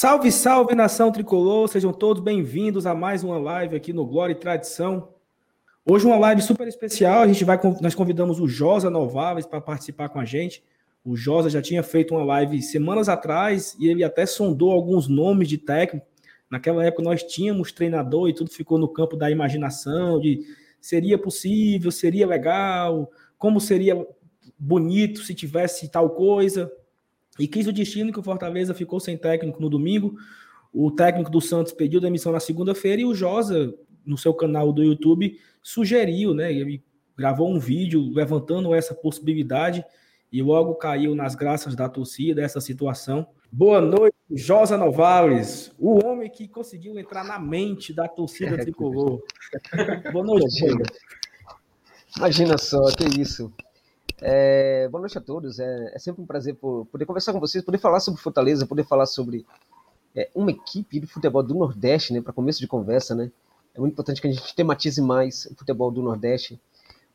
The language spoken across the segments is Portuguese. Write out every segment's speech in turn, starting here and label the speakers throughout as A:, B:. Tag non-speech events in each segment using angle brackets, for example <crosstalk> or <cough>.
A: Salve, salve nação tricolor, sejam todos bem-vindos a mais uma live aqui no Glória e Tradição. Hoje uma live super especial, a gente vai nós convidamos o Josa Nováveis para participar com a gente. O Josa já tinha feito uma live semanas atrás e ele até sondou alguns nomes de técnico. Naquela época nós tínhamos treinador e tudo ficou no campo da imaginação, de seria possível, seria legal, como seria bonito se tivesse tal coisa. E quis o destino que o Fortaleza ficou sem técnico no domingo. O técnico do Santos pediu demissão na segunda-feira e o Josa, no seu canal do YouTube, sugeriu, né? Ele gravou um vídeo levantando essa possibilidade e logo caiu nas graças da torcida essa situação. Boa noite, Josa Novales, o homem que conseguiu entrar na mente da torcida é, tricolor. <laughs>
B: Boa noite. Imagina só, que isso. É, boa noite a todos. É, é, sempre um prazer poder conversar com vocês, poder falar sobre Fortaleza, poder falar sobre é, uma equipe de futebol do Nordeste, né? Para começo de conversa, né? É muito importante que a gente tematize mais o futebol do Nordeste,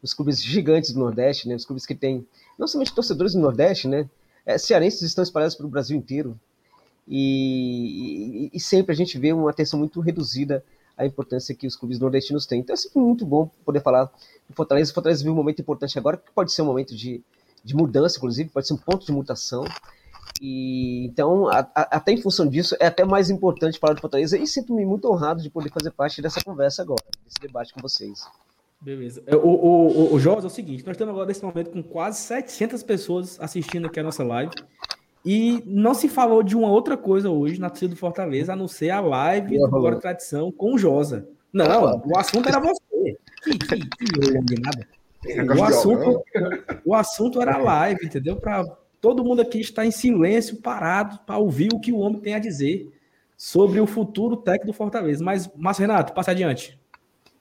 B: os clubes gigantes do Nordeste, né? Os clubes que têm não somente torcedores do Nordeste, né? É, cearenses estão espalhados pelo Brasil inteiro e, e, e sempre a gente vê uma atenção muito reduzida a importância que os clubes nordestinos têm. Então é sempre muito bom poder falar do Fortaleza. O Fortaleza viu um momento importante agora, que pode ser um momento de, de mudança, inclusive, pode ser um ponto de mutação. E então, a, a, até em função disso, é até mais importante falar do Fortaleza e sinto-me muito honrado de poder fazer parte dessa conversa agora, desse debate com vocês.
A: Beleza. É, o, o, o, o Jorge, é o seguinte, nós estamos agora nesse momento com quase 700 pessoas assistindo aqui a nossa live. E não se falou de uma outra coisa hoje na torcida do Fortaleza, a não ser a live do Bora Tradição com o Josa. Não, o assunto era você. Que, que, que nada. O assunto, o assunto era a live, entendeu? Para todo mundo aqui estar em silêncio, parado, para ouvir o que o homem tem a dizer sobre o futuro técnico do Fortaleza. Mas, Márcio Renato, passa adiante.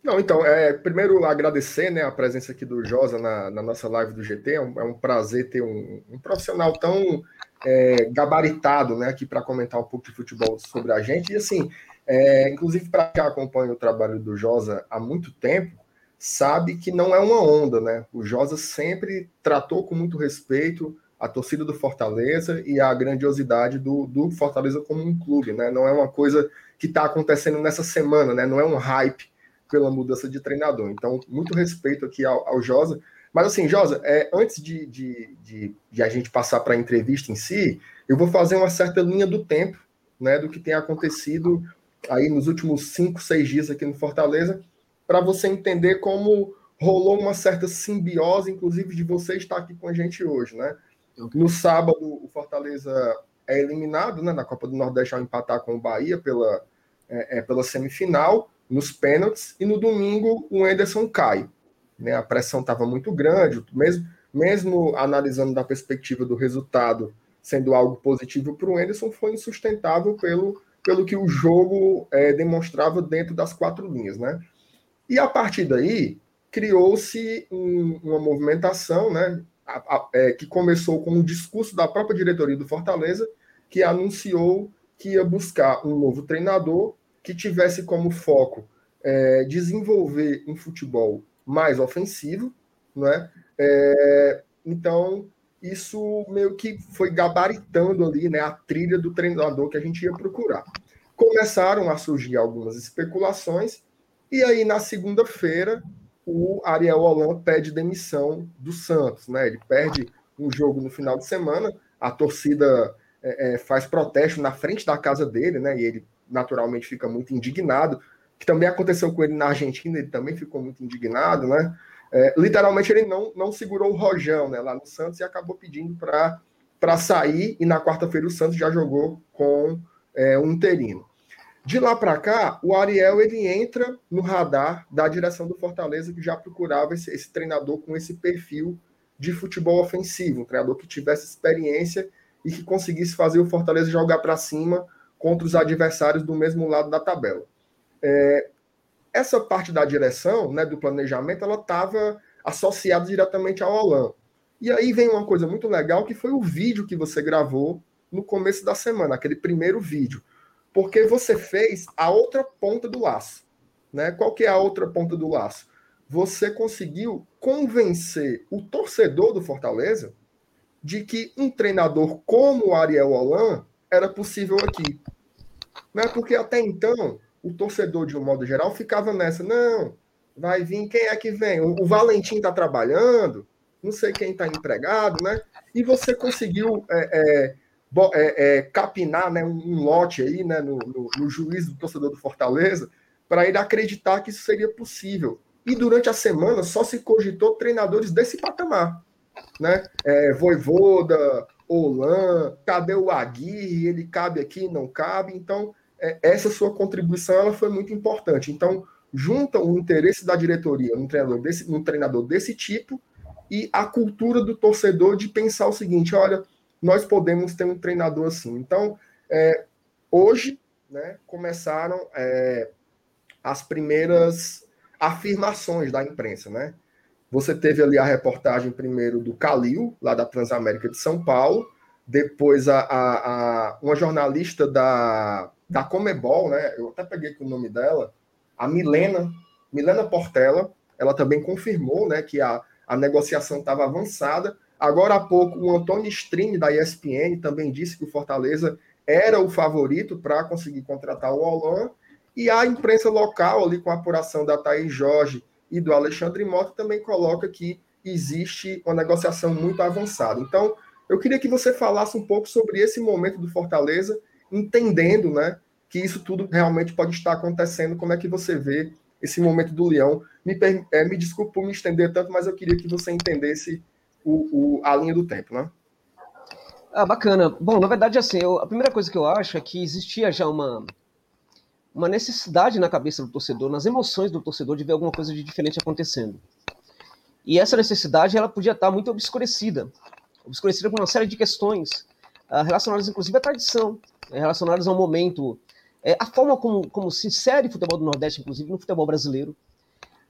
C: Não, então, é, primeiro agradecer né, a presença aqui do Josa na, na nossa live do GT. É um, é um prazer ter um, um profissional tão é, gabaritado né, aqui para comentar um pouco de futebol sobre a gente. E assim, é, inclusive para quem acompanha o trabalho do Josa há muito tempo, sabe que não é uma onda, né? O Josa sempre tratou com muito respeito a torcida do Fortaleza e a grandiosidade do, do Fortaleza como um clube, né? Não é uma coisa que está acontecendo nessa semana, né? Não é um hype pela mudança de treinador. Então, muito respeito aqui ao, ao Josa. Mas assim, Josa, é, antes de, de, de, de a gente passar para a entrevista em si, eu vou fazer uma certa linha do tempo, né, do que tem acontecido aí nos últimos cinco, seis dias aqui no Fortaleza, para você entender como rolou uma certa simbiose, inclusive de você estar aqui com a gente hoje, né? No sábado, o Fortaleza é eliminado né, na Copa do Nordeste ao empatar com o Bahia pela, é, é, pela semifinal, nos pênaltis, e no domingo o Enderson cai né? A pressão estava muito grande, mesmo, mesmo analisando da perspectiva do resultado sendo algo positivo para o Anderson, foi insustentável pelo, pelo que o jogo é, demonstrava dentro das quatro linhas, né? E a partir daí criou-se um, uma movimentação, né? A, a, é, que começou com um discurso da própria diretoria do Fortaleza, que anunciou que ia buscar um novo treinador que tivesse como foco é, desenvolver um futebol mais ofensivo, não é? é então, isso meio que foi gabaritando ali né, a trilha do treinador que a gente ia procurar. Começaram a surgir algumas especulações, e aí na segunda-feira o Ariel Holan pede demissão do Santos. Né? Ele perde um jogo no final de semana, a torcida é, é, faz protesto na frente da casa dele, né? E ele naturalmente fica muito indignado que também aconteceu com ele na Argentina, ele também ficou muito indignado, né? É, literalmente ele não, não segurou o rojão né, lá no Santos e acabou pedindo para sair, e na quarta-feira o Santos já jogou com é, um interino. De lá para cá, o Ariel ele entra no radar da direção do Fortaleza, que já procurava esse, esse treinador com esse perfil de futebol ofensivo, um treinador que tivesse experiência e que conseguisse fazer o Fortaleza jogar para cima contra os adversários do mesmo lado da tabela. É, essa parte da direção, né, do planejamento, ela estava associada diretamente ao Alan. E aí vem uma coisa muito legal, que foi o vídeo que você gravou no começo da semana, aquele primeiro vídeo. Porque você fez a outra ponta do laço. Né? Qual que é a outra ponta do laço? Você conseguiu convencer o torcedor do Fortaleza de que um treinador como o Ariel Holan era possível aqui. Né? Porque até então, o torcedor, de um modo geral, ficava nessa, não, vai vir, quem é que vem? O, o Valentim está trabalhando, não sei quem está empregado, né? E você conseguiu é, é, é, é, capinar né, um, lote aí né, no, no, no juízo do torcedor do Fortaleza para ele acreditar que isso seria possível. E durante a semana só se cogitou treinadores desse patamar. Né? É, Voivoda, Olan, cadê o Aguirre? Ele cabe aqui, não cabe. Então, essa sua contribuição ela foi muito importante. Então, junta o interesse da diretoria num treinador desse, num treinador desse tipo e a cultura do torcedor de pensar o seguinte: olha, nós podemos ter um treinador assim. Então, é, hoje, né, começaram é, as primeiras afirmações da imprensa, né? Você teve ali a reportagem primeiro do Calil, lá da Transamérica de São Paulo, depois a, a, a, uma jornalista da, da Comebol, né? Eu até peguei o nome dela, a Milena, Milena Portela, ela também confirmou, né, que a, a negociação estava avançada. Agora há pouco, o Antônio Strini, da ESPN, também disse que o Fortaleza era o favorito para conseguir contratar o Olan. E a imprensa local, ali com a apuração da Thaís Jorge e do Alexandre Mota, também coloca que existe uma negociação muito avançada. Então, eu queria que você falasse um pouco sobre esse momento do Fortaleza, entendendo né, que isso tudo realmente pode estar acontecendo. Como é que você vê esse momento do Leão? Me, é, me desculpe por me estender tanto, mas eu queria que você entendesse o, o, a linha do tempo, né?
B: Ah, bacana. Bom, na verdade, assim, eu, a primeira coisa que eu acho é que existia já uma, uma necessidade na cabeça do torcedor, nas emoções do torcedor, de ver alguma coisa de diferente acontecendo. E essa necessidade ela podia estar muito obscurecida obscurecida por uma série de questões uh, relacionadas, inclusive, à tradição, né, relacionadas ao momento, é, a forma como, como se insere o futebol do Nordeste, inclusive, no futebol brasileiro.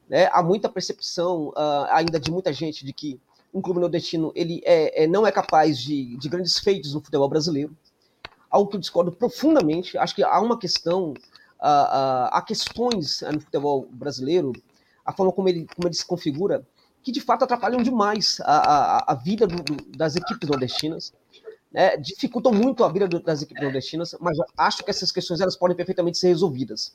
B: Né? Há muita percepção uh, ainda de muita gente de que um clube nordestino ele é, é, não é capaz de, de grandes feitos no futebol brasileiro. Algo que eu discordo profundamente. Acho que há uma questão, uh, uh, há questões no futebol brasileiro, a forma como ele, como ele se configura, que de fato atrapalham demais a, a, a vida do, do, das equipes nordestinas. Né? Dificultam muito a vida das equipes nordestinas, mas acho que essas questões elas podem perfeitamente ser resolvidas.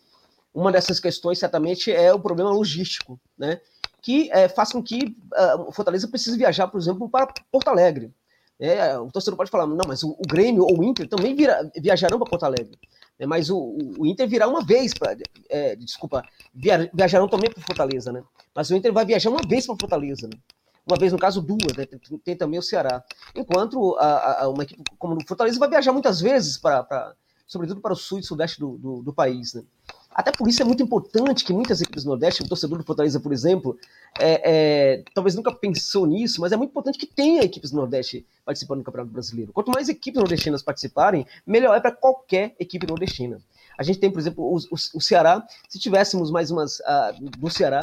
B: Uma dessas questões, certamente, é o problema logístico, né? que é, faz com que uh, Fortaleza precise viajar, por exemplo, para Porto Alegre. É, o torcedor pode falar, não, mas o, o Grêmio ou o Inter também vira, viajarão para Porto Alegre. É, mas o, o, Inter virá uma vez para. É, desculpa, via, viajarão também para Fortaleza, né? Mas o Inter vai viajar uma vez para Fortaleza, né? Uma vez, no caso, duas, né? Tem, tem também o Ceará. Enquanto a, a, uma equipe como o Fortaleza vai viajar muitas vezes para, sobretudo para o sul e sudeste do, do, do país, né? Até por isso é muito importante que muitas equipes do Nordeste, o torcedor do Fortaleza, por exemplo, é, é, talvez nunca pensou nisso, mas é muito importante que tenha equipes do Nordeste participando do Campeonato Brasileiro. Quanto mais equipes nordestinas participarem, melhor é para qualquer equipe nordestina. A gente tem, por exemplo, o, o, o Ceará, se tivéssemos mais umas uh, do Ceará,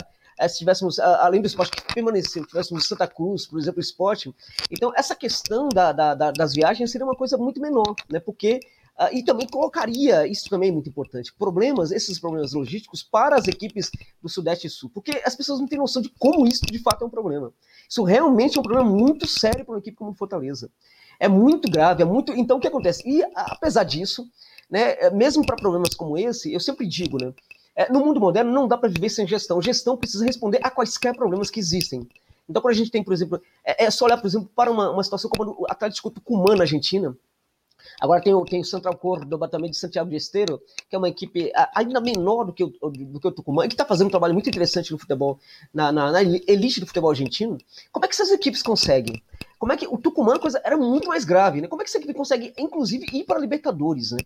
B: se tivéssemos, além do esporte que permaneceu, tivéssemos Santa Cruz, por exemplo, esporte. Então, essa questão da, da, da, das viagens seria uma coisa muito menor, né? Porque Uh, e também colocaria, isso também é muito importante, problemas, esses problemas logísticos para as equipes do Sudeste e Sul, porque as pessoas não têm noção de como isso de fato é um problema. Isso realmente é um problema muito sério para uma equipe como Fortaleza. É muito grave, é muito. Então o que acontece? E apesar disso, né, mesmo para problemas como esse, eu sempre digo, né, é, no mundo moderno não dá para viver sem gestão. Gestão precisa responder a quaisquer problemas que existem. Então, quando a gente tem, por exemplo, é, é só olhar, por exemplo, para uma, uma situação como o Atlético Tucumã na Argentina, Agora tem o, tem o Central Córdoba também de Santiago de Esteiro, que é uma equipe ainda menor do que o, do que o Tucumã, e que está fazendo um trabalho muito interessante no futebol, na, na, na, elite do futebol argentino. Como é que essas equipes conseguem? Como é que o Tucumã coisa era muito mais grave, né? Como é que essa equipe consegue, inclusive, ir para a Libertadores, né?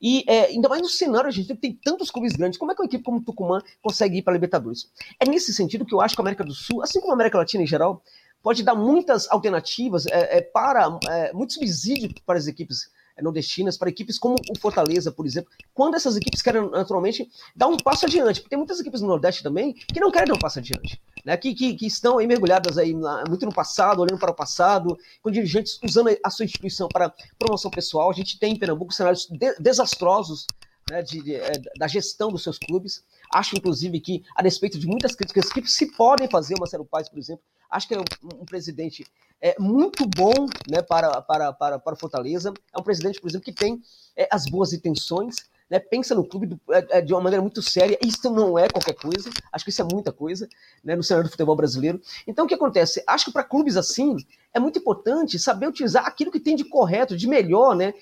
B: E é, ainda mais no cenário, a gente tem tantos clubes grandes, como é que uma equipe como Tucumã consegue ir para a Libertadores? É nesse sentido que eu acho que a América do Sul, assim como a América Latina em geral, pode dar muitas alternativas é, é, para é, muito subsídio para as equipes nordestinas, para equipes como o Fortaleza, por exemplo, quando essas equipes querem naturalmente dar um passo adiante, porque tem muitas equipes no Nordeste também que não querem dar um passo adiante, né? que, que, que estão aí mergulhadas aí muito no passado, olhando para o passado, com dirigentes usando a sua instituição para promoção pessoal. A gente tem em Pernambuco cenários de, desastrosos né, de, de, é, da gestão dos seus clubes. Acho, inclusive, que, a despeito de muitas críticas que se podem fazer, o Marcelo Paes, por exemplo, acho que é um, um presidente é, muito bom né, para, para, para, para Fortaleza. É um presidente, por exemplo, que tem é, as boas intenções, né, pensa no clube do, é, é, de uma maneira muito séria. Isso não é qualquer coisa, acho que isso é muita coisa né, no cenário do futebol brasileiro. Então, o que acontece? Acho que para clubes assim, é muito importante saber utilizar aquilo que tem de correto, de melhor, né,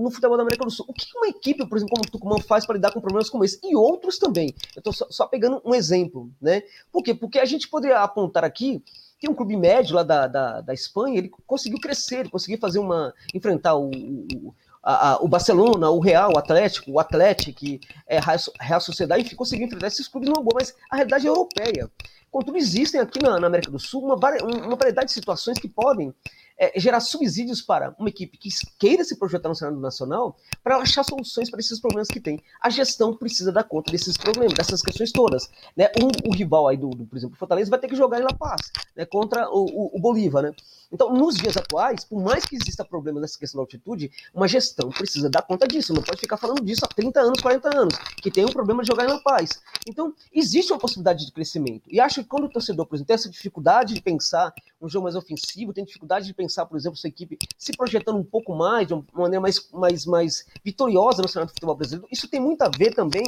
B: no futebol da América do Sul. O que uma equipe, por exemplo, como o Tucumã faz para lidar com problemas como esse? E outros também. Eu estou só, só, pegando um exemplo, né? Por quê? Porque a gente poderia apontar aqui que um clube médio lá da, da, da Espanha, ele conseguiu crescer, ele conseguiu fazer uma. enfrentar o, o a, a, o Barcelona, o Real, o Atlético, o Atlético, é, Real Sociedade, enfim, conseguiu enfrentar esses clubes numa boa, mas a realidade é europeia. Contudo, existem aqui na, na América do Sul uma, uma variedade de situações que podem é, gerar subsídios para uma equipe que queira se projetar no cenário nacional para achar soluções para esses problemas que tem. A gestão precisa dar conta desses problemas, dessas questões todas. Né? Um, o rival aí do, do, por exemplo, Fortaleza vai ter que jogar em La Paz né? contra o, o, o Bolívar. Né? Então, nos dias atuais, por mais que exista problema nessa questão da altitude, uma gestão precisa dar conta disso. Não pode ficar falando disso há 30 anos, 40 anos, que tem um problema de jogar La Paz. Então, existe uma possibilidade de crescimento. E acho que quando o torcedor, por exemplo, tem essa dificuldade de pensar um jogo mais ofensivo, tem dificuldade de pensar, por exemplo, sua equipe se projetando um pouco mais, de uma maneira mais, mais, mais vitoriosa no cenário do futebol brasileiro, isso tem muito a ver também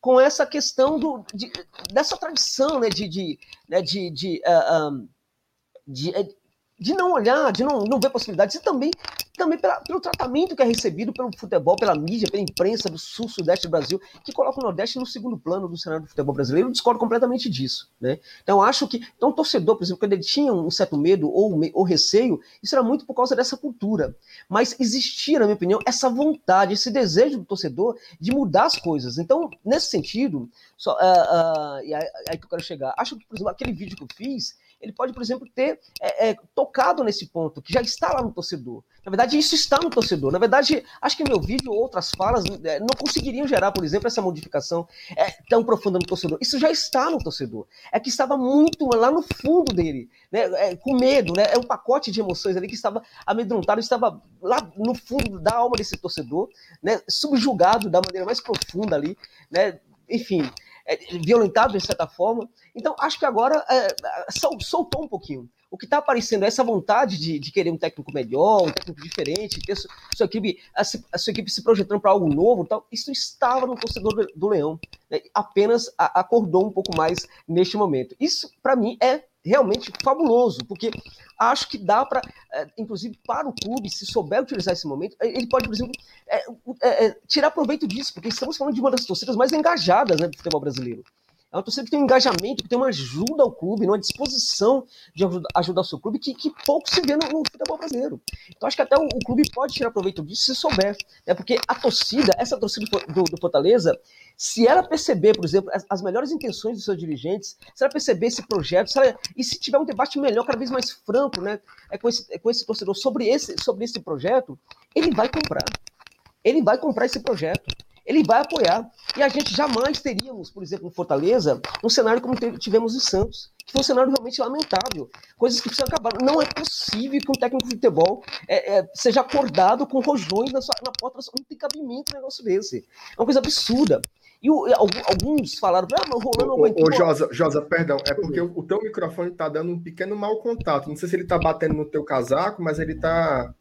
B: com essa questão do, de, dessa tradição né, de, de, né, de, de, uh, um, de, eh, de não olhar, de não, não ver possibilidades, e também, também pela, pelo tratamento que é recebido pelo futebol, pela mídia, pela imprensa do sul, sudeste do Brasil, que coloca o Nordeste no segundo plano do cenário do futebol brasileiro. Eu discordo completamente disso. Né? Então, acho que. Então, o torcedor, por exemplo, quando ele tinha um certo medo ou, ou receio, isso era muito por causa dessa cultura. Mas existia, na minha opinião, essa vontade, esse desejo do torcedor de mudar as coisas. Então, nesse sentido, só, uh, uh, e aí, aí que eu quero chegar, acho que, por exemplo, aquele vídeo que eu fiz ele pode, por exemplo, ter é, é, tocado nesse ponto, que já está lá no torcedor. Na verdade, isso está no torcedor. Na verdade, acho que meu vídeo ou outras falas é, não conseguiriam gerar, por exemplo, essa modificação é, tão profunda no torcedor. Isso já está no torcedor. É que estava muito lá no fundo dele, né, é, com medo, né, é um pacote de emoções ali que estava amedrontado, estava lá no fundo da alma desse torcedor, né, subjugado da maneira mais profunda ali, né, enfim, violentado de certa forma. Então, acho que agora é, soltou um pouquinho. O que está aparecendo é essa vontade de, de, querer um técnico melhor, um técnico diferente, ter sua, equipe, a, a, sua equipe se projetando para algo novo. Tal. Isso estava no torcedor do, do Leão. Né? Apenas a, acordou um pouco mais neste momento. Isso, para mim, é realmente fabuloso, porque acho que dá para, é, inclusive para o clube, se souber utilizar esse momento, é, ele pode, por exemplo, é, é, é, tirar proveito disso, porque estamos falando de uma das torcidas mais engajadas né, do futebol brasileiro. É uma torcida que tem um engajamento, que tem uma ajuda ao clube, uma disposição de ajudar o seu clube, que, que pouco se vê no, no, futebol brasileiro. Então acho que até o, o, clube pode tirar proveito disso se souber. Né? Porque a torcida, essa torcida do, do Fortaleza, se ela perceber, por exemplo, as, as, melhores intenções dos seus dirigentes, se ela perceber esse projeto, se ela, e se tiver um debate melhor, cada vez mais franco, né, é com, esse, é com esse torcedor sobre esse, sobre esse projeto, ele vai comprar. Ele vai comprar esse projeto ele vai apoiar. E a gente jamais teríamos, por exemplo, em Fortaleza, um cenário como tivemos em Santos, que foi um cenário realmente lamentável. Coisas que precisam acabar. Não é possível que um técnico de futebol é, é, seja acordado com rojões na, sua, na porta. Não tem cabimento um negócio desse. É uma coisa absurda. E o, alguns falaram, ah, mas o Rolando não
C: aguentou. Ô, Josa, Josa, perdão, é porque o, o teu microfone está dando um pequeno mau contato. Não sei se ele está batendo no teu casaco, mas ele está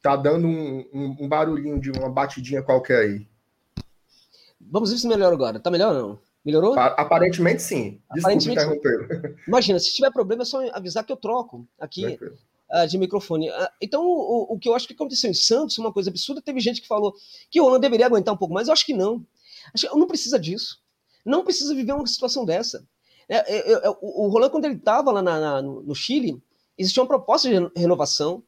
C: tá dando um, um, um barulhinho de uma batidinha qualquer aí.
B: Vamos ver se melhora agora. Tá melhor ou não? Melhorou?
C: Aparentemente sim. Desculpa Aparentemente, <laughs>
B: Imagina, se tiver problema é só avisar que eu troco aqui uh, de microfone. Uh, então, o, o, que eu acho que aconteceu em Santos, uma coisa absurda, teve gente que falou que o Rolando deveria aguentar um pouco mais. Eu acho que não. Acho que não precisa disso. Não precisa viver uma situação dessa. É, é, é, o, o Rolando, quando ele estava lá na, na, no Chile, existia uma proposta de renovação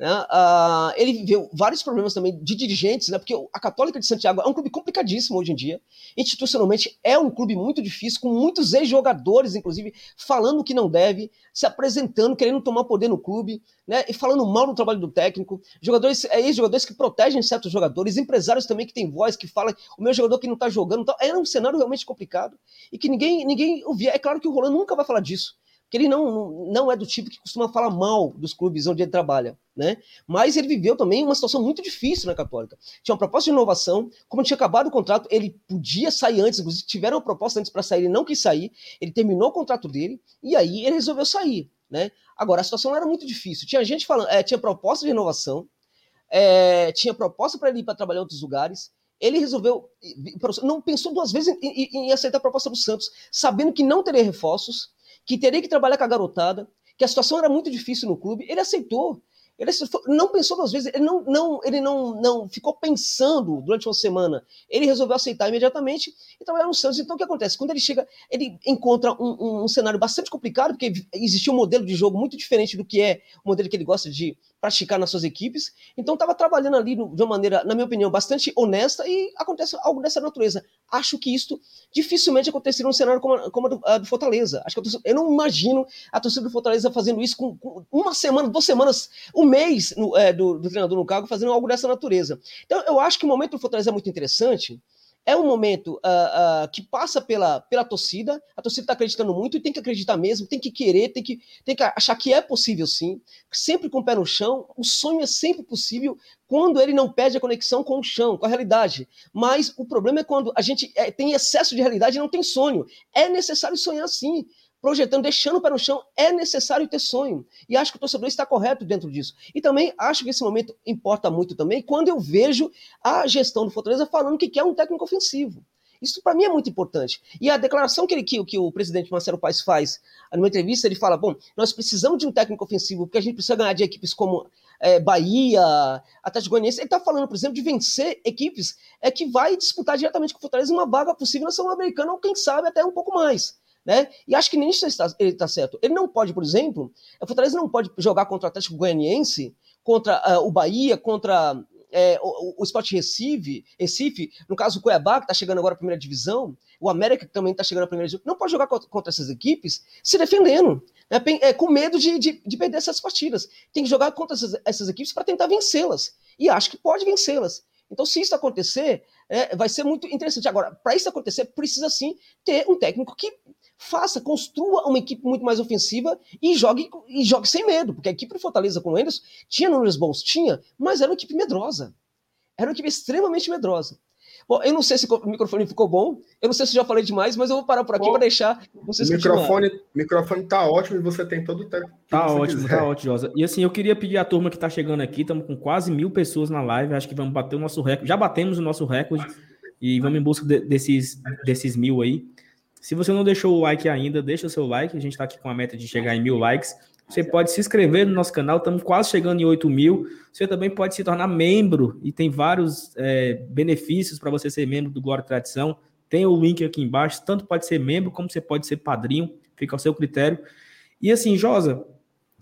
B: né? Uh, ele viveu vários problemas também de dirigentes, né? porque a Católica de Santiago é um clube complicadíssimo hoje em dia. Institucionalmente é um clube muito difícil, com muitos ex-jogadores, inclusive, falando que não deve, se apresentando, querendo tomar poder no clube, né? e falando mal do trabalho do técnico. Jogadores, é, ex-jogadores que protegem certos jogadores, empresários também que têm voz, que falam o meu jogador que não está jogando. Então, é um cenário realmente complicado e que ninguém, ninguém ouvia. É claro que o Rolando nunca vai falar disso que ele não, não é do tipo que costuma falar mal dos clubes onde ele trabalha, né? Mas ele viveu também uma situação muito difícil na Católica. Tinha uma proposta de inovação, como tinha acabado o contrato, ele podia sair antes, inclusive tiveram uma proposta antes para sair, ele não quis sair, ele terminou o contrato dele e aí ele resolveu sair, né? Agora a situação era muito difícil. Tinha gente falando, é, tinha proposta de inovação, é, tinha proposta para ele ir para trabalhar em outros lugares, ele resolveu, não pensou duas vezes em, em, em, aceitar a proposta do Santos, sabendo que não teria reforços, que teria que trabalhar com a garotada, que a situação era muito difícil no clube. Ele aceitou. Ele não pensou duas vezes, ele não, não, ele não, não ficou pensando durante uma semana. Ele resolveu aceitar imediatamente e trabalhar no Santos. Então, o que acontece? Quando ele chega, ele encontra um, um, um cenário bastante complicado, porque existia um modelo de jogo muito diferente do que é o modelo que ele gosta de praticar nas suas equipes. Então estava trabalhando ali de uma maneira, na minha opinião, bastante honesta e acontece algo dessa natureza. Acho que isto dificilmente aconteceria num cenário como, a, como a, do, a do, Fortaleza. Acho que eu, eu, não imagino a torcida do Fortaleza fazendo isso com, com uma semana, duas semanas, um mês no, é, do, do treinador no cargo fazendo algo dessa natureza. Então eu acho que o momento do Fortaleza é muito interessante é um momento uh, uh, que passa pela, pela torcida, a torcida está acreditando muito e tem que acreditar mesmo, tem que querer, tem que, tem que achar que é possível sim, sempre com o pé no chão, o sonho é sempre possível quando ele não perde a conexão com o chão, com a realidade. Mas o problema é quando a gente é, tem excesso de realidade e não tem sonho. É necessário sonhar sim projetando, deixando o pé no chão, é necessário ter sonho. E acho que o torcedor está correto dentro disso. E também acho que esse momento importa muito também quando eu vejo a gestão do Fortaleza falando que quer um técnico ofensivo. Isso para mim é muito importante. E a declaração que, ele, que, que o presidente Marcelo Paes faz numa entrevista, ele fala: bom, nós precisamos de um técnico ofensivo, porque a gente precisa ganhar de equipes como é, Bahia, Atlético Goianiense. Ele está falando, por exemplo, de vencer equipes é, que vai disputar diretamente com o Fortaleza uma vaga possível na Sul-Americana, ou quem sabe até um pouco mais. Né? E acho que nisso ele está certo. Ele não pode, por exemplo, o Fortaleza não pode jogar contra o Atlético Goianiense, contra uh, o Bahia, contra é, o, o Sport Recife, Recife, no caso o Cuiabá, que está chegando agora à primeira divisão, o América, que também está chegando à primeira divisão, não pode jogar contra, contra essas equipes se defendendo, né? é, com medo de, de, de, perder essas partidas. Tem que jogar contra essas, essas equipes para tentar vencê-las. E acho que pode vencê-las. Então, se isso acontecer, é, vai ser muito interessante. Agora, para isso acontecer, precisa sim ter um técnico que faça, construa uma equipe muito mais ofensiva e jogue, e jogue sem medo, porque a equipe do Fortaleza com o Anderson tinha números bons, tinha, mas era uma equipe medrosa. Era uma equipe extremamente medrosa. Bom, eu não sei se o microfone ficou bom, eu não sei se já falei demais, mas eu vou parar por aqui para deixar vocês
C: o microfone, microfone tá ótimo e você tem todo o tempo.
A: Tá ótimo, quiser. tá ótimo, Josa. E assim, eu queria pedir à turma que tá chegando aqui, estamos com quase mil pessoas na live, acho que vamos bater o nosso recorde. Já batemos o nosso recorde e vamos em busca de, desses, desses mil aí. Se você não deixou o like ainda, deixa o seu like. A gente está aqui com a meta de chegar em mil likes. Você pode se inscrever no nosso canal, estamos quase chegando em 8 mil. Você também pode se tornar membro e tem vários é, benefícios para você ser membro do Glória e Tradição. Tem o link aqui embaixo, tanto pode ser membro como você pode ser padrinho, fica ao seu critério. E assim, Josa,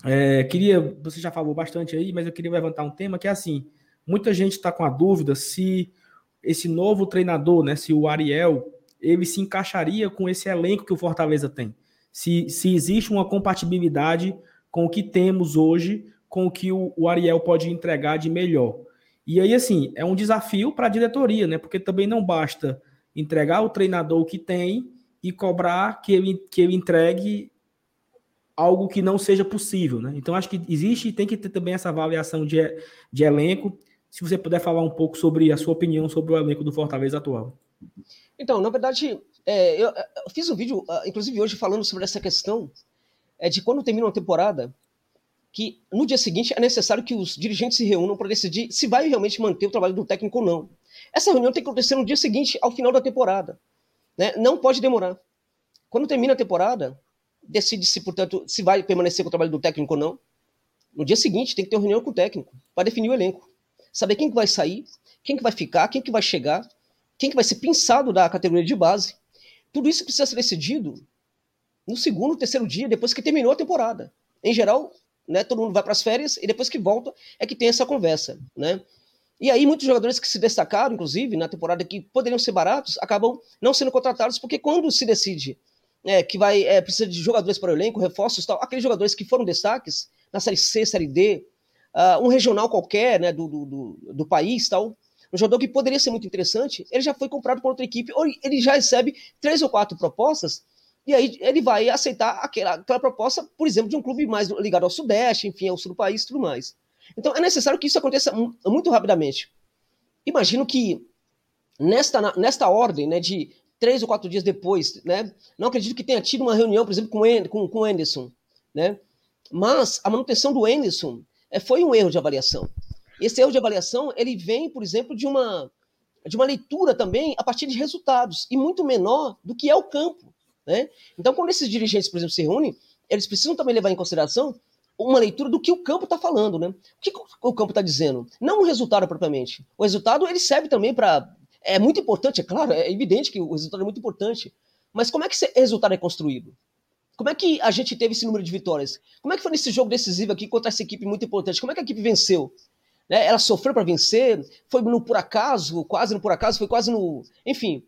A: é, queria, você já falou bastante aí, mas eu queria levantar um tema que é assim: muita gente está com a dúvida se esse novo treinador, né, se o Ariel ele se encaixaria com esse elenco que o Fortaleza tem. Se, se existe uma compatibilidade com o que temos hoje, com o que o, o Ariel pode entregar de melhor. E aí, assim, é um desafio para a diretoria, né? Porque também não basta entregar o treinador que tem e cobrar que ele, que ele entregue algo que não seja possível, né? Então, acho que existe e tem que ter também essa avaliação de, de elenco. Se você puder falar um pouco sobre a sua opinião sobre o elenco do Fortaleza atual.
B: Então, na verdade, é, eu, eu, fiz um vídeo, ah, inclusive hoje, falando sobre essa questão é, de quando termina uma temporada, que no dia seguinte é necessário que os dirigentes se reúnam para decidir se vai realmente manter o trabalho do técnico ou não. Essa reunião tem que acontecer no dia seguinte, ao final da temporada. Né? Não pode demorar. Quando termina a temporada, decide-se, portanto, se vai permanecer com o trabalho do técnico ou não. No dia seguinte, tem que ter uma reunião com o técnico para definir o elenco. Saber quem que vai sair, quem que vai ficar, quem que vai chegar, quem que vai ser pensado da categoria de base. Tudo isso precisa ser decidido no segundo, terceiro dia, depois que terminou a temporada. Em geral, né, todo mundo vai para as férias e depois que volta é que tem essa conversa, né? E aí muitos jogadores que se destacaram, inclusive, na temporada que poderiam ser baratos, acabam não sendo contratados, porque quando se decide é, que vai é, precisa de jogadores para o elenco, reforços tal, aqueles jogadores que foram destaques na Série C, Série D, uh, um regional qualquer né, do, do, do, do país tal, um jogador que poderia ser muito interessante, ele já foi comprado por outra equipe, ou ele já recebe três ou quatro propostas, e aí ele vai aceitar aquela, aquela proposta, por exemplo, de um clube mais ligado ao Sudeste, enfim, ao sul do país e tudo mais. Então é necessário que isso aconteça muito rapidamente. Imagino que nesta, nesta ordem, né, de três ou quatro dias depois, né, não acredito que tenha tido uma reunião, por exemplo, com, com, com o Anderson, né, mas a manutenção do Anderson é, foi um erro de avaliação. Esse erro de avaliação, ele vem, por exemplo, de uma de uma leitura também a partir de resultados, e muito menor do que é o campo. Né? Então, quando esses dirigentes, por exemplo, se reúnem, eles precisam também levar em consideração uma leitura do que o campo está falando, né? O que o campo está dizendo? Não o resultado propriamente. O resultado ele serve também para. É muito importante, é claro, é evidente que o resultado é muito importante. Mas como é que esse resultado é construído? Como é que a gente teve esse número de vitórias? Como é que foi nesse jogo decisivo aqui contra essa equipe muito importante? Como é que a equipe venceu? Né? Ela sofreu para vencer? Foi no por acaso? Quase no por acaso? Foi quase no. Enfim.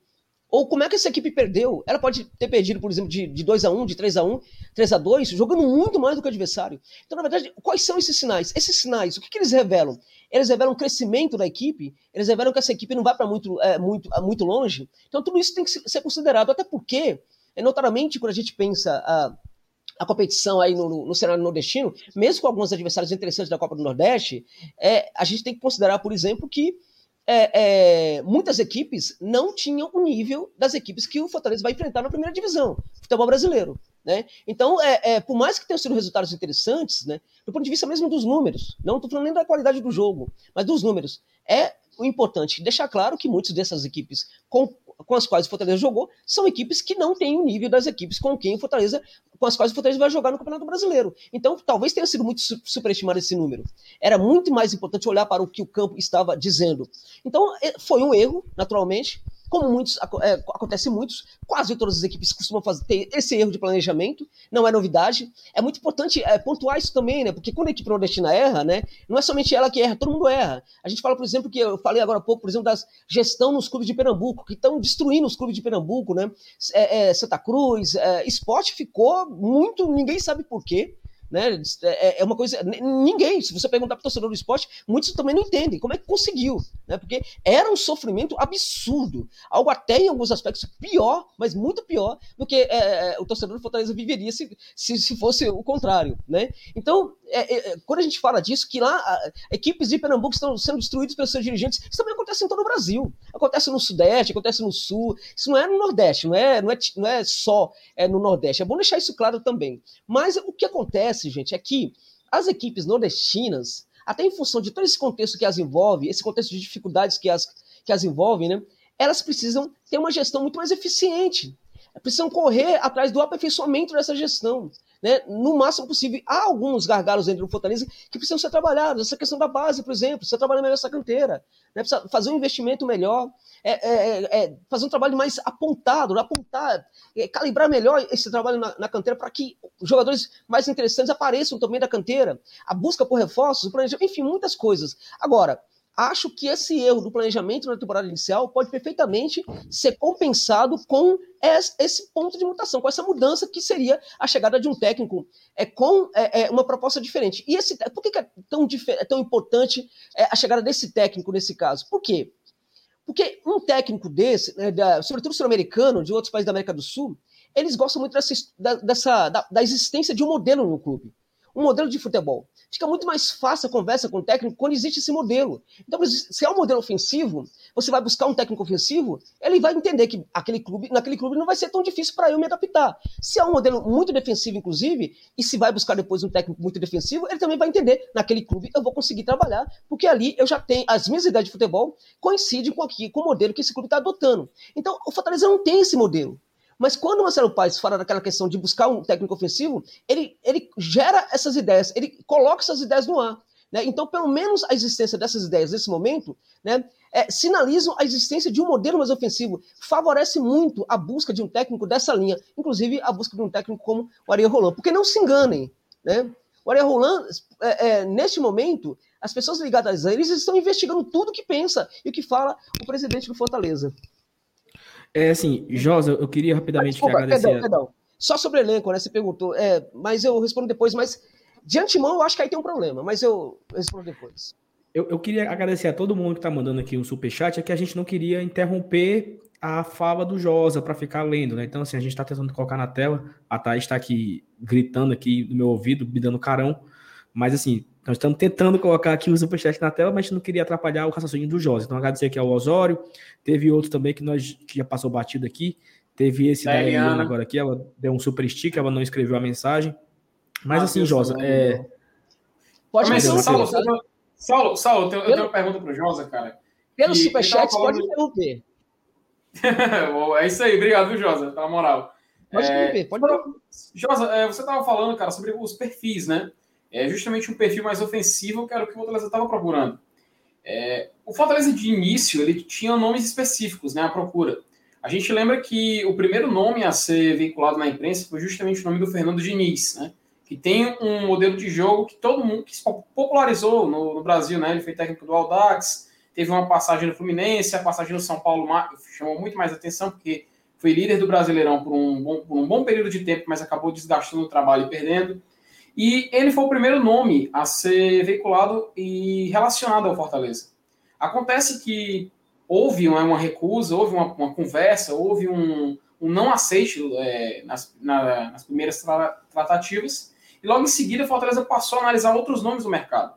B: Ou como é que essa equipe perdeu? Ela pode ter perdido, por exemplo, de, de 2 a 1 de 3 a 1 3 a 2 jogando muito mais do que o adversário. Então, na verdade, quais são esses sinais? Esses sinais, o que, que eles revelam? Eles revelam o crescimento da equipe, eles revelam que essa equipe não vai para muito, é, muito, muito longe. Então, tudo isso tem que ser considerado, até porque, é, notadamente, quando a gente pensa a, a competição aí no, no, cenário nordestino, mesmo com alguns adversários interessantes da Copa do Nordeste, é, a gente tem que considerar, por exemplo, que é, é, muitas equipes não tinham o nível das equipes que o Fortaleza vai enfrentar na primeira divisão, futebol brasileiro. Né? Então, é, é, por mais que tenham sido resultados interessantes, né, do ponto de vista mesmo dos números, não estou falando nem da qualidade do jogo, mas dos números, é importante deixar claro que muitas dessas equipes com com as quais o Fortaleza jogou são equipes que não têm o nível das equipes com quem o Fortaleza, com as quais o Fortaleza vai jogar no Campeonato Brasileiro. Então, talvez tenha sido muito superestimado esse número. Era muito mais importante olhar para o que o campo estava dizendo. Então, é, foi um erro, naturalmente como muitos é, acontece muitos, quase todas as equipes costumam fazer, ter esse erro de planejamento, não é novidade. É muito importante é, pontuar isso também, né? Porque quando a equipe nordestina erra, né? Não é somente ela que erra, todo mundo erra. A gente fala, por exemplo, que eu falei agora há pouco, por exemplo, da gestão nos clubes de Pernambuco, que estão destruindo os clubes de Pernambuco, né? É, é Santa Cruz, é, esporte ficou muito, ninguém sabe por quê né? É, é uma coisa. Ninguém, se você perguntar para o torcedor do esporte, muitos também não entendem como é que conseguiu, né? Porque era um sofrimento absurdo, algo até em alguns aspectos pior, mas muito pior do que é, é o torcedor do Fortaleza viveria se, se, se fosse o contrário, né? Então, é, é, quando a gente fala disso, que lá a, equipes de Pernambuco estão sendo destruídas pelos seus dirigentes, isso também acontece em todo o Brasil. Acontece no Sudeste, acontece no Sul, isso não é no Nordeste, não é, não é, não é só no Nordeste. É bom deixar isso claro também. Mas o que acontece, gente, é que as equipes nordestinas, até em função de todo esse contexto que as envolve, esse contexto de dificuldades que as, que as envolvem, né, elas precisam ter uma gestão muito mais eficiente. Precisam correr atrás do aperfeiçoamento dessa gestão né, no máximo possível. Há alguns gargalos dentro do Fortaleza que precisam ser trabalhados. Essa questão da base, por exemplo, precisa trabalhar melhor essa canteira, né, precisa fazer um investimento melhor, é, é, é, é fazer um trabalho mais apontado, apontar, é, calibrar melhor esse trabalho na, na canteira para que jogadores mais interessantes apareçam também da canteira. A busca por reforços, enfim, muitas coisas. Agora, acho que esse erro do planejamento na temporada inicial pode perfeitamente ser compensado com esse ponto de mutação, com essa mudança que seria a chegada de um técnico é, com é, é uma proposta diferente. E esse, por que, é, tão, é tão importante é, a chegada desse técnico nesse caso? Por quê? Porque um técnico desse, né, da, sobretudo sul-americano, de outros países da América do Sul, eles gostam muito dessa, dessa da, da existência de um modelo no clube um modelo de futebol. Fica muito mais fácil a conversa com o técnico quando existe esse modelo. Então, se é um modelo ofensivo, você vai buscar um técnico ofensivo, ele vai entender que aquele clube, naquele clube não vai ser tão difícil para eu me adaptar. Se é um modelo muito defensivo, inclusive, e se vai buscar depois um técnico muito defensivo, ele também vai entender, naquele clube eu vou conseguir trabalhar, porque ali eu já tenho, as minhas ideias de futebol coincidem com, aqui, com o modelo que esse clube está adotando. Então, o Fortaleza não tem esse modelo. Mas quando o Marcelo Paes fala daquela questão de buscar um técnico ofensivo, ele, ele gera essas ideias, ele coloca essas ideias no ar. Né? Então, pelo menos a existência dessas ideias nesse momento né, é, sinalizam a existência de um modelo mais ofensivo, favorece muito a busca de um técnico dessa linha, inclusive a busca de um técnico como o Ariel Roland. Porque não se enganem, né? o Ariel Roland, é, é, neste momento, as pessoas ligadas a eles estão investigando tudo que pensa e o que fala o presidente do Fortaleza.
A: É assim, Josa, eu queria rapidamente Desculpa, agradecer. Perdão, perdão.
B: Só sobre elenco, né? Você perguntou, é, mas eu respondo depois, mas de antemão eu acho que aí tem um problema, mas eu respondo depois.
A: Eu, eu queria agradecer a todo mundo que está mandando aqui um superchat, é que a gente não queria interromper a fala do Josa para ficar lendo, né? Então, assim, a gente está tentando colocar na tela, a Thaís está aqui gritando aqui no meu ouvido, me dando carão, mas assim, nós estamos tentando colocar aqui o superchat na tela, mas a gente não queria atrapalhar o raciocínio do Josa. Então, agradecer aqui ao Osório. Teve outro também que nós que já passou batido aqui. Teve esse da, da Eliana agora aqui. Ela deu um super stick, ela não escreveu a mensagem. Mas ah, assim, Josa, é.
D: Pode Mas, Saulo, Saulo, Saulo, eu tenho, eu tenho uma pergunta para o Josa, cara.
B: Pelo superchat, falando... pode interromper. <laughs>
D: é isso aí, obrigado, Josa, pela moral. Pode é, pode Josa, é, você estava falando, cara, sobre os perfis, né? É justamente um perfil mais ofensivo que era o que o Fortaleza estava procurando. É, o Fortaleza de início ele tinha nomes específicos, né? A procura. A gente lembra que o primeiro nome a ser veiculado na imprensa foi justamente o nome do Fernando Diniz, né? Que tem um modelo de jogo que todo mundo que popularizou no, no Brasil, né? Ele foi técnico do Aldax, teve uma passagem no Fluminense, a passagem no São Paulo chamou muito mais atenção porque foi líder do Brasileirão por um bom, por um bom período de tempo, mas acabou desgastando o trabalho e perdendo. E ele foi o primeiro nome a ser veiculado e relacionado ao Fortaleza. Acontece que houve uma, recusa, houve uma, uma, conversa, houve um, um não aceite é, nas, na, nas primeiras tra tratativas, e logo em seguida o Fortaleza passou a analisar outros nomes do mercado.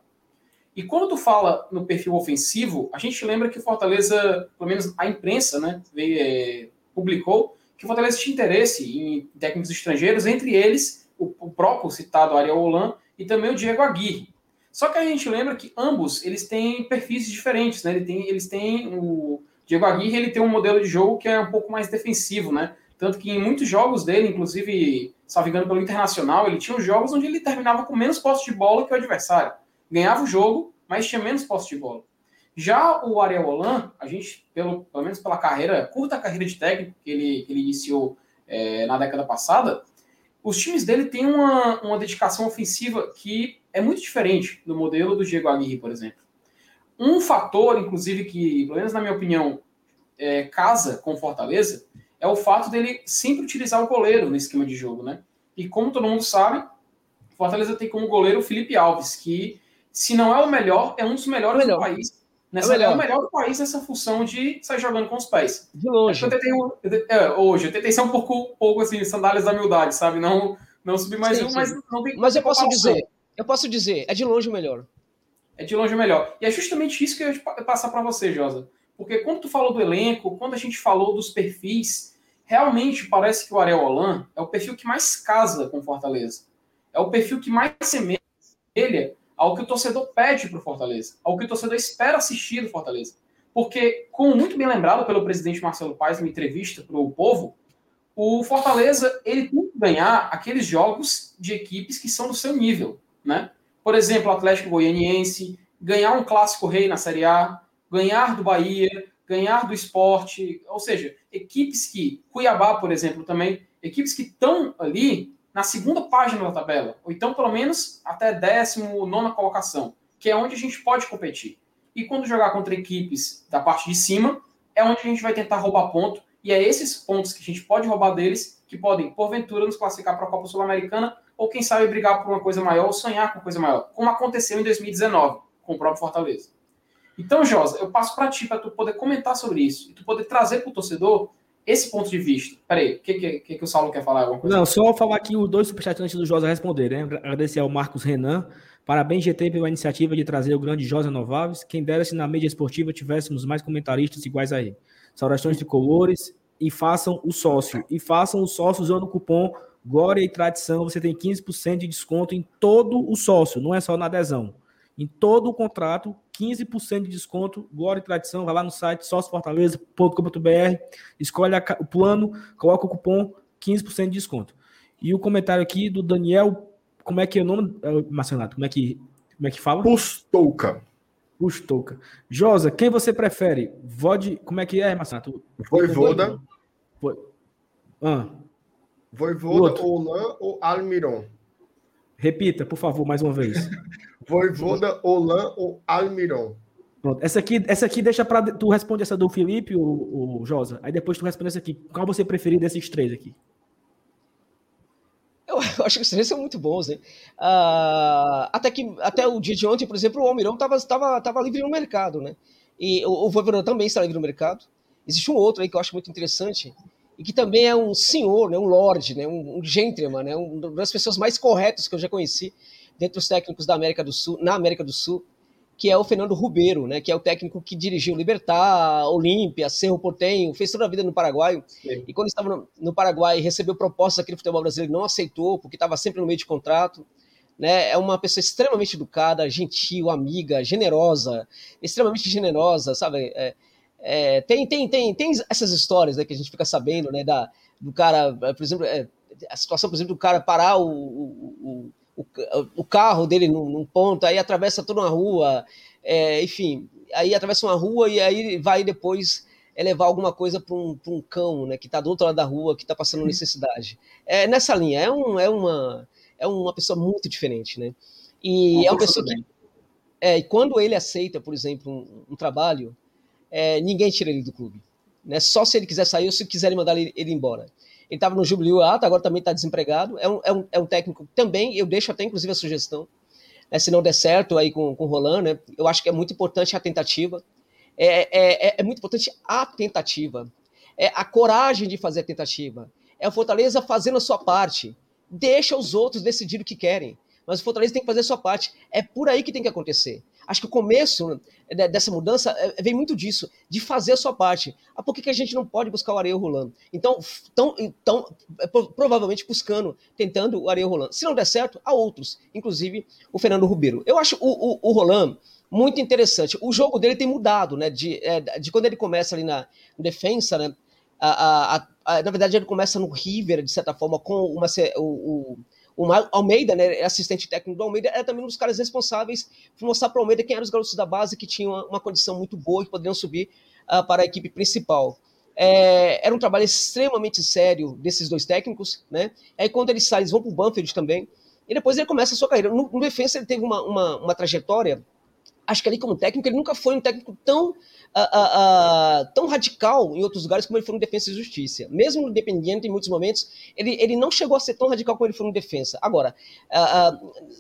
D: E quando tu fala no perfil ofensivo, a gente lembra que Fortaleza, pelo menos a imprensa, né, veio, é, publicou que Fortaleza tinha interesse em técnicos estrangeiros, entre eles o, próprio citado Ariel Holan e também o Diego Aguirre. Só que a gente lembra que ambos eles têm perfis diferentes, né? Ele tem, eles têm o Diego Aguirre ele tem um modelo de jogo que é um pouco mais defensivo, né? Tanto que em muitos jogos dele, inclusive, salvigando pelo Internacional, ele tinha jogos onde ele terminava com menos posse de bola que o adversário. Ganhava o jogo, mas tinha menos posse de bola. Já o Ariel Holan, a gente, pelo, pelo menos pela carreira, curta carreira de técnico que ele, que ele iniciou é, na década passada, os times dele têm uma, uma dedicação ofensiva que é muito diferente do modelo do Diego Aguirre, por exemplo. Um fator, inclusive, que, pelo menos na minha opinião, é, casa com Fortaleza, é o fato dele sempre utilizar o goleiro no esquema de jogo, né? E como todo mundo sabe, Fortaleza tem como goleiro o Felipe Alves, que, se não é o melhor, é um dos melhores melhor. do país Nessa, é, é, o melhor país nessa função de sair jogando com os pés.
B: De longe.
D: Eu tentei, é, hoje, eu tentei ser um pouco, pouco assim, sandálias da humildade, sabe? Não, não subir mais sim, um, sim. mas não tem
B: Mas eu posso dizer, eu posso dizer, é de longe o melhor.
D: É de longe o melhor. E é justamente isso que eu ia passar para você, Josa. Porque quando tu falou do elenco, quando a gente falou dos perfis, realmente parece que o Ariel Holan é o perfil que mais casa com Fortaleza. É o perfil que mais semelha ao que o torcedor pede para o Fortaleza, ao que o torcedor espera assistir do Fortaleza. Porque, como muito bem lembrado pelo presidente Marcelo Paes em uma entrevista para o Povo, o Fortaleza ele tem que ganhar aqueles jogos de equipes que são do seu nível, né? Por exemplo, o Atlético Goianiense, ganhar um clássico rei na Série A, ganhar do Bahia, ganhar do esporte, ou seja, equipes que, Cuiabá, por exemplo, também, equipes que estão ali na segunda página da tabela, ou então pelo menos até 19 colocação, que é onde a gente pode competir. E quando jogar contra equipes da parte de cima, é onde a gente vai tentar roubar ponto, e é esses pontos que a gente pode roubar deles que podem, porventura, nos classificar para a Copa Sul-Americana, ou quem sabe brigar por uma coisa maior, ou sonhar com uma coisa maior, como aconteceu em 2019 com o próprio Fortaleza. Então, Josa, eu passo para ti, para tu poder comentar sobre isso, e tu poder trazer para o torcedor esse ponto de vista. Peraí, o que, que, que, o Saulo quer falar? Alguma
A: coisa? Não, só falar aqui os dois superchats antes do Josa responder, né? Agradecer ao Marcos Renan. Parabéns, GT, pela iniciativa de trazer o grande Josa Novaves. Quem dera se na mídia esportiva tivéssemos mais comentaristas iguais a ele. Saudações tricolores e façam o sócio. E façam o sócio usando o cupom Glória e Tradição. Você tem 15% de desconto em todo o sócio, não é só na adesão. Em todo o contrato, 15% de desconto, Glória e Tradição, vai lá no site sóciofortaleza.com.br, escolhe a, o plano, coloca o cupom 15% de desconto. E o comentário aqui do Daniel, como é que é o nome, Marcenato? Como é que, como é que fala?
C: Pustouca.
A: Pustouca. Josa, quem você prefere? Vode, como é que é, Marcenato?
C: Voivoda.
A: Foi. Ah.
C: Voivoda, Olan ou Almiron?
A: Repita, por favor, mais uma vez. <laughs>
C: Voivoda, Olan ou Almiron?
A: Pronto. Essa aqui, essa aqui deixa para tu responde essa do Felipe, o, o Josa. Aí depois tu responde essa aqui. Qual você preferir desses três aqui?
B: Eu, <laughs> acho que os três são muito bons, né? Uh, até que até o dia de ontem, por exemplo, o Almirão estava tava, tava livre no mercado, né? E o, o Voivoda também está livre no mercado. Existe um outro aí que eu acho muito interessante, e que também é um senhor, né, um lord, né, um, um gentleman, né, uma das pessoas mais corretas que eu já conheci dentre os técnicos da América do Sul, na América do Sul, que é o Fernando Rubeiro, né, que é o técnico que dirigiu Libertar, Olímpia, Cerro Portenho, fez toda a vida no Paraguai. Sim. E quando estava no, no Paraguai, recebeu propostas aqui no futebol brasileiro, não aceitou, porque estava sempre no meio de contrato. né? É uma pessoa extremamente educada, gentil, amiga, generosa, extremamente generosa, sabe? É, é, tem, tem, tem, tem essas histórias né, que a gente fica sabendo, né? Da, do cara, por exemplo, é, a situação, por exemplo, do cara parar o, o, o, o carro dele num, num, ponto, aí atravessa toda uma rua, é, enfim, aí atravessa uma rua e aí vai depois é levar alguma coisa para um, um, cão, né, que está do outro lado da rua, que está passando necessidade. É nessa linha, é, um, é, uma, é uma pessoa muito diferente, né? E é uma pessoa que. É, e quando ele aceita, por exemplo, um, um trabalho, é, ninguém tira ele do clube. Né? Só se ele quiser sair ou se quiserem mandar ele, ele embora. Ele estava no Jubilee Alta, agora também está desempregado. É um, é, um, é um técnico também, eu deixo até inclusive a sugestão, né, se não der certo aí com, com o Roland, né, eu acho que é muito importante a tentativa. É, é, é, é muito importante a tentativa. É a coragem de fazer a tentativa. É o Fortaleza fazendo a sua parte. Deixa os outros decidir o que querem. Mas o Fortaleza tem que fazer a sua parte. É por aí que tem que acontecer. Acho que o começo né, dessa mudança é, vem muito disso, de fazer a sua parte. Ah, por que, que a gente não pode buscar o Areia rolando? Então, tão, tão, é, provavelmente buscando, tentando o Areia rolando. Se não der certo, há outros, inclusive o Fernando Ribeiro. Eu acho o, o, o Roland muito interessante. O jogo dele tem mudado, né? De, é, de quando ele começa ali na defesa, né? A, a, a, na verdade, ele começa no River, de certa forma, com uma, o, o, o Almeida, né, assistente técnico do Almeida, era também um dos caras responsáveis por mostrar para o Almeida quem eram os garotos da base que tinham uma, condição muito boa e poderiam subir uh, para a equipe principal. É, era um trabalho extremamente sério desses dois técnicos, né? Aí quando eles saem, eles vão para o Banfield também, e depois ele começa a sua carreira. No, no defesa ele teve uma, uma, uma trajetória acho que ali como técnico ele nunca foi um técnico tão, uh, uh, tão radical em outros lugares como ele foi no Defesa e Justiça. Mesmo no Independiente, em muitos momentos, ele, ele não chegou a ser tão radical como ele foi no Defesa. Agora,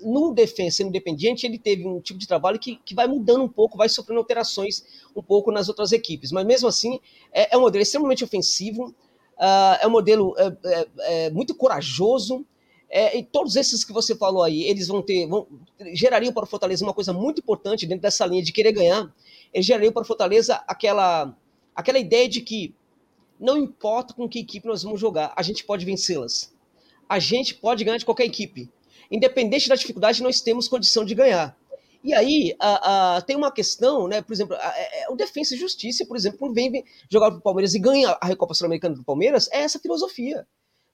B: no Defesa e no Independiente, ele teve um tipo de trabalho que, que vai mudando um pouco, vai sofrendo alterações um pouco nas outras equipes. Mas mesmo assim, é, é um modelo extremamente ofensivo, é um modelo é, é, é muito corajoso, é, e todos esses que você falou aí, eles vão ter, vão, gerariam para o Fortaleza uma coisa muito importante dentro dessa linha de querer ganhar. Gerariam para Fortaleza aquela, aquela ideia de que não importa com que equipe nós vamos jogar, a gente pode vencê-las. A gente pode ganhar de qualquer equipe. Independente da dificuldade, nós temos condição de ganhar. E aí a, a, tem uma questão, né? Por exemplo, a, é, o Defensa e Justiça, por exemplo, quando vem jogar para o Palmeiras e ganha a Recopa Sul-Americana do Palmeiras, é essa filosofia.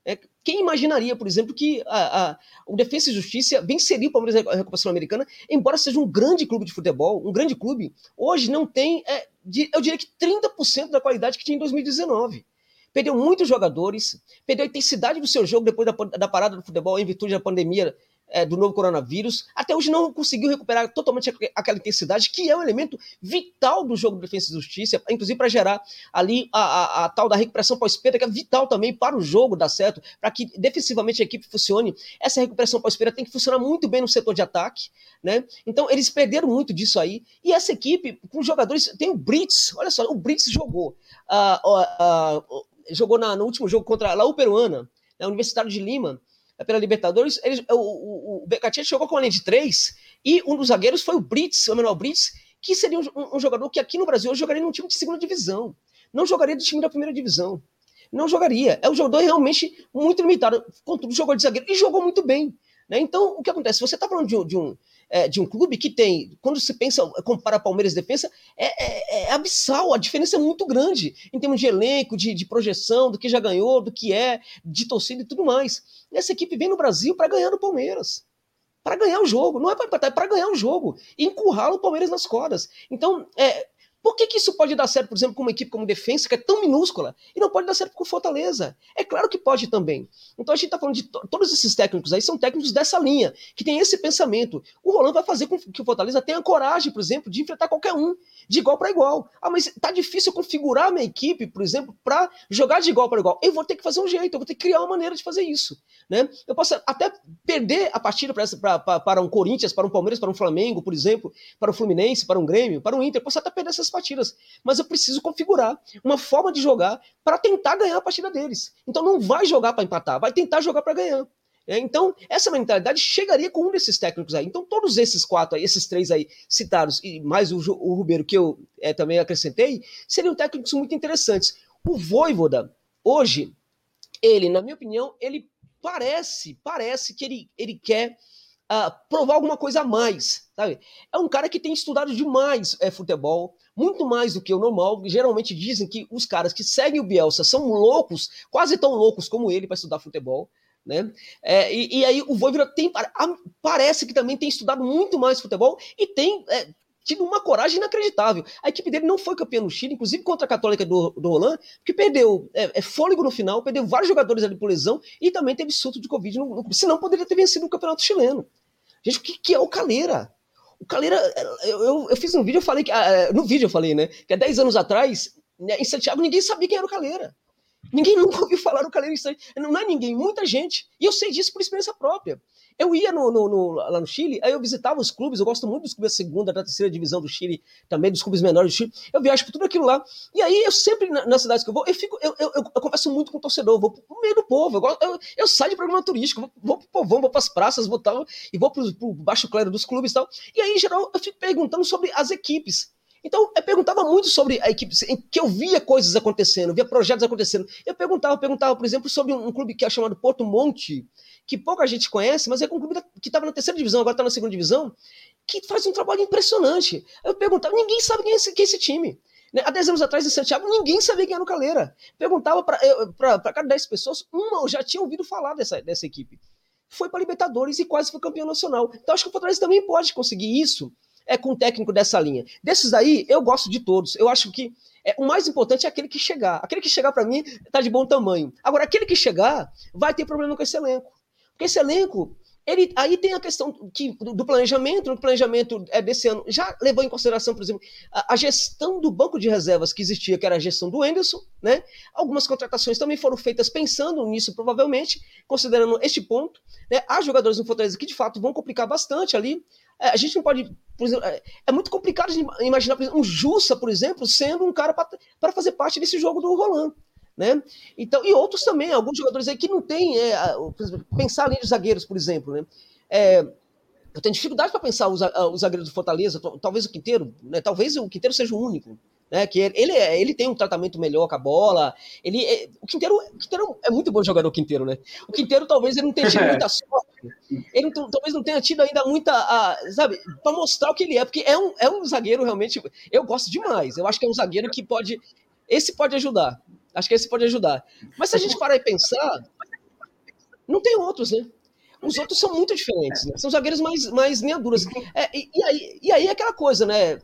B: É, quem imaginaria, por exemplo, que a, a, o Defesa e Justiça venceria o Palmeiras na Recopa Sul-Americana, embora seja um grande clube de futebol, um grande clube, hoje não tem, é, eu diria que 30% da qualidade que tinha em 2019. Perdeu muitos jogadores, perdeu a intensidade do seu jogo depois da, da parada do futebol em virtude da pandemia é, do novo coronavírus, até hoje não conseguiu recuperar totalmente aquela intensidade, que é um elemento vital do jogo de defesa e justiça, inclusive para gerar ali a, a, a, tal da recuperação pós-perda, que é vital também para o jogo dar certo, para que defensivamente a equipe funcione. Essa recuperação pós-perda tem que funcionar muito bem no setor de ataque, né? Então eles perderam muito disso aí. E essa equipe, com jogadores, tem o Brits, olha só, o Brits jogou. Uh, uh, uh, jogou na, no último jogo contra a Laú Peruana, né, Universitário de Lima, pela Libertadores, eles, o, o, o jogou com a linha de três, e um dos zagueiros foi o Brits, o Manuel Brits, que seria um, um, jogador que aqui no Brasil jogaria num time de segunda divisão. Não jogaria do time da primeira divisão. Não jogaria. É um jogador realmente muito limitado. Contudo, jogou de zagueiro e jogou muito bem. Né? Então, o que acontece? Você está falando de, de um, é, de um clube que tem, quando se pensa, compara Palmeiras e defesa, é, é, é, abissal, a diferença é muito grande em termos de elenco, de, de, projeção, do que já ganhou, do que é, de torcida e tudo mais. E essa equipe vem no Brasil para ganhar no Palmeiras. Para ganhar o jogo, não é para empatar, é para ganhar o jogo. E encurrala o Palmeiras nas cordas. Então, é, por que, que isso pode dar certo, por exemplo, com uma equipe como defesa, que é tão minúscula, e não pode dar certo com Fortaleza? É claro que pode também. Então a gente está falando de todos esses técnicos aí, são técnicos dessa linha, que tem esse pensamento. O Rolando vai fazer com que o Fortaleza tenha coragem, por exemplo, de enfrentar qualquer um, de igual para igual. Ah, mas tá difícil configurar minha equipe, por exemplo, para jogar de igual para igual. Eu vou ter que fazer um jeito, eu vou ter que criar uma maneira de fazer isso. Né? Eu posso até perder a partida pra, pra, pra, para um Corinthians, para um Palmeiras, para um Flamengo, por exemplo, para um Fluminense, para um Grêmio, para um Inter. Eu posso até perder essas partidas, mas eu preciso configurar uma forma de jogar para tentar ganhar a partida deles. Então não vai jogar para empatar, vai tentar jogar para ganhar. É, então, essa mentalidade chegaria com um desses técnicos aí. Então, todos esses quatro aí, esses três aí citados, e mais o, o Rubeiro que eu é, também acrescentei, seriam técnicos muito interessantes. O Voivoda, hoje, ele, na minha opinião, ele parece, parece que ele, ele quer uh, provar alguma coisa a mais, sabe? É um cara que tem estudado demais é, futebol, muito mais do que o normal. Geralmente dizem que os caras que seguem o Bielsa são loucos, quase tão loucos como ele para estudar futebol. Né? É, e, e, aí o Voivoda tem parece que também tem estudado muito mais futebol e tem é, tido uma coragem inacreditável. A equipe dele não foi campeã no Chile, inclusive contra a Católica do, do Roland, que perdeu é, é, fôlego no final, perdeu vários jogadores ali por lesão e também teve surto de Covid, no, no, senão poderia ter vencido o campeonato chileno. Gente, o que, que é o Caleira? O Caleira, eu, eu, eu, fiz um vídeo, eu falei que. Ah, no vídeo eu falei, né? Que há 10 anos atrás, né, em Santiago, ninguém sabia quem era o Caleira. Ninguém <laughs> nunca ouviu falar do Caleiro Santos. Não é ninguém, muita gente. E eu sei disso por experiência própria. Eu ia no, no, no, lá no Chile, aí eu visitava os clubes, eu gosto muito dos clubes da segunda, da terceira divisão do Chile, também dos clubes menores do Chile. Eu viajo por tudo aquilo lá. E aí eu sempre, nas cidades que eu vou, eu fico, eu, eu, eu, eu converso muito com o torcedor, eu vou pro meio do povo, eu, eu, eu saio de programa turístico, vou, vou pro povão, vou pras praças, vou tal, e vou pro, pro baixo clero dos clubes e tal. E aí, em geral, eu fico perguntando sobre as equipes. Então, eu perguntava muito sobre a equipe, em que eu via coisas acontecendo, via projetos acontecendo. Eu perguntava, perguntava, por exemplo, sobre um clube que é chamado Porto Monte, que pouca gente conhece, mas é um clube que estava na terceira divisão, agora está na segunda divisão, que faz um trabalho impressionante. Eu perguntava, ninguém sabe quem é esse, quem é esse time. Né, há 10 anos atrás, em Santiago, ninguém sabia quem era o Caleira. Perguntava para cada 10 pessoas, uma já tinha ouvido falar dessa, dessa equipe. Foi para Libertadores e quase foi campeão nacional. Então, acho que o Fortaleza também pode conseguir isso é com um técnico dessa linha. Desses daí, eu gosto de todos. Eu acho que é, o mais importante é aquele que chegar. Aquele que chegar, para mim, tá de bom tamanho. Agora, aquele que chegar vai ter problema com esse elenco. Porque esse elenco, ele, aí tem a questão que, do planejamento. O planejamento é desse ano já levou em consideração, por exemplo, a, a, gestão do banco de reservas que existia, que era a gestão do Anderson. Né? Algumas contratações também foram feitas pensando nisso, provavelmente, considerando este ponto. Né? Há jogadores no Fortaleza que, de fato, vão complicar bastante ali. É, a gente não pode. Exemplo, é, é muito complicado imaginar, por exemplo, um Jussa, por exemplo, sendo um cara para fazer parte desse jogo do Roland. Né? Então, e outros também, alguns jogadores aí que não têm. É, pensar ali de zagueiros, por exemplo. Né? É, eu tenho dificuldade para pensar os, os zagueiros do Fortaleza, talvez o Quinteiro, né? talvez o Quinteiro seja o único né? Que ele, é, ele tem um tratamento melhor com a bola. Ele, é, o, Quinteiro, o Quinteiro é muito bom jogador, o Quinteiro, né? O Quinteiro talvez ele não tenha tido <laughs> muita sorte. Ele talvez não tenha tido ainda muita, a, sabe, para mostrar o que ele é, porque é um, é um zagueiro realmente. Eu gosto demais. Eu acho que é um zagueiro que pode. Esse pode ajudar. Acho que esse pode ajudar. Mas se a gente parar e pensar, não tem outros, né? Os outros são muito diferentes, né? São zagueiros mais, mais linha duras. É, e, e, aí, e aí é aquela coisa, né?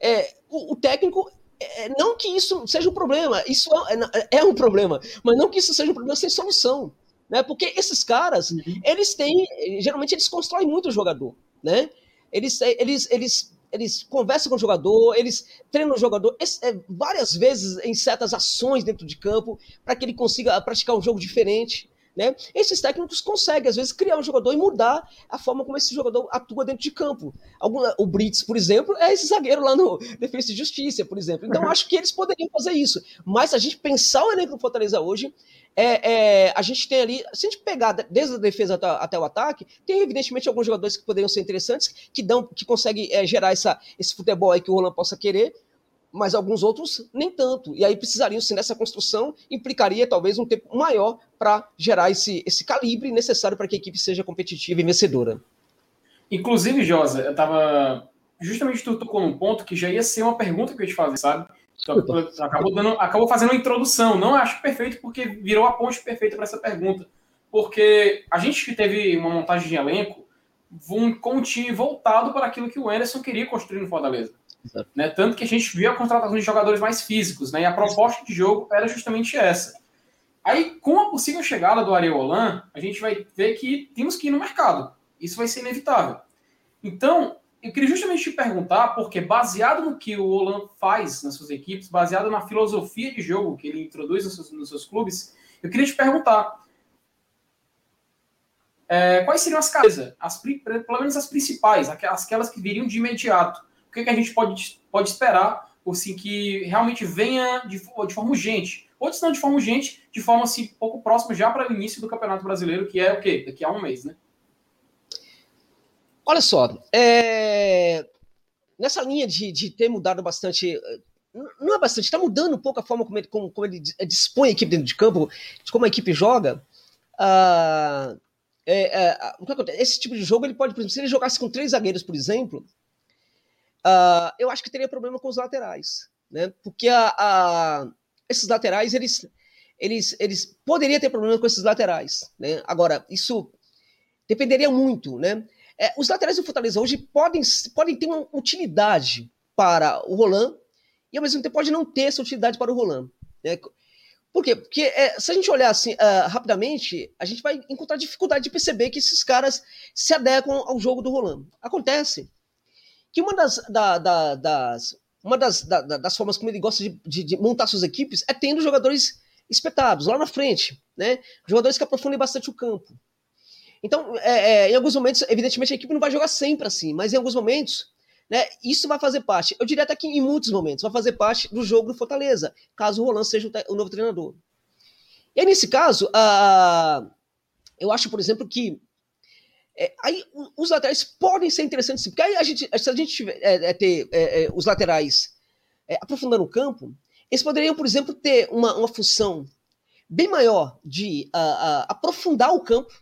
B: é, o, o, técnico. É, não que isso seja um problema, isso é, é, é, um problema, mas não que isso seja um problema sem solução. Né? Porque esses caras, uhum. eles têm. Geralmente eles constroem muito o jogador. Né? Eles, eles, eles, eles conversam com o jogador, eles treinam o jogador é, várias vezes em certas ações dentro de campo para que ele consiga praticar um jogo diferente. Né? Esses técnicos conseguem, às vezes, criar um jogador e mudar a forma como esse jogador atua dentro de campo. Algum, o Brits, por exemplo, é esse zagueiro lá no <laughs> Defesa e Justiça, por exemplo. Então, acho que eles poderiam fazer isso. Mas se a gente pensar o elenco do Fortaleza hoje, é, é, a gente tem ali, se a gente pegar desde a defesa até, até, o ataque, tem evidentemente alguns jogadores que poderiam ser interessantes, que dão, que conseguem é, gerar essa, esse futebol aí que o Roland possa querer, mas alguns outros nem tanto. E aí precisariam, se nessa construção, implicaria talvez um tempo maior para gerar esse, esse calibre necessário para que a equipe seja competitiva e vencedora.
D: Inclusive, Josa, eu tava. Justamente tu tocou num ponto que já ia ser uma pergunta que eu ia te fazer, sabe? <laughs> acabou, dando, acabou fazendo uma introdução. Não acho perfeito, porque virou a ponte perfeita para essa pergunta. Porque a gente que teve uma montagem de elenco com um time voltado para aquilo que o Anderson queria construir no Fortaleza. Né? Tanto que a gente viu a contratação de jogadores mais físicos, né? E a proposta de jogo era justamente essa. Aí, com a possível chegada do Areolan, a gente vai ver que temos que ir no mercado. Isso vai ser inevitável. Então, eu queria justamente te perguntar, porque baseado no que o Olan faz nas suas equipes, baseado na filosofia de jogo que ele introduz nos seus, nos seus clubes, eu queria te perguntar é, quais seriam as casas, as, pelo menos as principais, aquelas que viriam de imediato o que, que a gente pode, pode esperar assim, que realmente venha de, de forma urgente, ou se não de forma urgente, de forma assim, pouco próxima já para o início do Campeonato Brasileiro, que é o quê? Daqui a um mês, né?
B: Olha só, é... nessa linha de, de ter mudado bastante não é bastante, está mudando um pouco a forma como ele, como, como ele dispõe a equipe dentro de campo, de como a equipe joga. Uh, é, é? Esse tipo de jogo, ele pode, por exemplo, se ele jogasse com três zagueiros, por exemplo, uh, eu acho que teria problema com os laterais, né? Porque a, a, esses laterais, eles, eles, eles poderiam ter problema com esses laterais, né? Agora, isso dependeria muito, né? É, os laterais do Fortaleza hoje podem, podem ter uma utilidade para o Roland e ao mesmo tempo pode não ter essa utilidade para o Roland. Né? Por quê? Porque é, se a gente olhar assim uh, rapidamente, a gente vai encontrar dificuldade de perceber que esses caras se adequam ao jogo do Roland. Acontece que uma das, da, da, das, uma das, da, das formas como ele gosta de, de, de, montar suas equipes é tendo jogadores espetados lá na frente, né? Jogadores que aprofundem bastante o campo. Então, é, é, em alguns momentos, evidentemente, a equipe não vai jogar sempre assim, mas em alguns momentos né? Isso vai fazer parte, eu diria até que em muitos momentos, vai fazer parte do jogo do Fortaleza, caso o Roland seja o, novo treinador. E aí, nesse caso, uh, eu acho, por exemplo, que é, aí os laterais podem ser interessantes, porque aí a gente, se a gente tiver, é, é, ter é, é, os laterais é, aprofundando o campo, eles poderiam, por exemplo, ter uma, uma função bem maior de aprofundar o campo,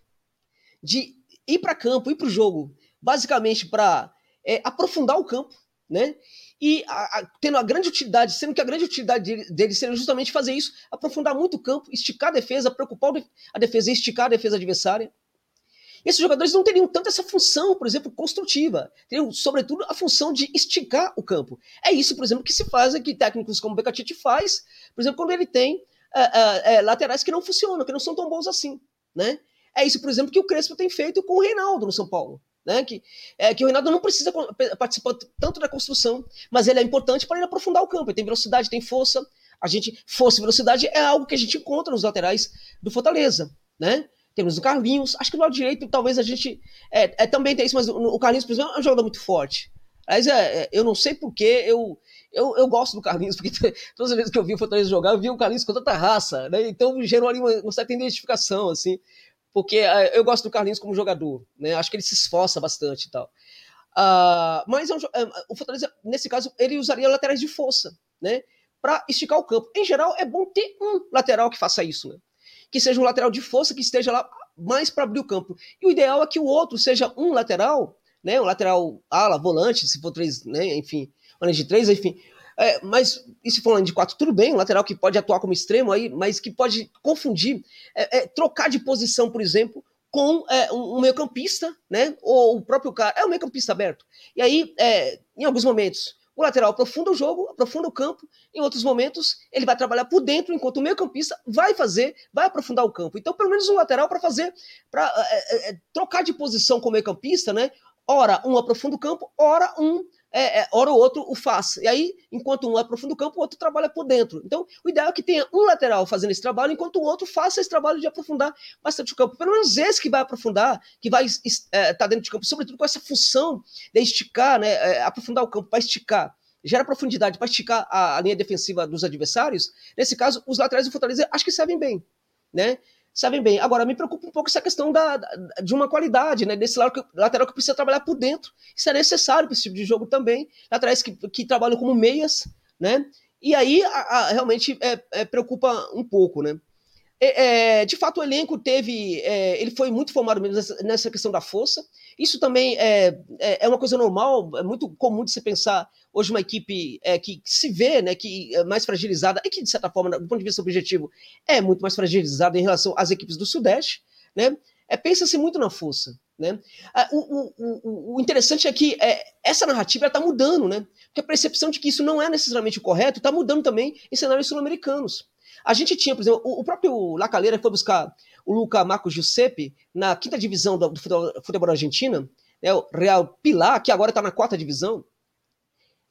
B: de ir para campo, ir para o jogo, basicamente para aprofundar o campo, né? E a, a, tendo a grande utilidade, sendo que a grande utilidade dele, dele seria justamente fazer isso, aprofundar muito o campo, esticar a defesa, preocupar a defesa esticar a defesa adversária. Esses jogadores não teriam tanto essa função, por exemplo, construtiva. Teriam, sobretudo, a função de esticar o campo. É isso, por exemplo, que se faz aqui, técnicos como o Becatite faz, por exemplo, quando ele tem é, é, é, laterais que não funcionam, que não são tão bons assim. Né? É isso, por exemplo, que o Crespo tem feito com o Reinaldo no São Paulo né? Que, é, que o Reinaldo não precisa participar tanto da construção, mas ele é importante para ele aprofundar o campo. Ele tem velocidade, tem força. A gente, força e velocidade é algo que a gente encontra nos laterais do Fortaleza, né? Temos o Carlinhos, acho que no lado direito talvez a gente é, é também tem isso, mas o Carlinhos, por exemplo, é um jogador muito forte. Mas é, é eu não sei porquê, eu, eu, eu gosto do Carlinhos, <laughs> porque todas as vezes que eu vi o Fortaleza jogar, eu vi o Carlinhos com tanta raça, né? Então gerou ali uma, uma certa identificação, assim porque uh, eu gosto do Carlinhos como jogador, né? Acho que ele se esforça bastante e tal. Uh, mas é um, uh, o Fortaleza, nesse caso, ele usaria laterais de força, né? Para esticar o campo. Em geral, é bom ter um lateral que faça isso, né? Que seja um lateral de força que esteja lá mais para abrir o campo. E o ideal é que o outro seja um lateral, né? Um lateral ala, volante, se for três, né? Enfim, uma de três, enfim é, mas, e se falando de quatro, tudo bem, um lateral que pode atuar como extremo aí, mas que pode confundir, é, é, trocar de posição, por exemplo, com é, um, um meio-campista, né? Ou o próprio cara. É um meio-campista aberto. E aí, é, em alguns momentos, o lateral aprofunda o jogo, aprofunda o campo. Em outros momentos, ele vai trabalhar por dentro, enquanto o meio-campista vai fazer, vai aprofundar o campo. Então, pelo menos um lateral para fazer, para é, é, trocar de posição com o meio-campista, né? Ora, um aprofunda o campo, ora um é, é, hora ou outro o faz. E aí, enquanto um aprofunda o campo, o outro trabalha por dentro. Então, o ideal é que tenha um lateral fazendo esse trabalho, enquanto o outro faça esse trabalho de aprofundar bastante o campo. Pelo menos esse que vai aprofundar, que vai estar é, tá dentro de campo, sobretudo com essa função de esticar, né, é, aprofundar o campo para esticar gera profundidade para esticar a, a, linha defensiva dos adversários, nesse caso, os laterais do Fortaleza acho que servem bem, né? Sabem bem. Agora, me preocupa um pouco essa questão da, de uma qualidade, né? Desse lateral que precisa trabalhar por dentro. Isso é necessário para esse tipo de jogo também. Laterais que, que trabalham como meias, né? E aí, a, a, realmente, é, é, preocupa um pouco, né? É, é, de fato, o elenco teve. É, ele foi muito formado nessa, nessa, questão da força. Isso também é, é, é, uma coisa normal, é muito comum de se pensar hoje uma equipe é, que, se vê né, que é mais fragilizada e que, de certa forma, do ponto de vista objetivo, é muito mais fragilizada em relação às equipes do Sudeste. Né? É, Pensa-se muito na força. Né? O, o, o, o interessante é que essa narrativa está mudando, né? porque a percepção de que isso não é necessariamente o correto está mudando também em cenários sul-americanos. A gente tinha, por exemplo, o, o próprio Lacaleira foi buscar o Luca Marco Giuseppe na quinta divisão do, do futebol, futebol argentino, né, o Real Pilar, que agora está na quarta divisão.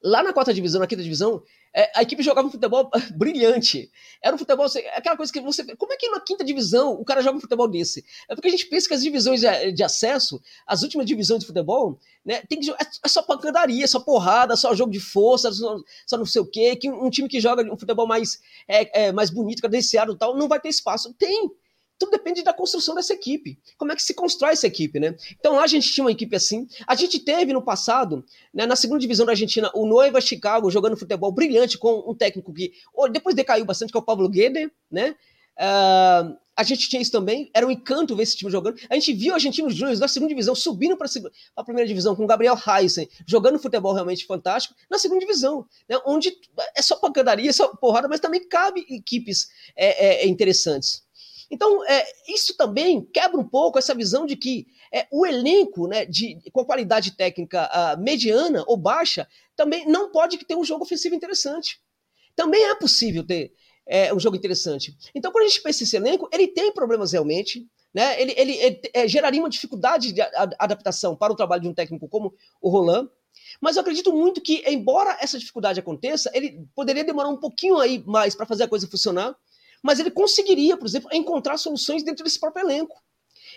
B: Lá na quarta divisão, na quinta divisão, é, a equipe jogava um futebol <laughs> brilhante. Era um futebol, assim, aquela coisa que você. Como é que na quinta divisão o cara joga um futebol desse? É porque a gente pensa que as divisões de, acesso, as últimas divisões de futebol, né, tem que, é, é só pancadaria, é só porrada, só jogo de força, só, só não sei o quê. Que um, um time que joga um futebol mais, é, é mais bonito, cadenciado e tal, não vai ter espaço. Tem tudo depende da construção dessa equipe. Como é que se constrói essa equipe, né? Então lá a gente tinha uma equipe assim. A gente teve no passado, né, na segunda divisão da Argentina, o Noiva Chicago jogando futebol brilhante com um técnico que depois decaiu bastante, que é o Pablo Guede, né? Uh, a gente tinha isso também, era um encanto ver esse time jogando. A gente viu o Argentinos Júnior da segunda divisão subindo para a primeira divisão com o Gabriel Heisen, jogando futebol realmente fantástico na segunda divisão, né, onde é só pancadaria, é só porrada, mas também cabe equipes é, é, interessantes. Então, é, isso também quebra um pouco essa visão de que é, o elenco né, de, com qualidade técnica uh, mediana ou baixa também não pode ter um jogo ofensivo interessante. Também é possível ter é, um jogo interessante. Então, quando a gente pensa esse elenco, ele tem problemas realmente. Né? Ele, ele, ele é, geraria uma dificuldade de adaptação para o trabalho de um técnico como o Roland. Mas eu acredito muito que, embora essa dificuldade aconteça, ele poderia demorar um pouquinho aí mais para fazer a coisa funcionar, mas ele conseguiria, por exemplo, encontrar soluções dentro desse próprio elenco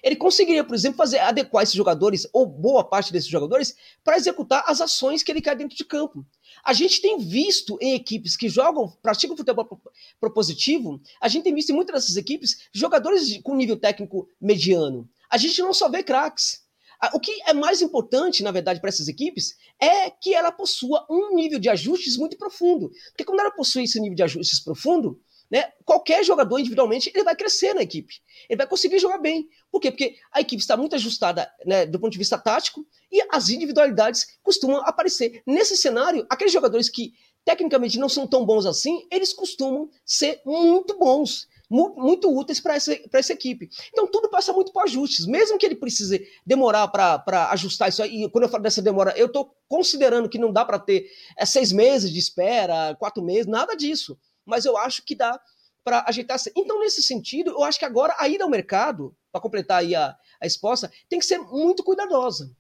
B: ele conseguiria, por exemplo, fazer adequar esses jogadores, ou boa parte desses jogadores, para executar as ações que ele quer dentro de campo. A gente tem visto em equipes que jogam, praticam futebol propositivo, a gente tem visto em muitas dessas equipes jogadores com nível técnico mediano. A gente não só vê craques. O que é mais importante, na verdade, para essas equipes é que ela possua um nível de ajustes muito profundo. Porque quando ela possui esse nível de ajustes profundo, né? Qualquer jogador individualmente ele vai crescer na equipe, ele vai conseguir jogar bem. Por quê? Porque a equipe está muito ajustada né, do ponto de vista tático e as individualidades costumam aparecer. Nesse cenário, aqueles jogadores que tecnicamente não são tão bons assim, eles costumam ser muito bons, muito úteis para essa, essa equipe. Então tudo passa muito por ajustes, mesmo que ele precise demorar para ajustar isso aí. E quando eu falo dessa demora, eu estou considerando que não dá para ter é, seis meses de espera, quatro meses, nada disso mas eu acho que dá para ajeitar. Então, nesse sentido, eu acho que agora a ida ao mercado, para completar aí a, a resposta, tem que ser muito cuidadosa.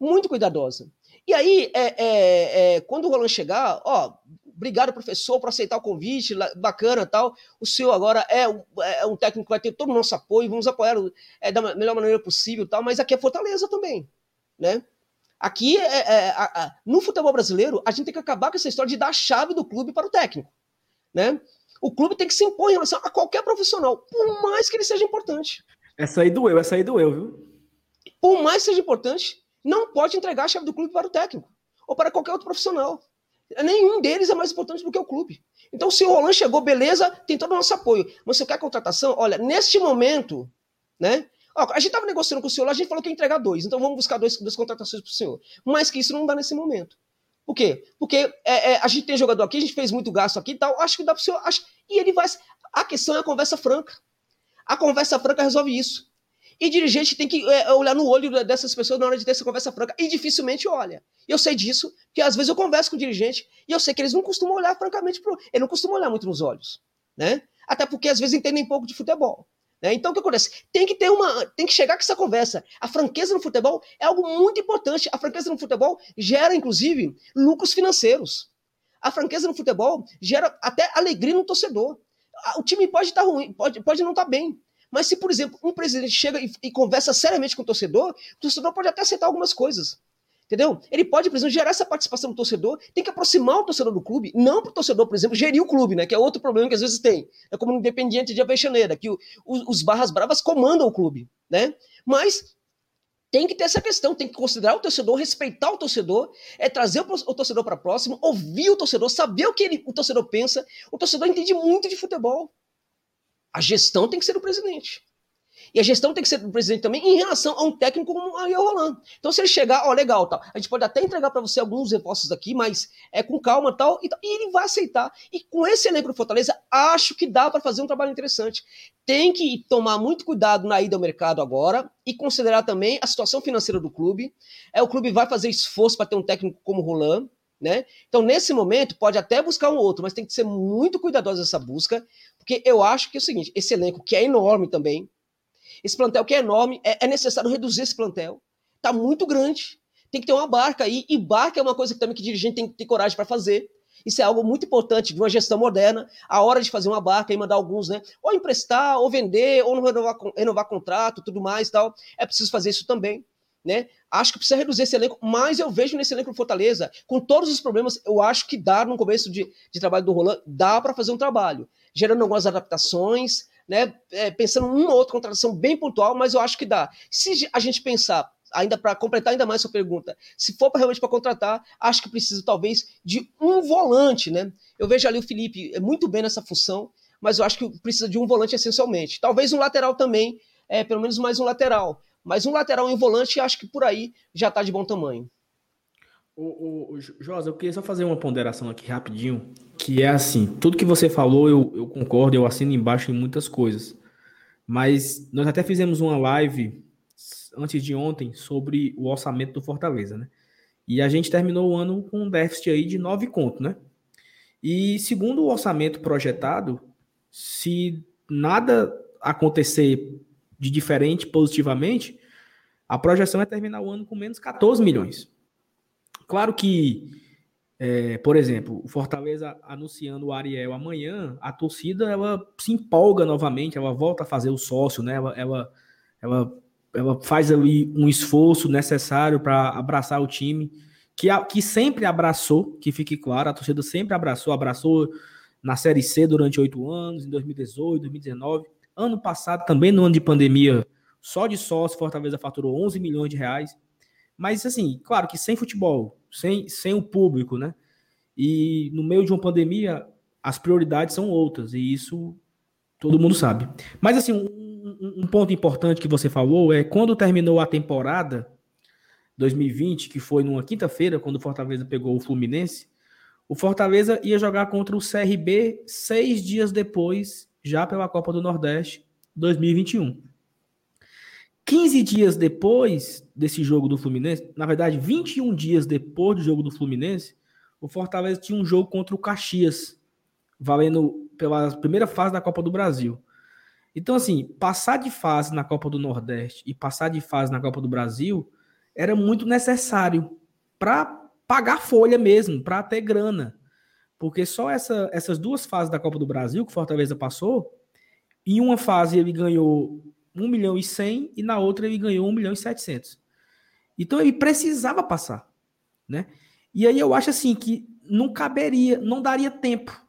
B: Muito cuidadosa. E aí, é, é, é, quando o Roland chegar, ó, obrigado, professor, por aceitar o convite, bacana tal. O senhor agora é um, é um técnico que vai ter todo o nosso apoio, vamos apoiar é, da melhor maneira possível tal, mas aqui é Fortaleza também, né? Aqui, é, é, no futebol brasileiro, a gente tem que acabar com essa história de dar a chave do clube para o técnico né? O clube tem que se impor em relação a qualquer profissional, por mais que ele seja importante.
A: Essa aí doeu, essa aí doeu, viu?
B: Por mais que seja importante, não pode entregar a chave do clube para o técnico ou para qualquer outro profissional. Nenhum deles é mais importante do que o clube. Então, se o Roland chegou, beleza, tem todo o nosso apoio. Mas você quer contratação? Olha, neste momento, né? Ó, a gente estava negociando com o senhor lá, a gente falou que ia entregar dois, então vamos buscar dois, duas contratações para o senhor. Mas que isso não dá nesse momento. Por quê? Porque é, é, a gente tem jogador aqui, a gente fez muito gasto aqui e tal, acho que dá para o senhor. Acho, e ele vai. A questão é a conversa franca. A conversa franca resolve isso. E dirigente tem que é, olhar no olho dessas pessoas na hora de ter essa conversa franca. E dificilmente olha. Eu sei disso, porque às vezes eu converso com o dirigente e eu sei que eles não costumam olhar francamente pro. Eles não costumam olhar muito nos olhos. Né? Até porque às vezes entendem pouco de futebol. Né? Então, o que acontece? Tem que ter uma. Tem que chegar com essa conversa. A franqueza no futebol é algo muito importante. A franqueza no futebol gera, inclusive, lucros financeiros. A franqueza no futebol gera até alegria no torcedor. O time pode estar tá ruim, pode, pode não estar tá bem. Mas se, por exemplo, um presidente chega e, e conversa seriamente com o torcedor, o torcedor pode até aceitar algumas coisas. Entendeu? Ele pode, por exemplo, gerar essa participação do torcedor, tem que aproximar o torcedor do clube, não para o torcedor, por exemplo, gerir o clube, né? Que é outro problema que às vezes tem. É como no Independiente de Aveixaneira, que o, os Barras Bravas comandam o clube, né? Mas tem que ter essa questão, tem que considerar o torcedor, respeitar o torcedor, é trazer o, o torcedor para próximo, ouvir o torcedor, saber o que ele, o torcedor pensa. O torcedor entende muito de futebol. A gestão tem que ser o presidente. E a gestão tem que ser do presidente também em relação a um técnico como o Ariel Roland. Então, se ele chegar, ó, legal, tal, a gente pode até entregar para você alguns reforços aqui, mas é com calma tal, e, tal, e ele vai aceitar. E com esse elenco do Fortaleza, acho que dá para fazer um trabalho interessante. Tem que tomar muito cuidado na ida ao mercado agora e considerar também a situação financeira do clube. É, o clube vai fazer esforço para ter um técnico como o Roland. Né? Então, nesse momento, pode até buscar um outro, mas tem que ser muito cuidadoso nessa busca, porque eu acho que é o seguinte: esse elenco, que é enorme também, esse plantel que é enorme, é, é necessário reduzir esse plantel. Está muito grande. Tem que ter uma barca aí, e barca é uma coisa que também que dirigente tem que ter coragem para fazer. Isso é algo muito importante de uma gestão moderna. A hora de fazer uma barca e mandar alguns, né? Ou emprestar, ou vender, ou não renovar, renovar contrato, tudo mais tal. É preciso fazer isso também. Né? Acho que precisa reduzir esse elenco, mas eu vejo nesse elenco do Fortaleza, com todos os problemas, eu acho que dá no começo de, de trabalho do Roland, dá para fazer um trabalho, gerando algumas adaptações, né, é, pensando em uma ou outra contratação bem pontual, mas eu acho que dá. Se a gente pensar, ainda para completar ainda mais sua pergunta, se for pra, realmente para contratar, acho que precisa talvez de um volante, né? Eu vejo ali o Felipe é muito bem nessa função. mas eu acho que precisa de um volante essencialmente. Talvez um lateral também, é, pelo menos mais um lateral. Mas um lateral e um volante, acho que por aí já está de bom tamanho.
A: O, Josa, eu queria só fazer uma ponderação aqui rapidinho, que é assim, tudo que você falou eu, eu concordo, eu assino embaixo em muitas coisas. Mas nós até fizemos uma live antes de ontem sobre o orçamento do Fortaleza, né? E a gente terminou o ano com um déficit aí de nove contos, né? E segundo o orçamento projetado, se nada acontecer de diferente positivamente, a projeção é terminar o ano com menos 14 milhões. Claro que, é, por exemplo, o Fortaleza anunciando o Ariel amanhã, a torcida ela se empolga novamente, ela volta a fazer o sócio, né? Ela, ela, ela, ela faz ali um esforço necessário para abraçar o time, que, a, que sempre abraçou, que fique claro, a torcida sempre abraçou, abraçou na Série C durante oito anos, em 2018, 2019. Ano passado, também no ano de pandemia, só de sócio, Fortaleza faturou 11 milhões de reais. Mas, assim, claro que sem futebol, sem, sem o público, né? E no meio de uma pandemia, as prioridades são outras, e isso todo mundo sabe. Mas, assim, um, um ponto importante que você falou é quando terminou a temporada 2020, que foi numa quinta-feira, quando o Fortaleza pegou o Fluminense, o Fortaleza ia jogar contra o CRB seis dias depois, já pela Copa do Nordeste 2021. 15 dias depois desse jogo do Fluminense, na verdade, 21 dias depois do jogo do Fluminense, o Fortaleza tinha um jogo contra o Caxias, valendo pela primeira fase da Copa do Brasil. Então, assim, passar de fase na Copa do Nordeste e passar de fase na Copa do Brasil era muito necessário para pagar folha mesmo, para ter grana. Porque só essa, essas duas fases da Copa do Brasil que Fortaleza passou, em uma fase ele ganhou 1 milhão e 100 e na outra ele ganhou 1 milhão e 700. Então ele precisava passar, né? E aí eu acho assim que não caberia, não daria tempo.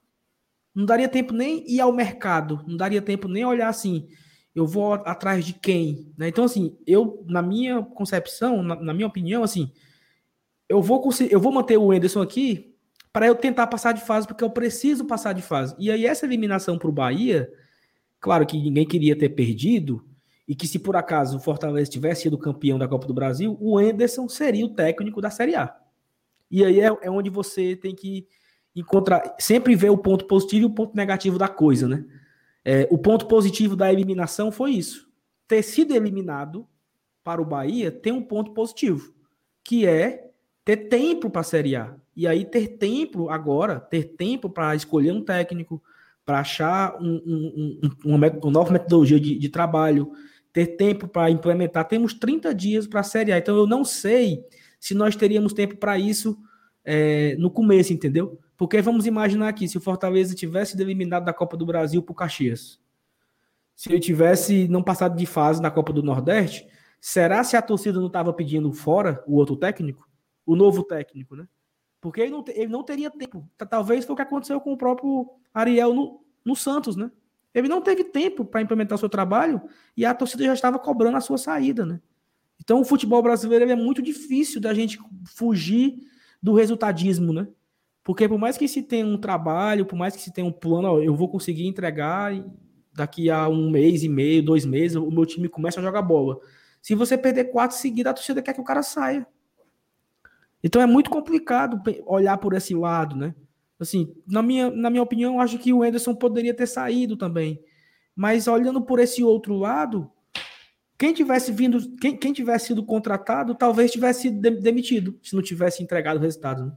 A: Não daria tempo nem ir ao mercado, não daria tempo nem olhar assim, eu vou atrás de quem, né? Então assim, eu na minha concepção, na, na minha opinião, assim, eu vou eu vou manter o Enderson aqui para eu tentar passar de fase, porque eu preciso passar de fase. E aí, essa eliminação para o Bahia, claro que ninguém queria ter perdido, e que se por acaso o Fortaleza tivesse sido campeão da Copa do Brasil, o Enderson seria o técnico da Série A. E aí é, é onde você tem que encontrar, sempre ver o ponto positivo e o ponto negativo da coisa, né? É, o ponto positivo da eliminação foi isso. Ter sido eliminado para o Bahia tem um ponto positivo, que é ter tempo para a Série A. E aí ter tempo agora, ter tempo para escolher um técnico, para achar um, um, um, uma, uma, nova metodologia de, de trabalho, ter tempo para implementar. Temos 30 dias para a Série A, então eu não sei se nós teríamos tempo para isso é, no começo, entendeu? Porque vamos imaginar aqui, se o Fortaleza tivesse eliminado da Copa do Brasil por Caxias, se ele tivesse não passado de fase na Copa do Nordeste, será se a torcida não estava pedindo fora o outro técnico? o novo técnico, né? Porque ele não, ele não teria tempo. Talvez foi o que aconteceu com o próprio Ariel no, no Santos, né? Ele não teve tempo para implementar o seu trabalho e a torcida já estava cobrando a sua saída, né? Então o futebol brasileiro é muito difícil da gente fugir do resultadismo, né? Porque por mais que se tenha um trabalho, por mais que se tenha um plano, ó, eu vou conseguir entregar daqui a um mês e meio, dois meses, o meu time começa a jogar bola. Se você perder quatro seguidas, a torcida quer que o cara saia. Então é muito complicado olhar por esse lado, né? Assim, na minha, na minha opinião, acho que o Anderson poderia ter saído também. Mas olhando por esse outro lado, quem tivesse vindo, quem, quem tivesse sido contratado, talvez tivesse sido demitido, se não tivesse entregado o resultado. Né?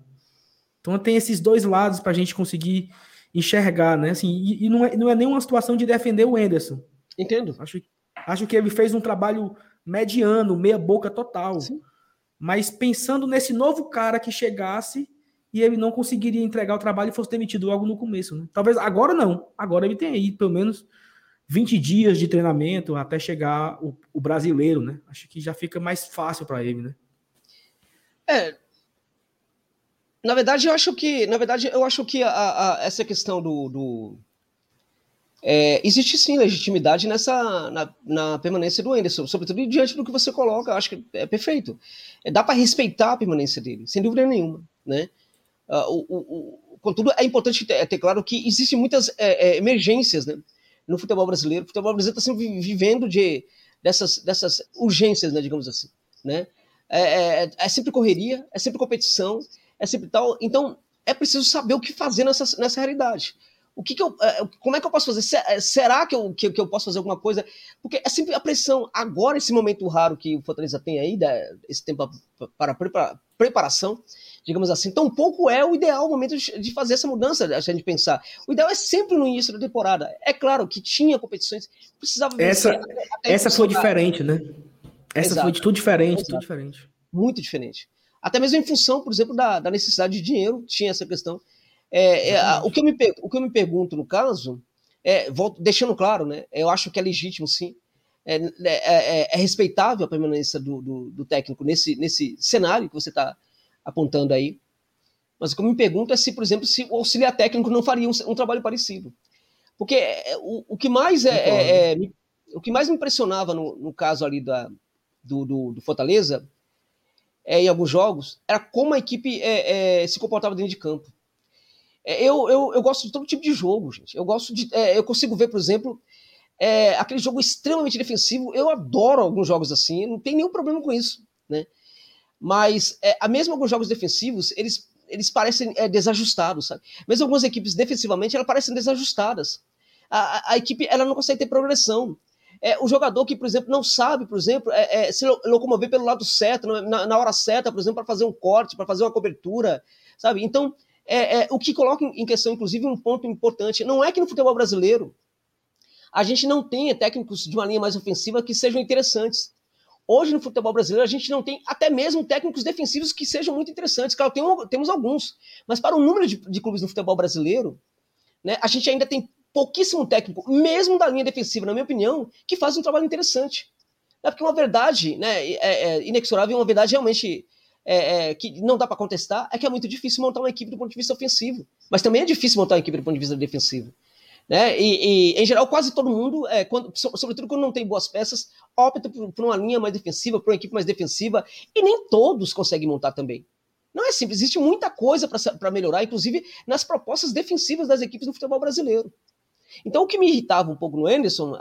A: Então tem esses dois lados para a gente conseguir enxergar, né? Assim, e, e, não, é, não é nenhuma situação de defender o Anderson.
B: Entendo.
A: Acho, acho que ele fez um trabalho mediano, meia boca total. Sim mas pensando nesse novo cara que chegasse e ele não conseguiria entregar o trabalho e fosse demitido logo no começo. Né? Talvez agora não. Agora ele tem aí pelo menos 20 dias de treinamento até chegar o, o brasileiro, né? Acho que já fica mais fácil para ele, né?
B: É. Na verdade, eu acho que, na verdade, eu acho que a, a, essa questão do, do é, existe sim legitimidade nessa na, na, permanência do Anderson, sobretudo diante do que você coloca, acho que é perfeito. É, dá para respeitar a permanência dele, sem dúvida nenhuma, né? Uh, o, o, contudo, é importante ter, ter claro que existem muitas é, é, emergências né, no futebol brasileiro. O futebol brasileiro está sempre vivendo de, dessas, dessas urgências, né, digamos assim. Né? É, é, é, sempre correria, é sempre competição, é sempre tal. Então, é preciso saber o que fazer nessa, nessa realidade. O que, que eu, é, como é que eu posso fazer? É, será que eu, que, que, eu posso fazer alguma coisa? Porque é sempre a pressão. Agora, esse momento raro que o Fortaleza tem aí, esse tempo para preparação, digamos assim, tão pouco é o ideal momento de fazer essa mudança, a gente pensar. O ideal é sempre no início da temporada. É claro que tinha competições, precisava
A: Essa, essa foi diferente, né? Essa Exato. foi de tudo diferente, Exato. tudo diferente.
B: Muito diferente. Até mesmo em função, por exemplo, da, da necessidade de dinheiro, tinha essa questão. É, é, o, que eu me, o que eu me pergunto, no caso, é, volto, deixando claro, né, eu acho que é legítimo, sim, é, é, é, é respeitável a permanência do, do, do, técnico nesse, nesse cenário que você está apontando aí. Mas o que eu me pergunto é se, por exemplo, se o auxiliar técnico não faria um, um trabalho parecido. Porque o, o que mais é, me, o que mais me impressionava no, no caso ali da, do, do, do Fortaleza, em alguns jogos, era como a equipe se comportava dentro de campo. É, eu, eu, eu gosto de todo tipo de jogo, gente. Eu gosto de. É, eu consigo ver, por exemplo, é, aquele jogo extremamente defensivo. Eu adoro alguns jogos assim, não tem nenhum problema com isso, né? Mas, é, mesmo alguns jogos defensivos, eles, eles parecem é, desajustados, sabe? Mesmo algumas equipes defensivamente, elas parecem desajustadas. A, a, a equipe ela não consegue ter progressão. É, o jogador que, por exemplo, não sabe, por exemplo, é, é, se locomover pelo lado certo, na, na hora certa, por exemplo, para fazer um corte, para fazer uma cobertura, sabe? Então, é, é, o que coloca em questão, inclusive, um ponto importante. Não é que no futebol brasileiro a gente não tenha técnicos de uma linha mais ofensiva que sejam interessantes. Hoje, no futebol brasileiro, a gente não tem até mesmo técnicos defensivos que sejam muito interessantes. Claro, tem, temos alguns. Mas para o número de, de, clubes no futebol brasileiro, né, a gente ainda tem pouquíssimo técnico, mesmo da linha defensiva, na minha opinião, que faz um trabalho interessante. É porque uma verdade né, é, é inexorável, uma verdade realmente é, é, que não dá para contestar é que é muito difícil montar uma equipe do ponto de vista ofensivo. Mas também é difícil montar uma equipe do ponto de vista defensivo. Né? E, e em geral, quase todo mundo, é, quando, sobretudo quando não tem boas peças, opta por, por uma linha mais defensiva, por uma equipe mais defensiva, e nem todos conseguem montar também. Não é simples, existe muita coisa para melhorar, inclusive nas propostas defensivas das equipes do futebol brasileiro. Então, o que me irritava um pouco no Anderson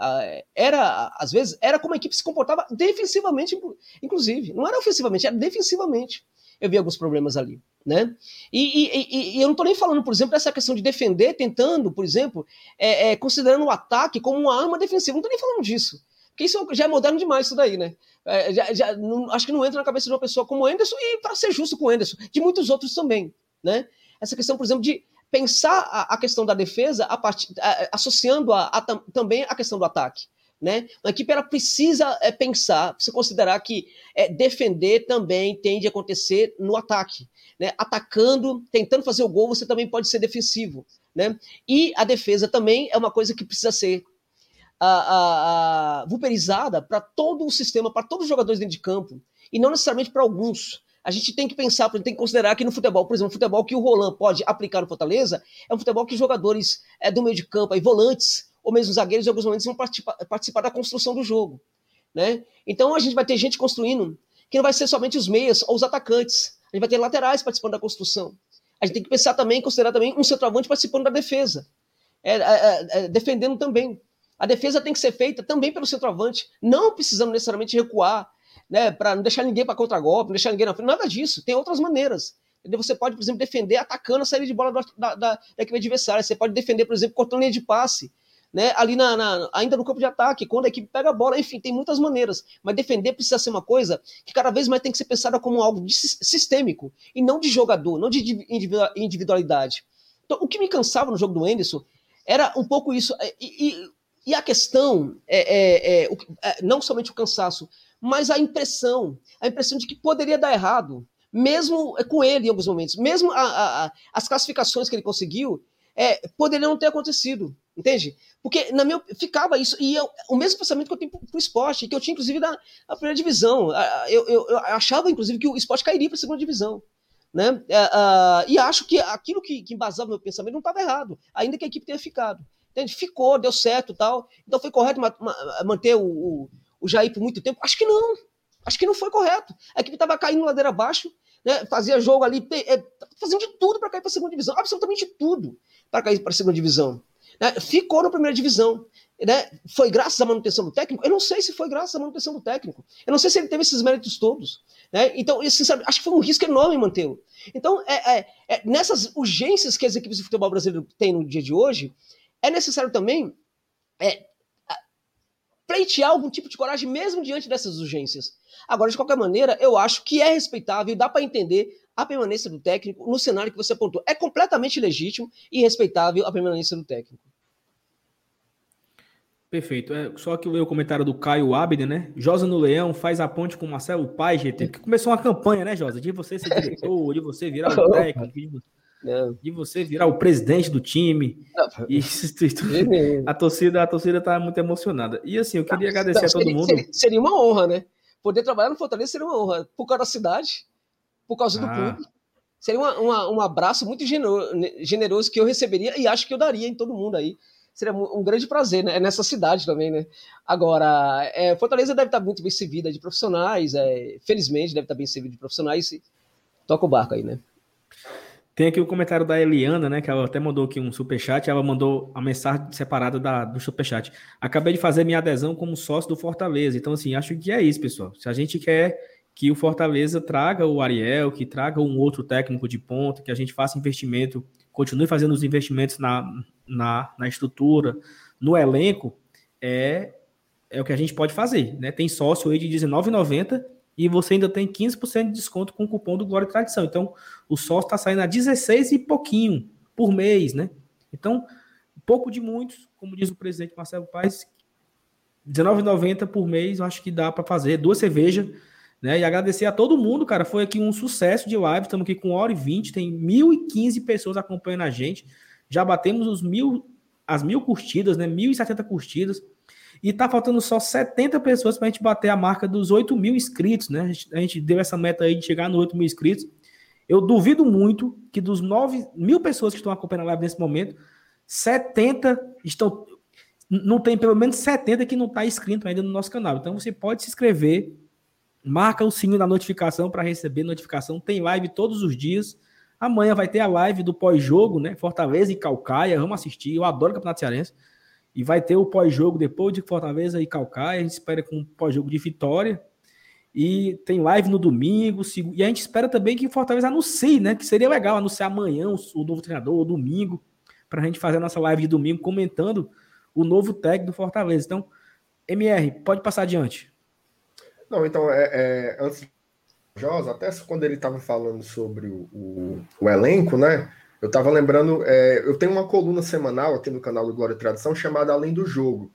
B: era, às vezes, era como a equipe se comportava defensivamente, inclusive. Não era ofensivamente, era defensivamente. Eu vi alguns problemas ali. Né? E, e, e eu não estou nem falando, por exemplo, dessa questão de defender, tentando, por exemplo, é, é, considerando o ataque como uma arma defensiva. Não estou nem falando disso. Porque isso já é moderno demais, isso daí, né? É, já, já, não, acho que não entra na cabeça de uma pessoa como o Anderson e, para ser justo com o Anderson, de muitos outros também. Né? Essa questão, por exemplo, de pensar a, a questão da defesa a part, a, associando a, também a questão do ataque. Né? A equipe ela precisa é, pensar, precisa considerar que é, defender também tende a acontecer no ataque. Né? Atacando, tentando fazer o gol, você também pode ser defensivo. Né? E a defesa também é uma coisa que precisa ser a, a, a vulverizada para todo o sistema, para todos os jogadores dentro de campo, e não necessariamente para alguns a gente tem que pensar, tem que considerar que no futebol, por exemplo, o futebol que o Roland pode aplicar no Fortaleza é um futebol que jogadores é, do meio de campo, aí, volantes, ou mesmo zagueiros, em alguns momentos vão participar, participar da construção do jogo. Né? Então a gente vai ter gente construindo que não vai ser somente os meias ou os atacantes. A gente vai ter laterais participando da construção. A gente tem que pensar também, considerar também um centroavante participando da defesa. É, é, é, defendendo também. A defesa tem que ser feita também pelo centroavante, não precisando necessariamente recuar, né, para não deixar ninguém para contra-golpe, não deixar ninguém na frente, nada disso. Tem outras maneiras. Você pode, por exemplo, defender atacando a saída de bola da, da, da, equipe adversária. Você pode defender, por exemplo, cortando linha de passe. Né, ali na, na, ainda no campo de ataque, quando a equipe pega a bola, enfim, tem muitas maneiras. Mas defender precisa ser uma coisa que cada vez mais tem que ser pensada como algo de, sistêmico e não de jogador, não de individualidade. Então, o que me cansava no jogo do Anderson era um pouco isso. E, e, e a questão é, é, é, é, não somente o cansaço, mas a impressão, a impressão de que poderia dar errado, mesmo com ele em alguns momentos, mesmo a, a, as classificações que ele conseguiu, é, poderiam não ter acontecido, entende? Porque na minha ficava isso, e eu, o mesmo pensamento que eu tenho para o esporte, que eu tinha inclusive na, na primeira divisão. Eu, eu, eu, achava, inclusive, que o esporte cairia para a segunda divisão. Né? É, uh, e acho que aquilo que, que embasava meu pensamento não estava errado, ainda que a equipe tenha ficado. Entende? Ficou, deu certo tal. Então foi correto manter o, o o Jair por muito tempo? Acho que não. Acho que não foi correto. A equipe estava caindo ladeira abaixo, né? fazia jogo ali, é, fazendo de tudo para cair para a segunda divisão, absolutamente tudo para cair para a segunda divisão. Né? Ficou na primeira divisão. Né? Foi graças à manutenção do técnico? Eu não sei se foi graças à manutenção do técnico. Eu não sei se ele teve esses méritos todos. Né? Então, sinceramente, acho que foi um risco enorme mantê-lo. Então, é, é, é, nessas urgências que as equipes de futebol brasileiro têm no dia de hoje, é necessário também é, pleitear algum tipo de coragem mesmo diante dessas urgências. Agora, de qualquer maneira, eu acho que é respeitável, dá para entender a permanência do técnico no cenário que você apontou. É completamente legítimo e respeitável a permanência do técnico.
A: Perfeito. É, só que o comentário do Caio Abner, né? Josa no Leão faz a ponte com o Marcelo Pai, GT, que começou uma campanha, né, Josa? De você ser diretor, de você virar o <laughs> técnico, de você virar o presidente do time. Isso, <laughs> a torcida, a torcida tá muito emocionada. E assim, eu queria agradecer não, a todo
B: seria,
A: mundo.
B: Seria, seria, uma honra, né? Poder trabalhar no Fortaleza seria uma honra. Por causa da cidade, por causa do ah. clube. Seria uma, uma, um abraço muito generoso que eu receberia e acho que eu daria em todo mundo aí. Seria um grande prazer, né? É nessa cidade também, né? Agora, é, Fortaleza deve estar muito bem servida de profissionais, é, felizmente deve estar bem servida de profissionais. E toca o barco aí, né?
A: Tem aqui o comentário da Eliana, né? Que ela até mandou aqui um superchat. Ela mandou a mensagem separada da, do superchat. Acabei de fazer minha adesão como sócio do Fortaleza. Então, assim, acho que é isso, pessoal. Se a gente quer que o Fortaleza traga o Ariel, que traga um outro técnico de ponta, que a gente faça investimento, continue fazendo os investimentos na, na, na estrutura, no elenco, é, é o que a gente pode fazer. Né? Tem sócio aí de R$19,90 e você ainda tem 15% de desconto com o cupom do Glória e Tradição. Então, o sócio está saindo a 16 e pouquinho por mês, né? Então, pouco de muitos, como diz o presidente Marcelo Paes, R$19,90 por mês, eu acho que dá para fazer duas cervejas, né? E agradecer a todo mundo, cara, foi aqui um sucesso de live, estamos aqui com 1 hora e 20, tem 1.015 pessoas acompanhando a gente, já batemos os mil, as mil curtidas, né? 1.070 curtidas, e tá faltando só 70 pessoas para a gente bater a marca dos 8 mil inscritos, né? A gente, a gente, deu essa meta aí de chegar no 8 mil inscritos. Eu duvido muito que dos 9 mil pessoas que estão acompanhando a live nesse momento, 70 estão. Não tem pelo menos 70 que não está inscrito ainda no nosso canal. Então você pode se inscrever, marca o sininho da notificação para receber notificação. Tem live todos os dias. Amanhã vai ter a live do pós-jogo, né? Fortaleza e Calcaia. Vamos assistir. Eu adoro o Campeonato Cearense. E vai ter o pós-jogo depois de Fortaleza e Calcaia. A gente espera com um pós-jogo de vitória. E tem live no domingo. E a gente espera também que Fortaleza anuncie, né? Que seria legal anunciar amanhã o novo treinador, ou domingo, para a gente fazer a nossa live de domingo comentando o novo técnico do Fortaleza. Então, MR, pode passar adiante.
C: Não, então, é, é antes Josa, até quando ele estava falando sobre o, o, o elenco, né? Eu estava lembrando, é, eu tenho uma coluna semanal aqui no canal do Glória e Tradição chamada Além do Jogo.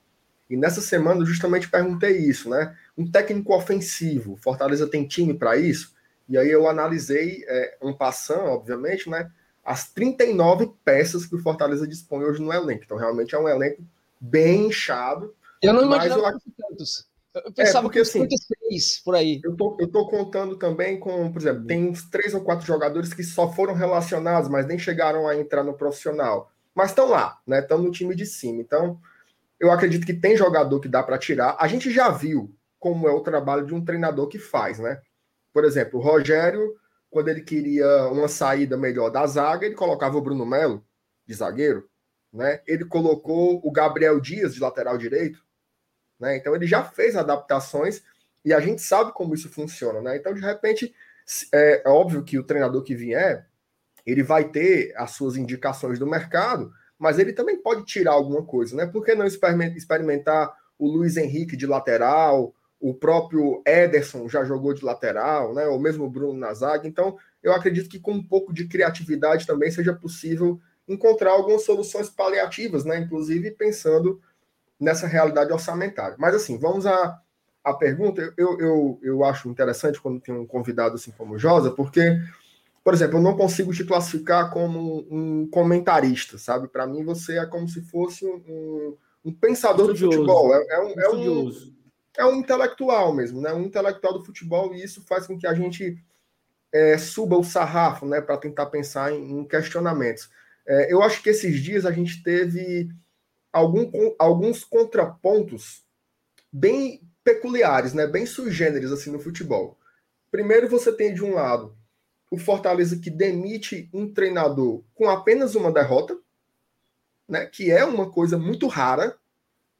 C: E nessa semana eu justamente perguntei isso, né? Um técnico ofensivo, Fortaleza tem time para isso? E aí eu analisei, é, um passando, obviamente, né? As 39 peças que o Fortaleza dispõe hoje no elenco. Então, realmente é um elenco bem inchado.
B: Eu não imaginava eu... tantos.
C: Eu pensava é, porque, que assim, 56 por aí. Eu tô, eu tô contando também com, por exemplo, tem uns três ou quatro jogadores que só foram relacionados, mas nem chegaram a entrar no profissional. Mas estão lá, né? Estão no time de cima. Então, eu acredito que tem jogador que dá para tirar. A gente já viu como é o trabalho de um treinador que faz, né? Por exemplo, o Rogério, quando ele queria uma saída melhor da zaga, ele colocava o Bruno Melo de zagueiro, né? Ele colocou o Gabriel Dias de lateral direito, né? Então ele já fez adaptações e a gente sabe como isso funciona. Né? Então, de repente, é, é óbvio que o treinador que vier, ele vai ter as suas indicações do mercado, mas ele também pode tirar alguma coisa. Né? Por que não experimentar o Luiz Henrique de lateral, o próprio Ederson já jogou de lateral, né? ou mesmo o Bruno na zaga. Então, eu acredito que com um pouco de criatividade também seja possível encontrar algumas soluções paliativas, né? inclusive pensando nessa realidade orçamentária. Mas assim, vamos a, a pergunta. Eu, eu, eu acho interessante quando tem um convidado assim como o Josa, porque, por exemplo, eu não consigo te classificar como um comentarista, sabe? Para mim, você é como se fosse um, um pensador do futebol. É, é, um, é, um, é um intelectual mesmo, né? Um intelectual do futebol, e isso faz com que a gente é, suba o sarrafo, né? Para tentar pensar em, em questionamentos. É, eu acho que esses dias a gente teve algum, alguns contrapontos bem peculiares, né? bem sui generis assim, no futebol. Primeiro, você tem de um lado o Fortaleza que demite um treinador com apenas uma derrota, né, que é uma coisa muito rara,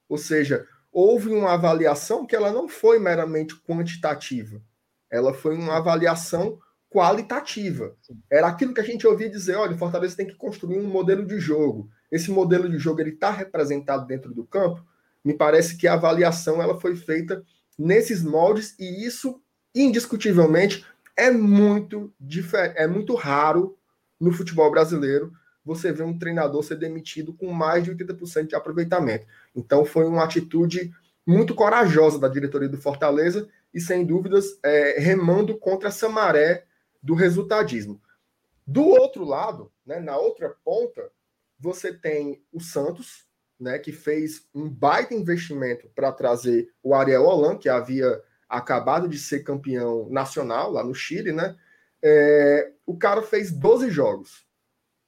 C: ou seja, houve uma avaliação que ela não foi meramente quantitativa, ela foi uma avaliação qualitativa. Era aquilo que a gente ouvia dizer, olha, o Fortaleza tem que construir um modelo de jogo. Esse modelo de jogo ele está representado dentro do campo. Me parece que a avaliação ela foi feita nesses moldes e isso indiscutivelmente é muito é muito raro no futebol brasileiro você ver um treinador ser demitido com mais de 80% de aproveitamento. Então foi uma atitude muito corajosa da diretoria do Fortaleza e sem dúvidas é, remando contra essa maré do resultadismo. Do outro lado, né, na outra ponta, você tem o Santos, né, que fez um baita investimento para trazer o Ariel Holan, que havia acabado de ser campeão nacional lá no Chile, né? É, o cara fez 12 jogos,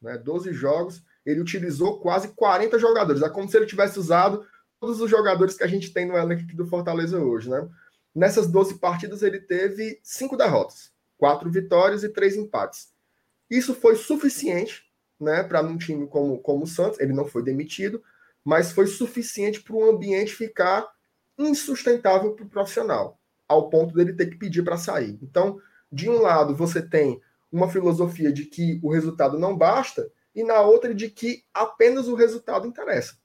C: né? 12 jogos, ele utilizou quase 40 jogadores. É como se ele tivesse usado todos os jogadores que a gente tem no elenco do Fortaleza hoje, né? Nessas 12 partidas ele teve cinco derrotas, quatro vitórias e três empates. Isso foi suficiente, né, para um time como, como o Santos, ele não foi demitido, mas foi suficiente para o ambiente ficar insustentável para o profissional, ao ponto dele ter que pedir para sair. Então, de um lado, você tem uma filosofia de que o resultado não basta, e na outra de que apenas o resultado interessa.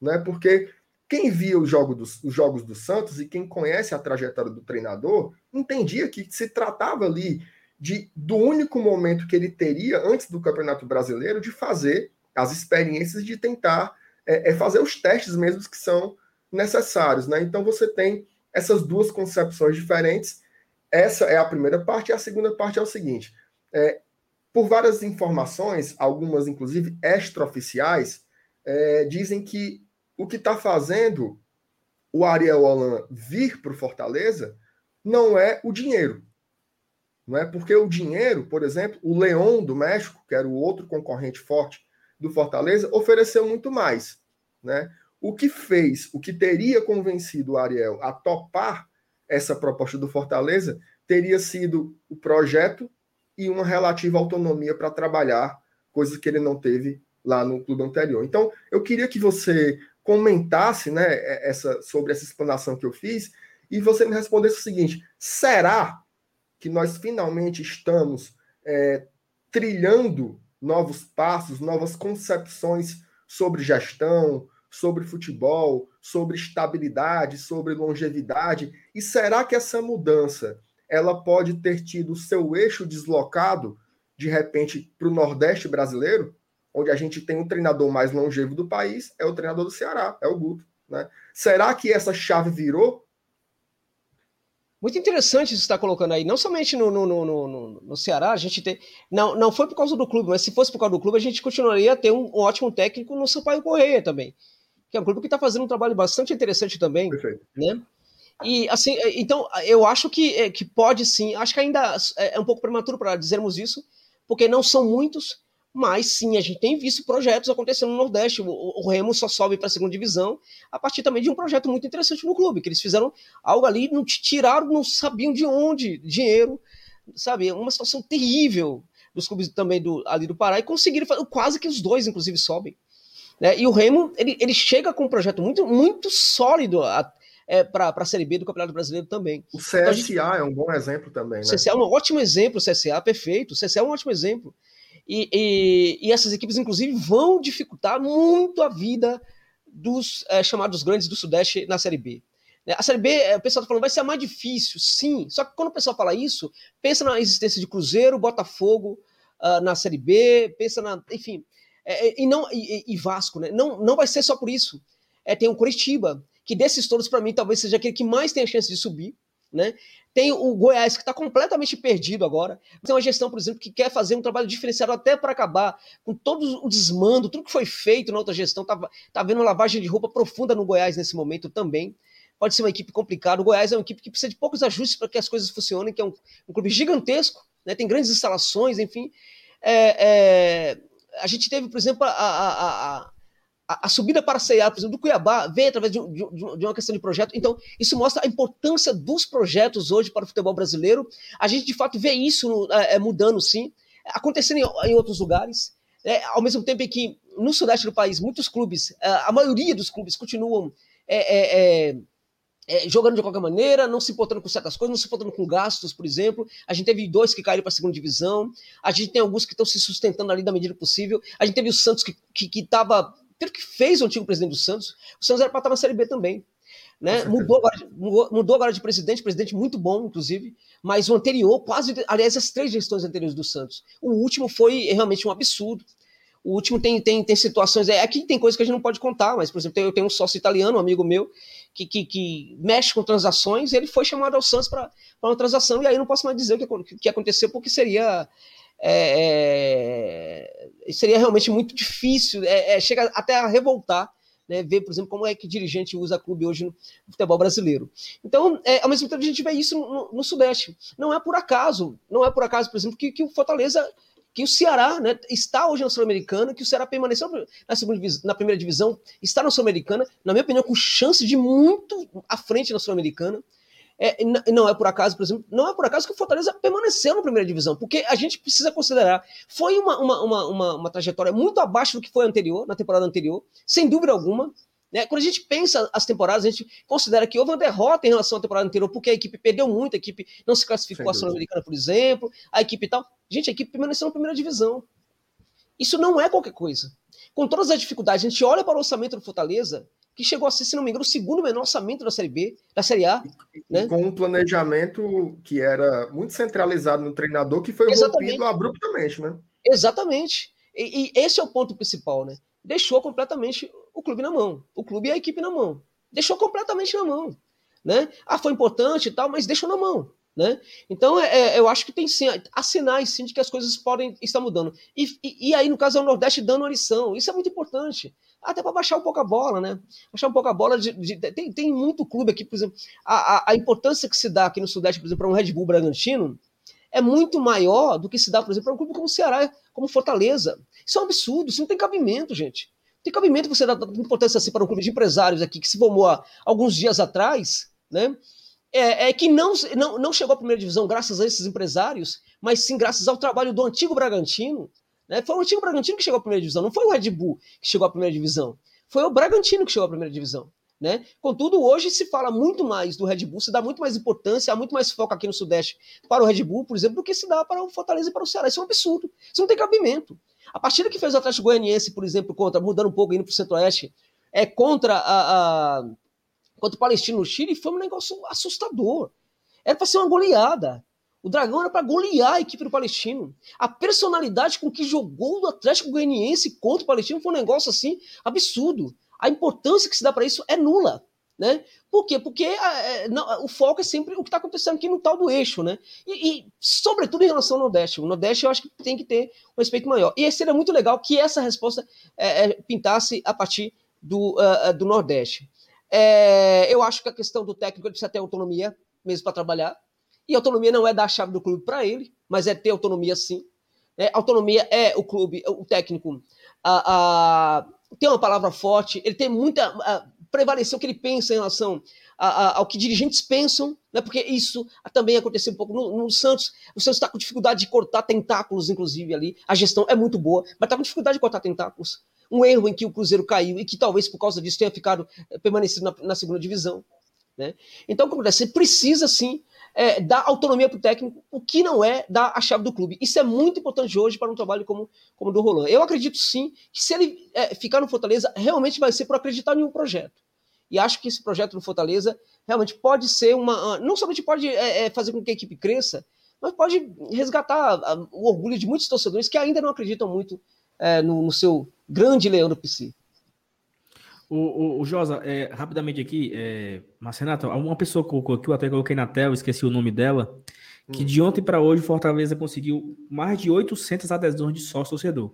C: Né? Porque quem via os jogos, dos, os jogos do Santos e quem conhece a trajetória do treinador entendia que se tratava ali de do único momento que ele teria antes do Campeonato Brasileiro de fazer as experiências de tentar é, é fazer os testes mesmos que são necessários, né? Então você tem essas duas concepções diferentes. Essa é a primeira parte, e a segunda parte é o seguinte: é, por várias informações, algumas inclusive extraoficiais, é, dizem que o que está fazendo o Ariel Holan vir para o Fortaleza não é o dinheiro. Não é porque o dinheiro, por exemplo, o Leão do México, que era o outro concorrente forte do Fortaleza, ofereceu muito mais. Né? O que fez, o que teria convencido o Ariel a topar essa proposta do Fortaleza teria sido o projeto e uma relativa autonomia para trabalhar, coisas que ele não teve lá no clube anterior. Então, eu queria que você comentasse né, essa, sobre essa explanação que eu fiz e você me respondesse o seguinte: será que nós finalmente estamos é, trilhando novos passos, novas concepções sobre gestão, sobre futebol, sobre estabilidade, sobre longevidade? E será que essa mudança ela pode ter tido seu eixo deslocado de repente para o Nordeste brasileiro? onde a gente tem o treinador mais longevo do país, é o treinador do Ceará, é o Guto. Né? Será que essa chave virou?
B: Muito interessante isso que você está colocando aí. Não somente no, no, no, no, Ceará, a gente tem. Não, não foi por causa do clube, mas se fosse por causa do clube, a gente continuaria a ter um, ótimo técnico no Sampaio Correia também. Que é um clube que está fazendo um trabalho bastante interessante também. Perfeito. Né? E assim, então eu acho que, é, que pode sim. Acho que ainda é, é um pouco prematuro para dizermos isso, porque não são muitos, mas sim, a gente tem visto projetos acontecendo no Nordeste. O, o Remo só sobe para a segunda divisão a partir também de um projeto muito interessante no clube, que eles fizeram algo ali, não tiraram, não sabiam de onde dinheiro, sabe? Uma situação terrível dos clubes também do, ali do Pará e conseguiram fazer, quase que os dois, inclusive, sobem. Né? E o Remo, ele, ele chega com um projeto muito, muito sólido a, é, para a Série B do Campeonato Brasileiro também.
C: O CSA então, gente, é um bom exemplo também, né?
B: O CSA é um ótimo exemplo, o CSA perfeito, o CSA é um ótimo exemplo. E, e, e, essas equipes, inclusive, vão dificultar muito a vida dos é, chamados grandes do Sudeste na Série B. Né, a Série B, é, o pessoal está falando, vai ser a mais difícil, sim. Só que quando o pessoal fala isso, pensa na existência de Cruzeiro, Botafogo uh, na Série B, pensa na. Enfim. É, e, não, e, e, Vasco, né? Não, não vai ser só por isso. É, tem o Curitiba, que desses todos, para mim, talvez seja aquele que mais tem a chance de subir. Né? Tem o Goiás, que está completamente perdido agora. Tem uma gestão, por exemplo, que quer fazer um trabalho diferenciado até para acabar com todo o desmando, tudo que foi feito na outra gestão. Está tá havendo lavagem de roupa profunda no Goiás nesse momento também. Pode ser uma equipe complicada. O Goiás é uma equipe que precisa de poucos ajustes para que as coisas funcionem, que é um, um clube gigantesco, né? tem grandes instalações, enfim. É, é, a gente teve, por exemplo, a, a, a a, subida para CEA, por exemplo, do Cuiabá, vem através de, de, de, uma questão de projeto. Então, isso mostra a importância dos projetos hoje para o futebol brasileiro. A gente, de fato, vê isso no, é, mudando, sim, acontecendo em, em outros lugares. É, ao mesmo tempo em que no sudeste do país, muitos clubes, a maioria dos clubes continuam é, é, é, jogando de qualquer maneira, não se importando com certas coisas, não se importando com gastos, por exemplo. A gente teve dois que caíram para a segunda divisão, a gente tem alguns que estão se sustentando ali da medida possível. A gente teve o Santos que estava. Pelo que fez o antigo presidente do Santos, o Santos era para estar na Série B também. Né? Mudou, agora, mudou agora de presidente, presidente muito bom, inclusive, mas o anterior, quase, aliás, as três gestões anteriores do Santos. O último foi realmente um absurdo. O último tem, tem, tem situações. É, aqui tem coisas que a gente não pode contar, mas, por exemplo, eu tenho um sócio italiano, um amigo meu, que, que, que mexe com transações, e ele foi chamado ao Santos para uma transação, e aí não posso mais dizer o que, que aconteceu, porque seria. É, é, seria realmente muito difícil, é, é, chega até a revoltar né, ver, por exemplo, como é que dirigente usa clube hoje no futebol brasileiro. Então, é, ao mesmo tempo, a gente vê isso no, no, Sudeste. Não é por acaso, não é por acaso, por exemplo, que, que o Fortaleza que o Ceará né, está hoje na Sul-Americana, que o Ceará permaneceu na, segunda, na primeira divisão, está na Sul-Americana, na minha opinião, com chance de muito à frente na Sul-Americana. É, não é por acaso, por exemplo, não é por acaso que o Fortaleza permaneceu na primeira divisão, porque a gente precisa considerar, foi uma, uma, uma, uma, trajetória muito abaixo do que foi anterior, na temporada anterior, sem dúvida alguma, né? Quando a gente pensa as temporadas, a gente considera que houve uma derrota em relação à temporada anterior, porque a equipe perdeu muito, a equipe não se classificou à Sul-Americana, por exemplo, a equipe tal. Gente, a equipe permaneceu na primeira divisão. Isso não é qualquer coisa. Com todas as dificuldades, a gente olha para o orçamento do Fortaleza, que chegou a ser, se não me engano, o segundo menor orçamento da Série B, da Série A.
C: né? Com um planejamento que era muito centralizado no treinador, que foi Exatamente. rompido abruptamente, né?
B: Exatamente. E, e, esse é o ponto principal, né? Deixou completamente o clube na mão. O clube e a equipe na mão. Deixou completamente na mão. Né? Ah, foi importante e tal, mas deixou na mão. Né? Então, é, é, eu acho que tem sim, há sinais sim de que as coisas podem estar mudando. E, e, e aí, no caso, é o Nordeste dando uma lição. Isso é muito importante. Até para baixar um pouco a bola, né? Baixar um pouco a bola. De, de, tem, tem muito clube aqui, por exemplo, a, a, a, importância que se dá aqui no Sudeste, por exemplo, para um Red Bull Bragantino, é muito maior do que se dá, por exemplo, para um clube como o Ceará, como Fortaleza. Isso é um absurdo, isso não tem cabimento, gente tem cabimento você dar importância assim para um clube de empresários aqui que se formou há alguns dias atrás, né? É, é, que não, não, não chegou à primeira divisão graças a esses empresários, mas sim graças ao trabalho do antigo Bragantino. Né? Foi o antigo Bragantino que chegou à primeira divisão, não foi o Red Bull que chegou à primeira divisão. Foi o Bragantino que chegou à primeira divisão. Né? Contudo, hoje se fala muito mais do Red Bull, se dá muito mais importância, há muito mais foco aqui no Sudeste para o Red Bull, por exemplo, do que se dá para o Fortaleza e para o Ceará. Isso é um absurdo. Isso não tem cabimento. A partida que fez o Atlético Goianiense, por exemplo, contra, mudando um pouco, indo para o Centro-Oeste, é contra a, a, contra o Palestino no Chile, foi um negócio assustador. Era para ser uma goleada. O Dragão era para golear a equipe do Palestino. A personalidade com que jogou o Atlético Goianiense contra o Palestino foi um negócio assim absurdo. A importância que se dá para isso é nula. Né? Por quê? Porque é, não, o foco é sempre o que está acontecendo aqui no tal do eixo, né? E, e, sobretudo em relação ao Nordeste. O Nordeste eu acho que tem que ter um respeito maior. E seria muito legal que essa resposta é, é, pintasse a partir do, uh, do Nordeste. É, eu acho que a questão do técnico precisa ter autonomia mesmo para trabalhar. E autonomia não é dar a chave do clube para ele, mas é ter autonomia sim. É, autonomia é o clube, o técnico, a, a, tem uma palavra forte, ele tem muita. A, prevalecer o que ele pensa em relação a, a, ao que dirigentes pensam, né? porque isso também aconteceu um pouco no, no Santos. O Santos está com dificuldade de cortar tentáculos, inclusive, ali. A gestão é muito boa, mas está com dificuldade de cortar tentáculos. Um erro em que o Cruzeiro caiu e que talvez por causa disso tenha ficado eh, permanecido na, na segunda divisão. Né? Então, o que acontece? Você precisa, sim, é, dar autonomia para o técnico, o que não é dar a chave do clube. Isso é muito importante hoje para um trabalho como, como o do Roland. Eu acredito, sim, que se ele é, ficar no Fortaleza, realmente vai ser por acreditar em um projeto. E acho que esse projeto do Fortaleza realmente pode ser uma. Não somente pode é, fazer com que a equipe cresça, mas pode resgatar o orgulho de muitos torcedores que ainda não acreditam muito é, no, no, seu grande leão do PC.
A: O, o, o Josa, é, rapidamente aqui, é, mas Renato, uma pessoa colocou aqui, eu até coloquei na tela, esqueci o nome dela, que hum. de ontem para hoje o Fortaleza conseguiu mais de 800 adesões de sócio torcedor.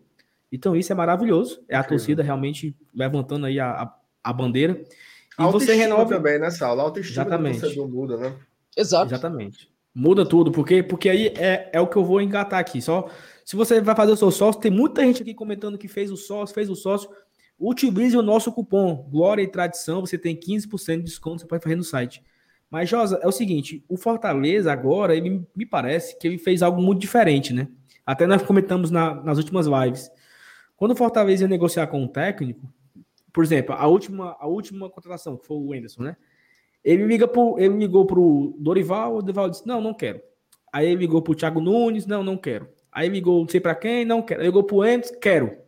A: Então isso é maravilhoso, é a torcida realmente levantando aí a, a, a bandeira.
C: E você renova também nessa aula, a autoestima Exatamente. do torcedor muda, né?
A: Exato. Exatamente. Muda tudo, porque, porque aí é, é o que eu vou engatar aqui. Só se você vai fazer o seu sócio, tem muita gente aqui comentando que fez o sócio, fez o sócio. Utilize o nosso cupom Glória e Tradição, você tem 15% de desconto, você pode fazer no site. Mas, Josa, é o seguinte, o Fortaleza agora, ele me parece que ele fez algo muito diferente, né? Até nós comentamos na, nas últimas lives. Quando o Fortaleza ia negociar com o técnico, por exemplo, a última, a última contratação, que foi o Wenderson, né? Ele, liga pro, ele ligou pro Dorival, o Dorival disse, não, não quero. Aí ele ligou pro Thiago Nunes, não, não quero. Aí ligou não sei para quem, não quero. Aí ligou pro Endes, quero.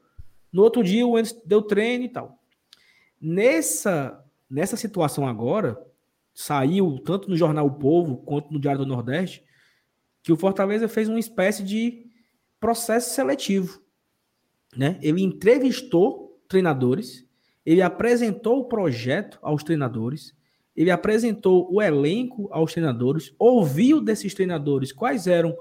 A: No outro dia o Endes deu treino e tal. Nessa, nessa situação agora, saiu tanto no jornal O Povo quanto no Diário do Nordeste que o Fortaleza fez uma espécie de processo seletivo, né? Ele entrevistou treinadores, ele apresentou o projeto aos treinadores, ele apresentou o elenco aos treinadores, ouviu desses treinadores quais eram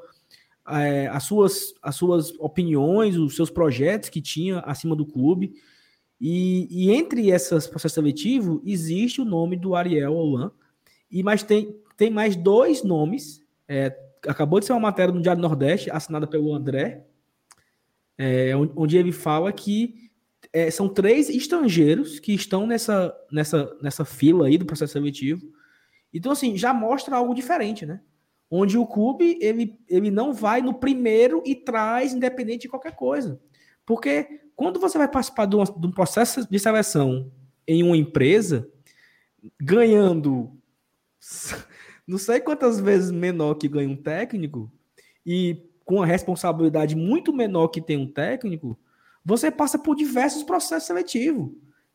A: é, as, suas, as suas opiniões, os seus projetos que tinha acima do clube. E, e entre esses processos seletivos existe o nome do Ariel Olan, e mas tem, tem mais dois nomes. É, acabou de ser uma matéria no Diário Nordeste, assinada pelo André, é, onde ele fala que é, são três estrangeiros que estão nessa, nessa, nessa fila aí do processo seletivo. Então, assim, já mostra algo diferente, né? Onde o clube ele, ele não vai no primeiro e traz independente de qualquer coisa. Porque quando você vai participar de, uma, de um processo de seleção em uma empresa, ganhando <laughs> não sei quantas vezes menor que ganha um técnico e com a responsabilidade muito menor que tem um técnico, você passa por diversos processos seletivos.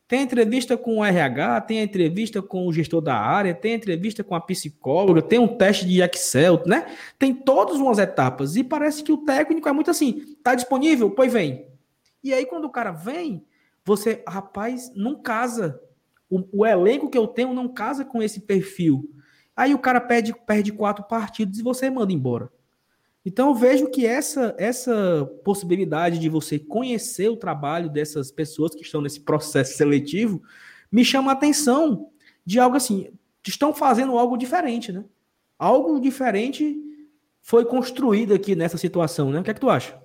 A: Tem entrevista com o RH, tem entrevista com o gestor da área, tem entrevista com a psicóloga, tem um teste de Excel, né? Tem todas umas etapas. E parece que o técnico é muito assim: tá disponível? Pois vem. E aí, quando o cara vem, você, rapaz, não casa. O, o elenco que eu tenho não casa com esse perfil. Aí o cara perde, perde quatro partidos e você manda embora. Então eu vejo que essa, essa possibilidade de você conhecer o trabalho dessas pessoas que estão nesse processo seletivo me chama a atenção de algo assim, estão fazendo algo diferente, né? Algo diferente foi construído aqui nessa situação, né? O que é que tu acha?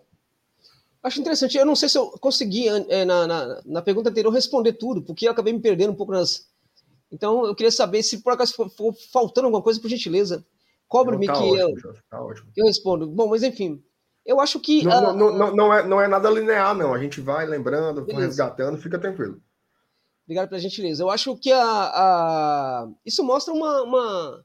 B: Acho interessante. Eu não sei se eu consegui, é, na, na, na, pergunta anterior, responder tudo, porque eu acabei me perdendo um pouco nas. Então, eu queria saber se por acaso for, for faltando alguma coisa, por gentileza, Cobre-me tá que, ótimo, eu, tá eu respondo. Bom, mas enfim, eu acho que.
C: Não, uh, não, não, não, é, não é nada linear, não. A gente vai lembrando, vai resgatando, fica tranquilo.
B: Obrigado pela gentileza. Eu acho que a, a... isso mostra uma, uma,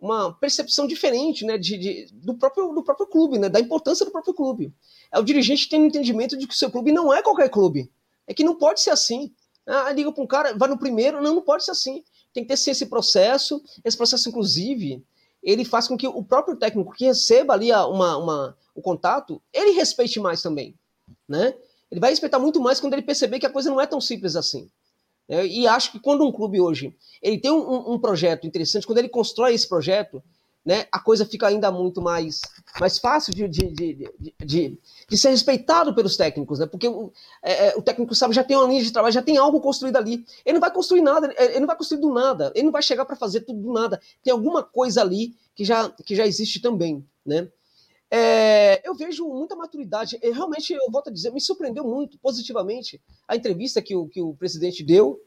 B: uma percepção diferente né, de, de, do, próprio, do próprio clube, né, da importância do próprio clube. É o dirigente tem um entendimento de que o seu clube não é qualquer clube. É que não pode ser assim. Ah, liga para um cara, vai no primeiro. Não, não pode ser assim. Tem que ter esse processo. Esse processo, inclusive, ele faz com que o próprio técnico que receba ali uma, uma, o contato, ele respeite mais também, né? Ele vai respeitar muito mais quando ele perceber que a coisa não é tão simples assim. É, e acho que quando um clube hoje ele tem um, um projeto interessante, quando ele constrói esse projeto, né, a coisa fica ainda muito mais, mais fácil de, de, de, de, de ser respeitado pelos técnicos, né? Porque o, é, é, o técnico sabe, já tem uma linha de trabalho, já tem algo construído ali. Ele não vai construir nada, ele não vai construir do nada, ele não vai chegar para fazer tudo do nada. Tem alguma coisa ali que já, que já existe também, né? É, eu vejo muita maturidade. Realmente, eu volto a dizer, me surpreendeu muito positivamente a entrevista que o, que o presidente deu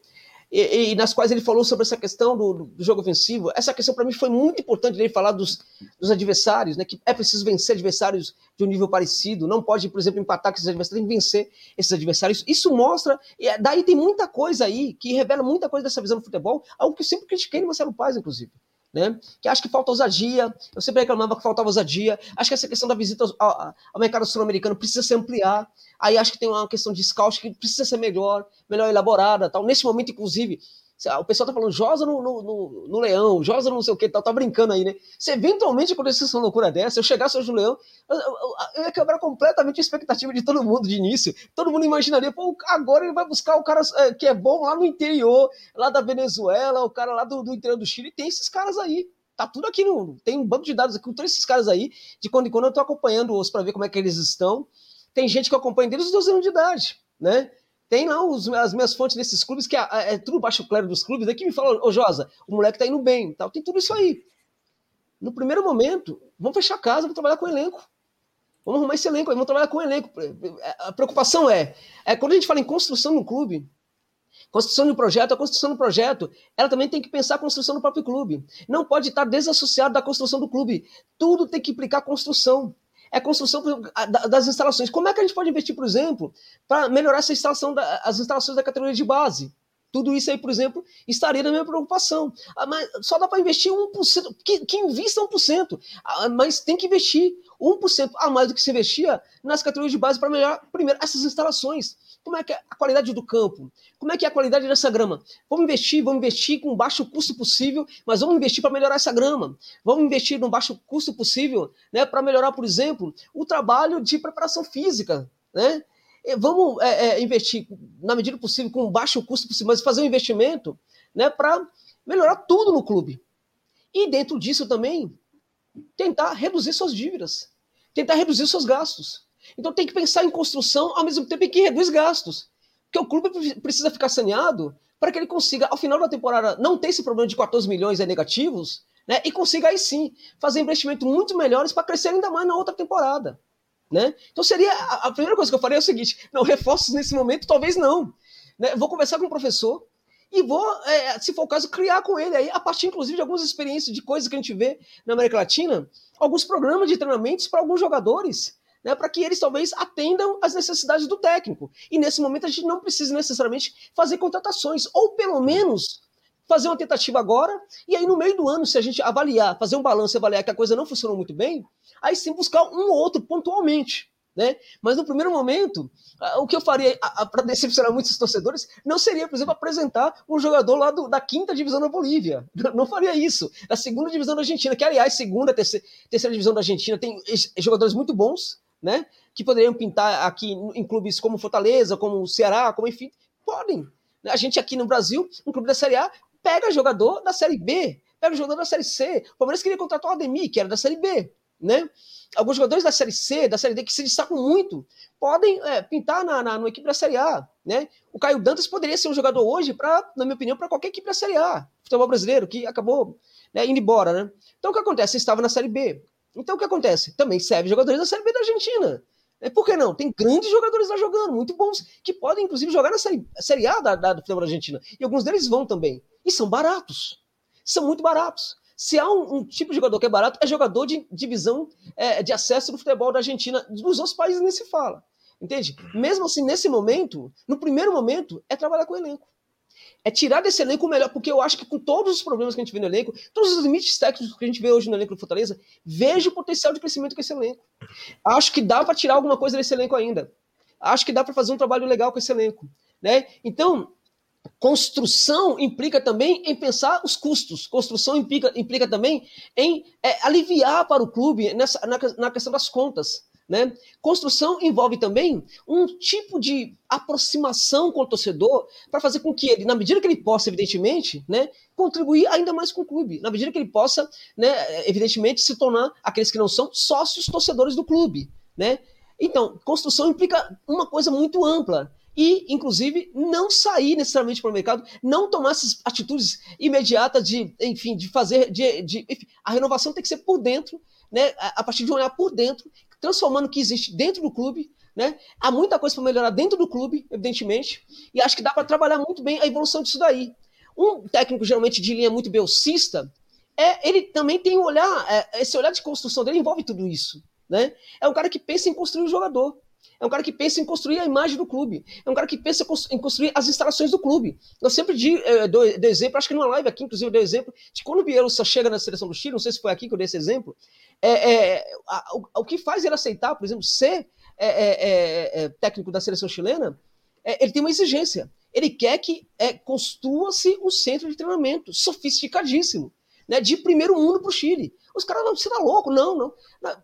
B: e, e, nas quais ele falou sobre essa questão do, do jogo ofensivo. Essa questão para mim foi muito importante ele falar dos, dos, adversários, né? Que é preciso vencer adversários de um nível parecido. Não pode, por exemplo, empatar com esses adversários, tem que vencer esses adversários. Isso mostra, e é, daí tem muita coisa aí que revela muita coisa dessa visão do futebol, algo que eu sempre critiquei no Marcelo Paz, inclusive né? Que acho que falta ousadia. Eu sempre reclamava que faltava ousadia. Acho que essa questão da visita ao, ao mercado sul-americano precisa se ampliar. Aí acho que tem uma questão de scout que precisa ser melhor, melhor elaborada, tal. Nesse momento, inclusive, o pessoal tá falando Josa no, no, no, no Leão, Josa não sei o que, tal, tá brincando aí, né? Se eventualmente acontecesse uma loucura dessa, eu chegasse hoje no Leão, eu, eu, eu, ia quebrar completamente a expectativa de todo mundo de início. Todo mundo imaginaria, pô, agora ele vai buscar o cara é, que é bom lá no interior, lá da Venezuela, o cara lá do, do interior do Chile, tem esses caras aí. Tá tudo aqui no. Tem um banco de dados aqui com todos esses caras aí. De quando em quando eu tô acompanhando-os para ver como é que eles estão. Tem gente que acompanha deles os 12 anos de idade, né? Tem lá os, as minhas fontes desses clubes, que é, é, tudo baixo clero dos clubes, daqui me fala, ô Josa, o moleque tá indo bem, tal. tem tudo isso aí. No primeiro momento, vamos fechar a casa, vamos trabalhar com o elenco. Vamos arrumar esse elenco, vamos trabalhar com o elenco. A preocupação é, é quando a gente fala em construção no clube, Construção de um projeto, a construção do projeto, ela também tem que pensar a construção do próprio clube. Não pode estar desassociado da construção do clube. Tudo tem que implicar construção. É a construção das instalações. Como é que a gente pode investir, por exemplo, para melhorar essa instalação, as instalações da categoria de base? Tudo isso aí, por exemplo, estaria na minha preocupação. Ah, mas só dá para investir 1%, que, que invista 1%, ah, mas tem que investir 1% a mais do que se investia nas categorias de base para melhorar, primeiro, essas instalações. Como é que é a qualidade do campo? Como é que é a qualidade dessa grama? Vamos investir, vamos investir com o baixo custo possível, mas vamos investir para melhorar essa grama. Vamos investir no baixo custo possível, né, para melhorar, por exemplo, o trabalho de preparação física, né? Vamos é, é, investir na medida possível, com baixo custo possível, mas fazer um investimento né, para melhorar tudo no clube. E dentro disso também, tentar reduzir suas dívidas, tentar reduzir seus gastos. Então tem que pensar em construção ao mesmo tempo que reduz gastos. Porque o clube precisa ficar saneado para que ele consiga, ao final da temporada, não ter esse problema de 14 milhões negativos, né? E consiga aí sim fazer investimentos muito melhores para crescer ainda mais na outra temporada. Né? Então seria a, a, primeira coisa que eu faria é o seguinte: não, reforços nesse momento, talvez não. Né? Vou conversar com o professor e vou, é, se for o caso, criar com ele aí, a partir inclusive de algumas experiências de coisas que a gente vê na América Latina, alguns programas de treinamentos para alguns jogadores. Né, para que eles talvez atendam às necessidades do técnico. E nesse momento a gente não precisa necessariamente fazer contratações, ou pelo menos fazer uma tentativa agora, e aí no meio do ano, se a gente avaliar, fazer um balanço e avaliar que a coisa não funcionou muito bem, aí sim buscar um ou outro pontualmente. Né? Mas no primeiro momento, o que eu faria para decepcionar muitos torcedores não seria, por exemplo, apresentar um jogador lá do, da quinta divisão da Bolívia. <laughs> Não faria isso. Da segunda divisão da Argentina, que aliás, segunda, terceira, terceira divisão da Argentina tem jogadores muito bons, né? Que poderiam pintar aqui em clubes como Fortaleza, como Ceará, como enfim, podem. A gente aqui no Brasil, um clube da Série A, pega jogador da Série B, pega jogador da Série C. O Palmeiras queria contratar o Ademir, que era da Série B né? Alguns jogadores da Série C, da Série D, que se destacam muito, podem é, pintar na, na, na, equipe da Série A, né? O Caio Dantas poderia ser um jogador hoje, para, na minha opinião, para qualquer equipe da Série A, futebol brasileiro, que acabou né, indo embora, né? Então o que acontece? Você estava na Série B. Então o que acontece? Também serve jogadores da Série B da Argentina. É, por que não? Tem grandes jogadores lá jogando, muito bons, que podem, inclusive, jogar na Série, série A da, da, do futebol da Argentina. E alguns deles vão também. E são baratos. São muito baratos. Se há um, um, tipo de jogador que é barato, é jogador de divisão é, de acesso no futebol da Argentina. Nos outros países nem se fala. Entende? Mesmo assim, nesse momento, no primeiro momento, é trabalhar com o elenco. É tirar desse elenco o melhor, porque eu acho que com todos os problemas que a gente vê no elenco, todos os limites técnicos que a gente vê hoje no elenco do Fortaleza, vejo o potencial de crescimento com esse elenco. Acho que dá para tirar alguma coisa desse elenco ainda. Acho que dá para fazer um trabalho legal com esse elenco. Né? Então, Construção implica também em pensar os custos. Construção implica, implica também em é, aliviar para o clube nessa, na, na questão das contas. Né? Construção envolve também um tipo de aproximação com o torcedor para fazer com que ele, na medida que ele possa, evidentemente, né, contribuir ainda mais com o clube, na medida que ele possa, né, evidentemente, se tornar aqueles que não são sócios torcedores do clube. Né? Então, construção implica uma coisa muito ampla e, inclusive, não sair necessariamente para o mercado, não tomar essas atitudes imediatas de, enfim, de fazer, de, de enfim, a renovação tem que ser por dentro, né, a partir de olhar por dentro, transformando o que existe dentro do clube, né? Há muita coisa para melhorar dentro do clube, evidentemente, e acho que dá para trabalhar muito bem a evolução disso daí. Um técnico geralmente de linha muito belcista, é, ele também tem um olhar, é, esse olhar de construção dele envolve tudo isso, né? É um cara que pensa em construir um jogador. É um cara que pensa em construir a imagem do clube. É um cara que pensa em construir as instalações do clube. Eu sempre digo, é, dou, dou, exemplo, acho que numa live aqui, inclusive, dei exemplo, de quando o Bielsa chega na seleção do Chile, não sei se foi aqui que eu dei esse exemplo, é, é a, o, o, que faz ele aceitar, por exemplo, ser é, é, é técnico da seleção chilena, ele tem uma exigência. Ele quer que construa-se um centro de treinamento sofisticadíssimo né, de primeiro mundo para o Chile. Os caras não, você tá louco? Não, não.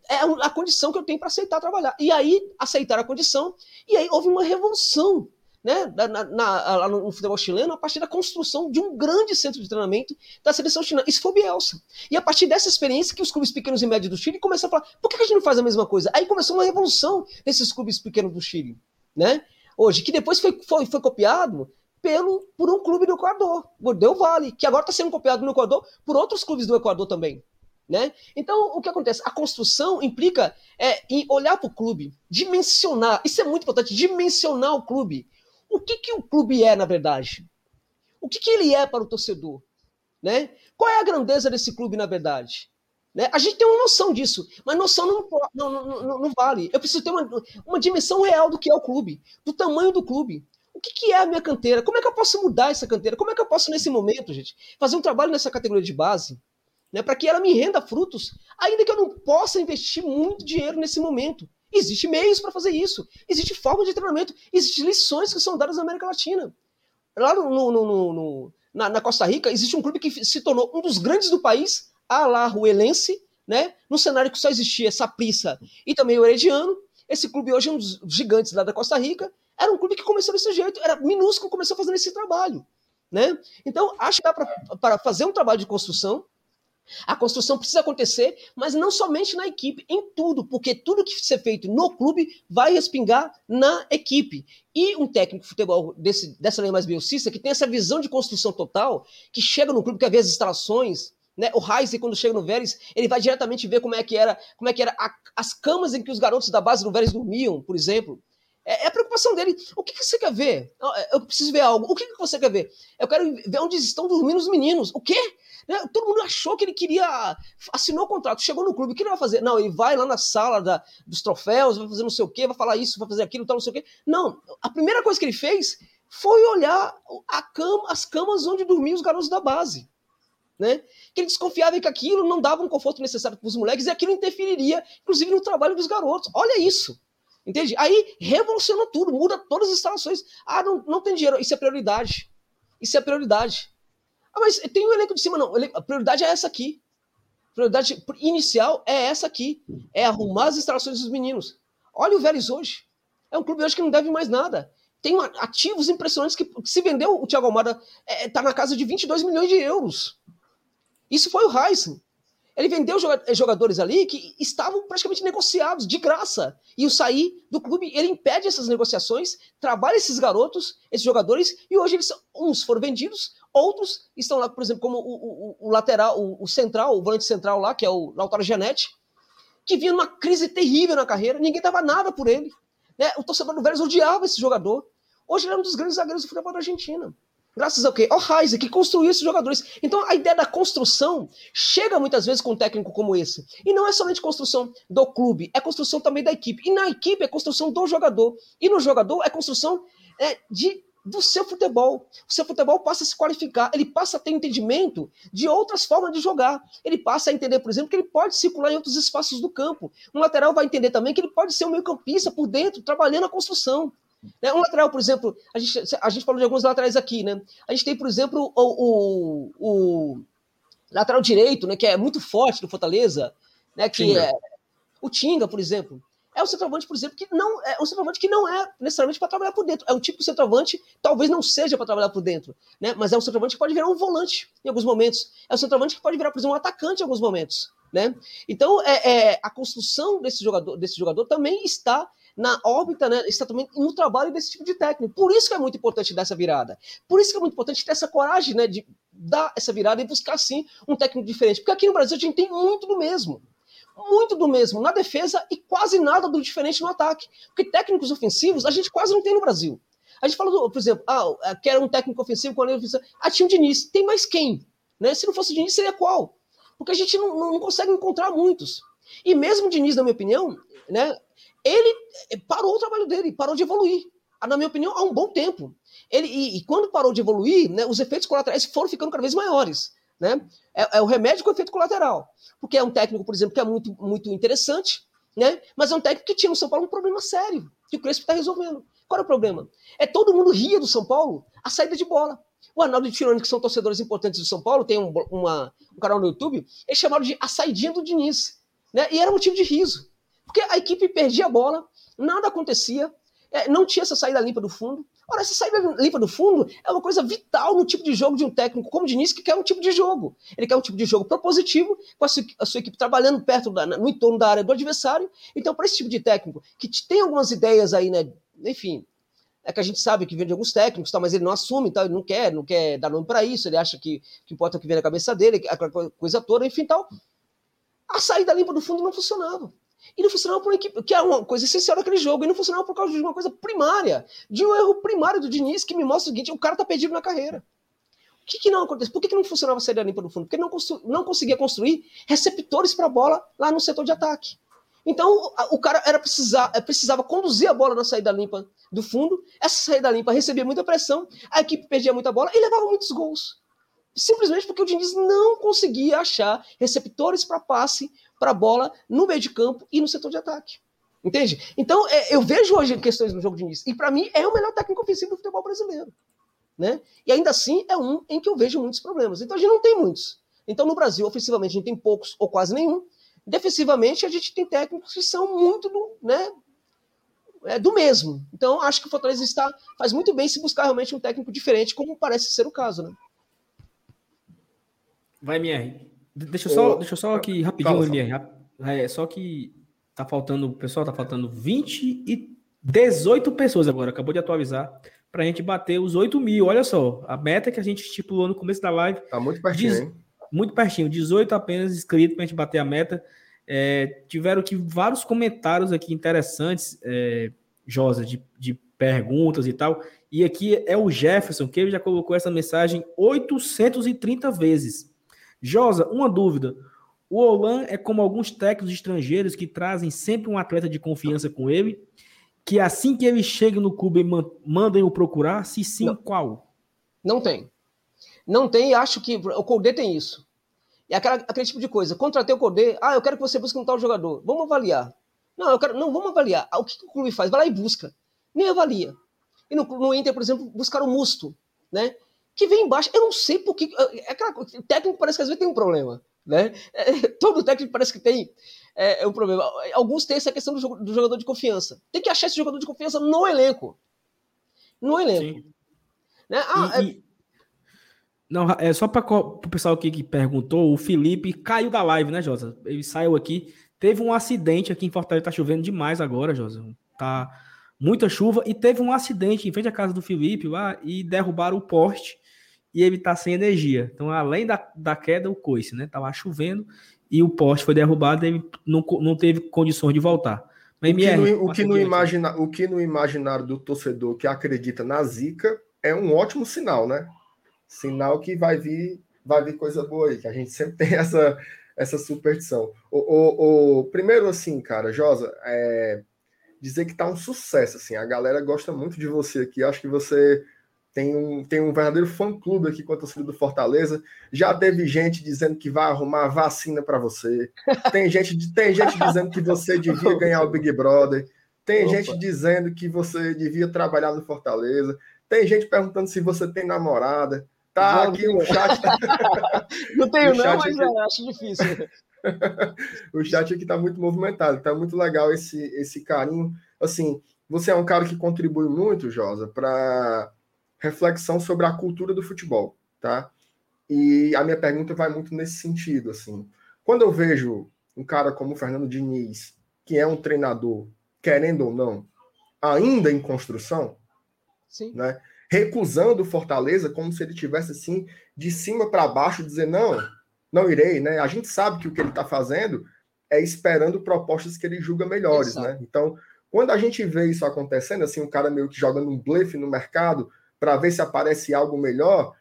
B: É a condição que eu tenho para aceitar trabalhar. E aí, aceitar a condição, e aí houve uma revolução né, na, na, no futebol chileno a partir da construção de um grande centro de treinamento da seleção chilena. Isso foi o Bielsa. E a partir dessa experiência que os clubes pequenos e médios do Chile começaram a falar, por que a gente não faz a mesma coisa? Aí começou uma revolução desses clubes pequenos do Chile, né? Hoje, que depois foi, foi, foi copiado pelo, por um clube do Equador, Del Valle, que agora está sendo copiado no Equador por outros clubes do Equador também. Né? Então, o que acontece? A construção implica é, em olhar para o clube, dimensionar, isso é muito importante, dimensionar o clube. O que, que o clube é, na verdade? O que, que ele é para o torcedor? Né? Qual é a grandeza desse clube, na verdade? Né? A gente tem uma noção disso, mas noção não, não, não, não, vale. Eu preciso ter uma, uma dimensão real do que é o clube, do tamanho do clube. O que, que é a minha canteira? Como é que eu posso mudar essa canteira? Como é que eu posso, nesse momento, gente, fazer um trabalho nessa categoria de base, né, para que ela me renda frutos, ainda que eu não possa investir muito dinheiro nesse momento? Existem meios para fazer isso. Existe forma de treinamento. Existem lições que são dadas na América Latina. Lá no, no, no, no na, na, Costa Rica, existe um clube que se tornou um dos grandes do país, a Alajuelense, né? Num cenário que só existia Saprissa e também o Herediano. Esse clube hoje é um dos gigantes lá da Costa Rica. Era um clube que começou desse jeito, era minúsculo, começou fazendo esse trabalho. Né? Então, acho que dá para fazer um trabalho de construção, a construção precisa acontecer, mas não somente na equipe, em tudo, porque tudo que ser feito no clube vai respingar na equipe. E um técnico de futebol desse, dessa linha mais biocista, que tem essa visão de construção total, que chega no clube, que vê as instalações, né? O Heisen, quando chega no Vélez, ele vai diretamente ver como é que era, como é que era a, as camas em que os garotos da base do Vélez dormiam, por exemplo. É, é, a preocupação dele. O que, você quer ver? Eu preciso ver algo. O que, que você quer ver? Eu quero ver onde estão dormindo os meninos. O quê? Né? Todo mundo achou que ele queria. Assinou o contrato, chegou no clube, o que ele vai fazer? Não, ele vai lá na sala da, dos troféus, vai fazer não sei o quê, vai falar isso, vai fazer aquilo, tal, não sei o quê. Não, a primeira coisa que ele fez foi olhar cama, as camas onde dormiam os garotos da base. Né? Que ele desconfiava que aquilo não dava um conforto necessário para os moleques e aquilo interferiria, inclusive, no trabalho dos garotos. Olha isso. Entende? Aí revoluciona tudo, muda todas as instalações. Ah, não, não tem dinheiro. Isso é prioridade. Isso é prioridade. Ah, mas tem o elenco de cima, não. A prioridade é essa aqui. A prioridade inicial é essa aqui. É arrumar as instalações dos meninos. Olha o Vélez hoje. É um clube hoje que não deve mais nada. Tem ativos impressionantes que, que se vendeu o Thiago Almada, está é, tá na casa de 22 milhões de euros. Isso foi o Heisen. Ele vendeu jogadores ali que estavam praticamente negociados de graça. E o sair do clube, ele impede essas negociações, trabalha esses garotos, esses jogadores, e hoje eles uns foram vendidos, Outros estão lá, por exemplo, como o, o, o lateral, o, o, central, o volante central lá, que é o Lautaro Gianetti, que vinha numa crise terrível na carreira, ninguém dava nada por ele. Né? O torcedor do Vélez odiava esse jogador. Hoje ele é um dos grandes zagueiros do futebol da Argentina. Graças ao quê? Ao Heise, que construiu esses jogadores. Então a ideia da construção chega muitas vezes com um técnico como esse. E não é somente construção do clube, é construção também da equipe. E na equipe é construção do jogador. E no jogador é construção é, de do seu futebol. O seu futebol passa a se qualificar, ele passa a ter entendimento de outras formas de jogar. Ele passa a entender, por exemplo, que ele pode circular em outros espaços do campo. Um lateral vai entender também que ele pode ser um meio-campista por dentro, trabalhando a construção. Né? Um lateral, por exemplo, a gente, a gente falou de alguns laterais aqui, né? A gente tem, por exemplo, o, o, o lateral direito, né, que é muito forte do Fortaleza, né, que Tinga. é o Tinga, por exemplo é um centroavante, por exemplo, que não é um centroavante que não é necessariamente para trabalhar por dentro. É um tipo de centroavante, talvez não seja para trabalhar por dentro, né? Mas é um centroavante que pode virar um volante em alguns momentos. É um centroavante que pode virar, por exemplo, um atacante em alguns momentos, né? Então, é, é a construção desse jogador, desse jogador também está na órbita, né, também no trabalho desse tipo de técnico. Por isso que é muito importante dar essa virada. Por isso que é muito importante ter essa coragem, né, de dar essa virada e buscar sim um técnico diferente. Porque aqui no Brasil a gente tem muito do mesmo muito do mesmo na defesa e quase nada do diferente no ataque. Porque técnicos ofensivos a gente quase não tem no Brasil. A gente fala, do, por exemplo, ah, é, quer um técnico ofensivo quando ele Ah, tinha o Diniz. Tem mais quem? Né? Se não fosse o Diniz, seria qual? Porque a gente não, não consegue encontrar muitos. E mesmo o Diniz, na minha opinião, né, ele parou o trabalho dele, parou de evoluir. Na minha opinião, há um bom tempo. Ele, e, e quando parou de evoluir, né, os efeitos colaterais foram ficando cada vez maiores. Né? É, é, o remédio com efeito colateral. Porque é um técnico, por exemplo, que é muito, muito interessante, né? mas é um técnico que tinha no São Paulo um problema sério, que o Crespo está resolvendo. Qual é o problema? É todo mundo ria do São Paulo a saída de bola. O Arnaldo e o Tironi, que são torcedores importantes do São Paulo, tem um, uma, um canal no YouTube, eles chamaram de a saidinha do Diniz. Né? E era motivo de riso. Porque a equipe perdia a bola, nada acontecia, é, não tinha essa saída limpa do fundo. Ora, essa saída limpa do fundo é uma coisa vital no tipo de jogo de um técnico como o Diniz, que quer um tipo de jogo. Ele quer um tipo de jogo propositivo, com a sua, a sua equipe trabalhando perto, da, no entorno da área do adversário. Então, para esse tipo de técnico, que tem algumas ideias aí, né? Enfim, é que a gente sabe que vem de alguns técnicos, tá, mas ele não assume, tá, ele não quer, não quer dar nome para isso, ele acha que, que importa o que vem na cabeça dele, aquela coisa toda, enfim, tal. A saída limpa do fundo não funcionava. E não funcionava por uma equipe, que é uma coisa essencial daquele jogo, e não funcionava por causa de uma coisa primária, de um erro primário do Diniz, que me mostra o seguinte: o cara tá perdido na carreira. que, que não acontece? Por que, que não funcionava a saída limpa do fundo? Porque não, não conseguia construir receptores para a bola lá no setor de ataque. Então, o cara era precisar, é, precisava conduzir a bola na saída limpa do fundo. Essa saída limpa recebia muita pressão, a equipe perdia muita bola e levava muitos gols. Simplesmente porque o Diniz não conseguia achar receptores para passe para a bola no meio de campo e no setor de ataque. Entende? Então, é, eu vejo hoje questões no jogo de Diniz. E para mim, é o melhor técnico ofensivo do futebol brasileiro. Né? E ainda assim, é um em que eu vejo muitos problemas. Então, a gente não tem muitos. Então, no Brasil, ofensivamente, a gente tem poucos ou quase nenhum. Defensivamente, a gente tem técnicos que são muito do, né, é, do mesmo. Então, acho que o Fortaleza está, faz muito bem se buscar realmente um técnico diferente, como parece ser o caso. Né?
A: Vai, MR. Deixa eu só, deixa eu só aqui rapidinho, MR. É, só que tá faltando, pessoal, tá faltando 20 e 18 pessoas agora, acabou de atualizar para a gente bater os 8 mil. Olha só, a meta que a gente estipulou no começo da live.
C: Tá muito pertinho, diz?
A: Muito pertinho, 18 apenas inscritos para a gente bater a meta. É, tiveram aqui vários comentários aqui interessantes, é, Josa, de, de perguntas e tal. E aqui é o Jefferson, que ele já colocou essa mensagem 830 vezes. Josa, uma dúvida. O Olan é como alguns técnicos estrangeiros que trazem sempre um atleta de confiança com ele que assim que ele chega no clube mandem o procurar? Se sim, não. qual?
B: Não tem. Não tem e acho que o Codê tem isso. É aquela, aquele tipo de coisa. Contratei o Codê, ah, eu quero que você busque um tal jogador. Vamos avaliar. Não, eu quero. Não, vamos avaliar. Ah, o que, que o clube faz? Vai lá e busca. Nem avalia. E no, no Inter, por exemplo, buscaram o Musto, né? Que vem embaixo. Eu não sei porque. É aquela, o técnico parece que às vezes tem um problema. Né? É, <laughs> todo técnico parece que tem é, é um problema. Alguns têm essa questão do, do, jogador de confiança. Tem que achar esse jogador de confiança no elenco. No elenco. Né?
A: Ah, e, é... Não, é só para o pessoal aqui que perguntou, o Felipe caiu da live, né, Josa? Ele saiu aqui. Teve um acidente aqui em Fortaleza, tá chovendo demais agora, Josa. Tá muita chuva e teve um acidente em frente à casa do Felipe lá e derrubaram o poste e ele tá sem energia. Então, além da, da queda, o coice, né? Tava chovendo e o poste foi derrubado e não, não teve condições de voltar.
C: Mas, o, que no, o, que no imagina, o que no imaginário do torcedor que acredita na zica é um ótimo sinal, né? Sinal que vai vir, vai vir coisa boa aí, que a gente sempre <laughs> tem essa, essa superstição. O, o, o primeiro, assim, cara, Josa, é dizer que tá um sucesso, assim, a galera gosta muito de você aqui, acho que você tem um, tem um verdadeiro fã-clube aqui com a torcida do Fortaleza. Já teve gente dizendo que vai arrumar vacina para você. Tem gente, tem gente dizendo que você devia <laughs> ganhar o Big Brother. Tem Opa. gente dizendo que você devia trabalhar no Fortaleza. Tem gente perguntando se você tem namorada. Tá aqui o chat. <laughs>
B: não tenho, não, mas aqui... é, acho difícil. <laughs>
C: o chat aqui tá muito movimentado, tá muito legal esse, esse carinho. Assim, você é um cara que contribui muito, Josa, para reflexão sobre a cultura do futebol, tá? E a minha pergunta vai muito nesse sentido, assim. Quando eu vejo um cara como o Fernando Diniz, que é um treinador, querendo ou não, ainda em construção, Sim. né? Recusando Fortaleza como se ele tivesse assim de cima para baixo dizer não, não irei, né? A gente sabe que o que ele está fazendo é esperando propostas que ele julga melhores, Exato. né? Então, quando a gente vê isso acontecendo, assim, um cara meio que jogando um blefe no mercado, para ver se aparece algo melhor,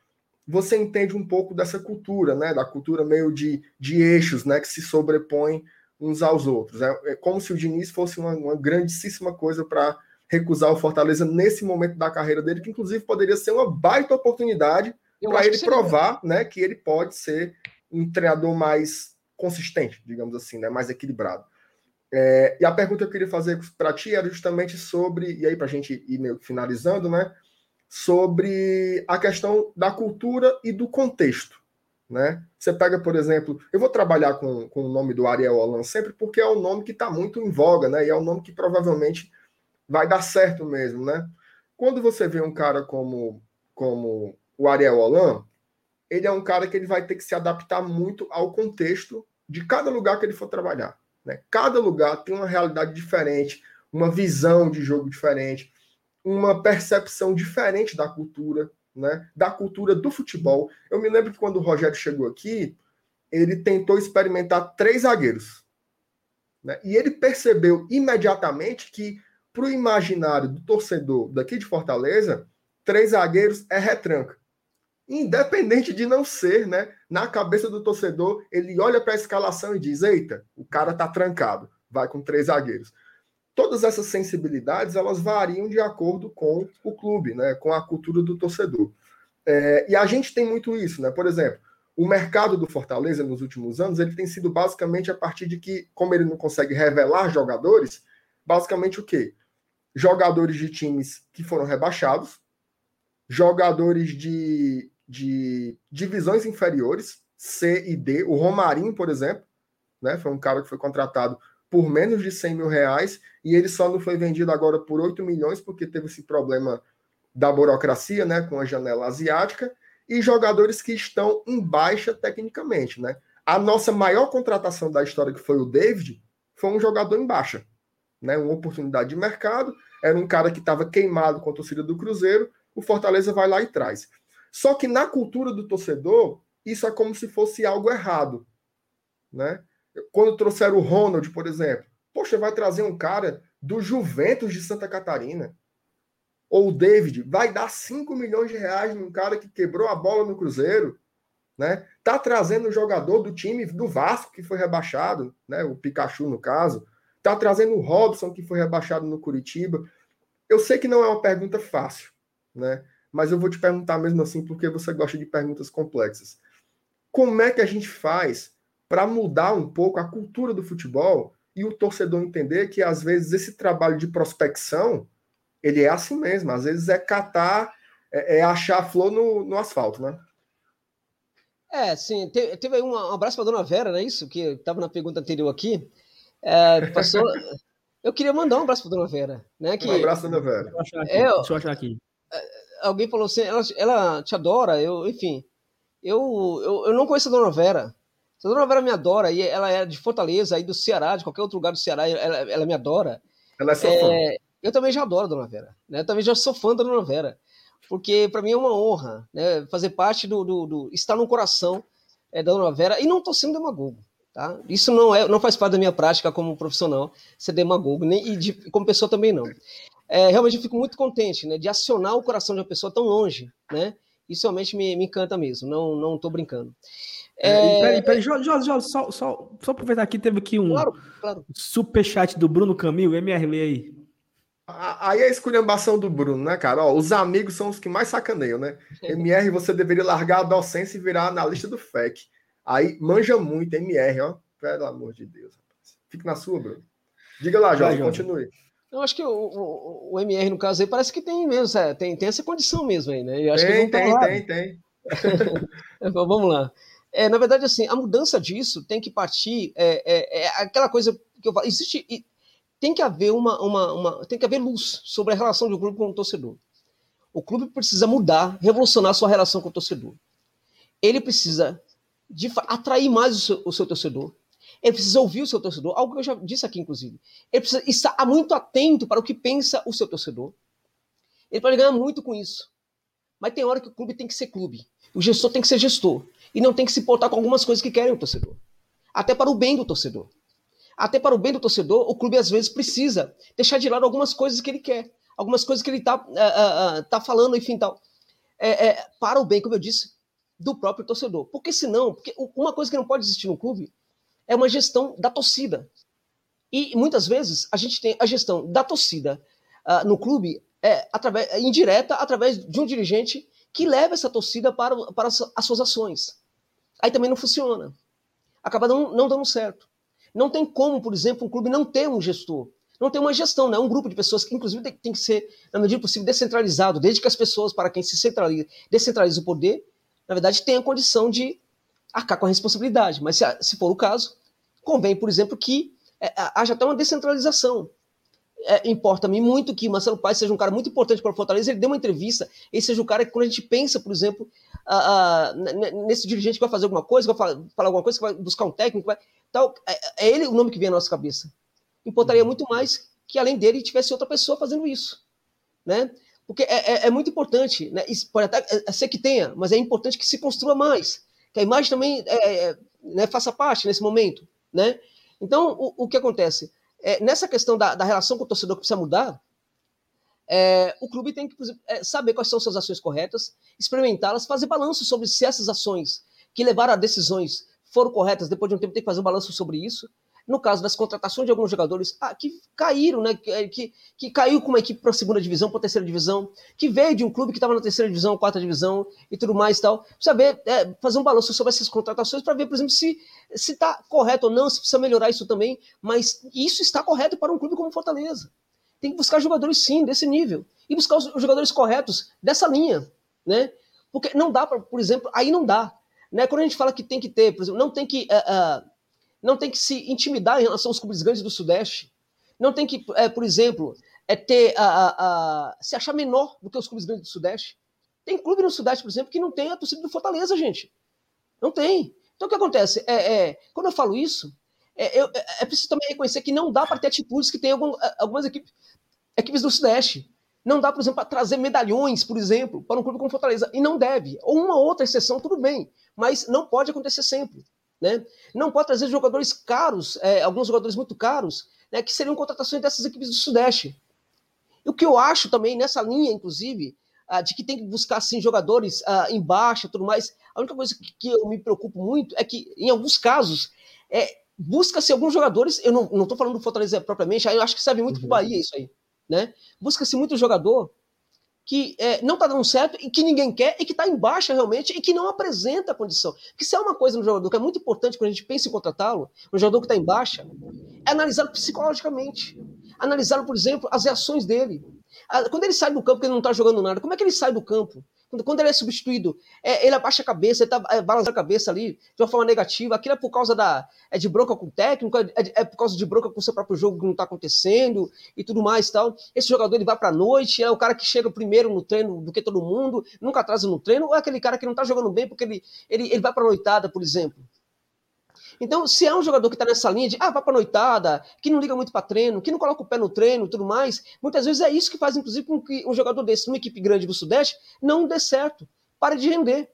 C: você entende um pouco dessa cultura, né? Da cultura meio de, de eixos, né? Que se sobrepõem uns aos outros. É, é como se o Diniz fosse uma, uma grandíssima coisa para recusar o Fortaleza nesse momento da carreira dele, que inclusive poderia ser uma baita oportunidade para ele provar, né? Que ele pode ser um treinador mais consistente, digamos assim, né? Mais equilibrado. É, e a pergunta que eu queria fazer para ti era justamente sobre, e aí para a gente ir meio finalizando, né? sobre a questão da cultura e do contexto. Né? Você pega, por exemplo, eu vou trabalhar com, com o nome do Ariel Holan sempre porque é o nome que está muito em voga, né? E é o nome que provavelmente vai dar certo mesmo, né? Quando você vê um cara como, como o Ariel Holan, ele é um cara que ele vai ter que se adaptar muito ao contexto de cada lugar que ele for trabalhar. Né? Cada lugar tem uma realidade diferente, uma visão de jogo diferente uma percepção diferente da cultura, né? Da cultura do futebol. Eu me lembro que quando o Rogério chegou aqui, ele tentou experimentar três zagueiros. Né? E ele percebeu imediatamente que, para o imaginário do torcedor daqui de Fortaleza, três zagueiros é retranca. Independente de não ser, né? Na cabeça do torcedor, ele olha para a escalação e diz: "Eita, o cara tá trancado, vai com três zagueiros". Todas essas sensibilidades, elas variam de acordo com o clube, né? Com a cultura do torcedor. É, e a gente tem muito isso, né? Por exemplo, o mercado do Fortaleza nos últimos anos, ele tem sido basicamente a partir de que, como ele não consegue revelar jogadores, basicamente o quê? Jogadores de times que foram rebaixados, jogadores de de divisões inferiores, C e D. O Romarinho, por exemplo, né, foi um cara que foi contratado por menos de 100 mil reais e ele só não foi vendido agora por 8 milhões porque teve esse problema da burocracia, né, com a janela asiática e jogadores que estão em baixa tecnicamente, né? A nossa maior contratação da história que foi o David foi um jogador em baixa, né? Uma oportunidade de mercado, era um cara que estava queimado com a torcida do Cruzeiro, o Fortaleza vai lá e traz. Só que na cultura do torcedor, isso é como se fosse algo errado. Né? Quando trouxeram o Ronald, por exemplo, poxa, vai trazer um cara do Juventus de Santa Catarina. Ou o David, vai dar 5 milhões de reais num cara que quebrou a bola no Cruzeiro. Né? Tá trazendo o jogador do time do Vasco que foi rebaixado, né? O Pikachu no caso. Tá trazendo o Robson que foi rebaixado no Curitiba. Eu sei que não é uma pergunta fácil, né? Mas eu vou te perguntar mesmo assim porque você gosta de perguntas complexas. Como é que a gente faz para mudar um pouco a cultura do futebol e o torcedor entender que às vezes esse trabalho de prospecção ele é assim mesmo, às vezes é catar, é, é achar flor no, no asfalto, né?
B: É, sim. Teve, teve aí um, um abraço para dona Vera, não é isso? Que estava na pergunta anterior aqui. É, passou. <laughs> eu queria mandar um abraço para dona Vera. Né, que,
C: um abraço, dona Vera.
A: Deixa eu achar aqui. É, deixa eu achar aqui
B: alguém falou assim, ela, ela te adora, eu, enfim. Eu, eu, eu não conheço a Dona Vera. A Dona Vera me adora, e ela é de Fortaleza, aí do Ceará, de qualquer outro lugar do Ceará, ela, ela me adora.
C: Ela é sua é, fã.
B: Eu também já adoro a Dona Vera. Né? Eu também já sou fã da Dona Vera. Porque para mim é uma honra né? fazer parte do, do, do estar no coração é, da Dona Vera. E não estou sendo demagogo. Tá? Isso não, é, não faz parte da minha prática como profissional, ser demagogo, nem, e de, como pessoa também não é, realmente eu fico muito contente né, de acionar o coração de uma pessoa tão longe, né? Isso realmente me, me encanta mesmo, não não estou brincando.
A: É... Peraí, peraí, Jorge, Jorge, só, só, só aproveitar aqui, teve aqui um claro, claro. superchat do Bruno Camilo, MRL aí.
C: Aí é a esculhambação do Bruno, né, cara? Ó, os amigos são os que mais sacaneiam, né? MR, você deveria largar a docência e virar analista do FEC. Aí manja muito, MR, ó. Pelo amor de Deus, rapaz. Fique na sua, Bruno. Diga lá, Jorge, continue.
B: Eu acho que o, o, o, MR, no caso aí, parece que tem mesmo, é, tem, tem essa condição mesmo aí, né?
C: Tem, tá tem, lá. tem, tem. <laughs>
B: Vamos lá. É, na verdade, assim, a mudança disso tem que partir. É, é, é, aquela coisa que eu falo. Existe. Tem que haver uma, uma, uma, Tem que haver luz sobre a relação do clube com o torcedor. O clube precisa mudar, revolucionar a sua relação com o torcedor. Ele precisa de, atrair mais o seu, o seu torcedor ele precisa ouvir o seu torcedor, algo que eu já disse aqui, inclusive. Ele precisa estar muito atento para o que pensa o seu torcedor. Ele pode ganhar muito com isso. Mas tem hora que o clube tem que ser clube. O gestor tem que ser gestor. E não tem que se portar com algumas coisas que querem o torcedor. Até para o bem do torcedor. Até para o bem do torcedor, o clube às vezes precisa deixar de lado algumas coisas que ele quer. Algumas coisas que ele está uh, uh, uh, tá falando, enfim, tal. É, é, para o bem, como eu disse, do próprio torcedor. Porque senão, porque uma coisa que não pode existir no clube é uma gestão da torcida. E muitas vezes a gente tem a gestão da torcida uh, no clube é, através, é indireta através de um dirigente que leva essa torcida para, para as, as suas ações. Aí também não funciona. Acaba não, não dando certo. Não tem como, por exemplo, um clube não ter um gestor. Não tem uma gestão, né? um grupo de pessoas que, inclusive, tem, tem que ser, na medida possível, descentralizado, desde que as pessoas, para quem se centraliza, descentraliza o poder, na verdade, tenham condição de arcar com a responsabilidade. Mas se, se for o caso, convém, por exemplo, que é, haja até uma descentralização. É, Importa-me muito que Marcelo Paes seja um cara muito importante para o Fortaleza, ele deu uma entrevista, ele seja o cara que, quando a gente pensa, por exemplo, a, a, nesse dirigente que vai fazer alguma coisa, vai falar, falar alguma coisa, que vai buscar um técnico, vai, tal, é, é, ele o nome que vem à nossa cabeça. Importaria uhum. muito mais que, além dele, tivesse outra pessoa fazendo isso. Né? Porque é, é, é muito importante, né? pode até é, ser que tenha, mas é importante que se construa mais que a imagem também é, é, né, faça parte nesse momento, né? Então, o, o que acontece? É, nessa questão da, da, relação com o torcedor que precisa mudar, é, o clube tem que é, saber quais são suas ações corretas, experimentá-las, fazer balanço sobre se essas ações que levaram a decisões foram corretas, depois de um tempo tem que fazer um balanço sobre isso. No caso das contratações de alguns jogadores ah, que caíram, né, que, que, caiu com uma equipe para a segunda divisão, para a terceira divisão, que veio de um clube que estava na terceira divisão, quarta divisão e tudo mais e tal. Saber é, fazer um balanço sobre essas contratações para ver, por exemplo, se está correto ou não, se precisa melhorar isso também. Mas isso está correto para um clube como Fortaleza. Tem que buscar jogadores, sim, desse nível. E buscar os jogadores corretos dessa linha. Né? Porque não dá, pra, por exemplo, aí não dá. Né? Quando a gente fala que tem que ter, por exemplo, não tem que. Uh, uh, não tem que se intimidar em relação aos clubes grandes do Sudeste. Não tem que, é, por exemplo, é ter a, a, a, se achar menor do que os clubes grandes do Sudeste. Tem clube no Sudeste, por exemplo, que não tem a torcida do Fortaleza, gente. Não tem. Então o que acontece? É, é quando eu falo isso, é, eu, é, é preciso também reconhecer que não dá para ter atitudes que tem algum, algumas equipes, equipes do Sudeste. Não dá, por exemplo, para trazer medalhões, por exemplo, para um clube como Fortaleza. E não deve. Ou uma outra exceção, tudo bem. Mas não pode acontecer sempre. Né? Não pode trazer jogadores caros, é, alguns jogadores muito caros, né, que seriam contratações dessas equipes do Sudeste. E o que eu acho também nessa linha, inclusive, uh, de que tem que buscar assim, jogadores uh, em baixa tudo mais, a única coisa que, que, eu me preocupo muito é que, em alguns casos, é, busca-se alguns jogadores, eu não estou falando do Fortaleza propriamente, eu acho que serve muito uhum. para o Bahia isso aí. Né? Busca-se muito jogador que é, não está dando certo e que ninguém quer e que está em baixa realmente e que não apresenta a condição. Porque se é uma coisa no jogador que é muito importante quando a gente pensa em contratá-lo, um jogador que está em baixa, é analisá-lo psicologicamente. Analisá-lo, por exemplo, as reações dele. Quando ele sai do campo, que ele não está jogando nada, como é que ele sai do campo? Quando ele é substituído, é, ele abaixa a cabeça, ele tá é, balançando a cabeça ali de uma forma negativa. Aquilo é por causa da. É de bronca com o técnico, é, é por causa de bronca com o seu próprio jogo que não está acontecendo e tudo mais tal. Esse jogador ele vai para a noite, é o cara que chega primeiro no treino do que todo mundo, nunca atrasa no treino, ou é aquele cara que não está jogando bem porque ele, ele, ele vai para a noitada, por exemplo. Então, se é um jogador que está nessa linha de ah, vai para noitada, que não liga muito para treino, que não coloca o pé no treino tudo mais, muitas vezes é isso que faz, inclusive, com que um jogador desse, numa equipe grande do Sudeste, não dê certo, pare de render.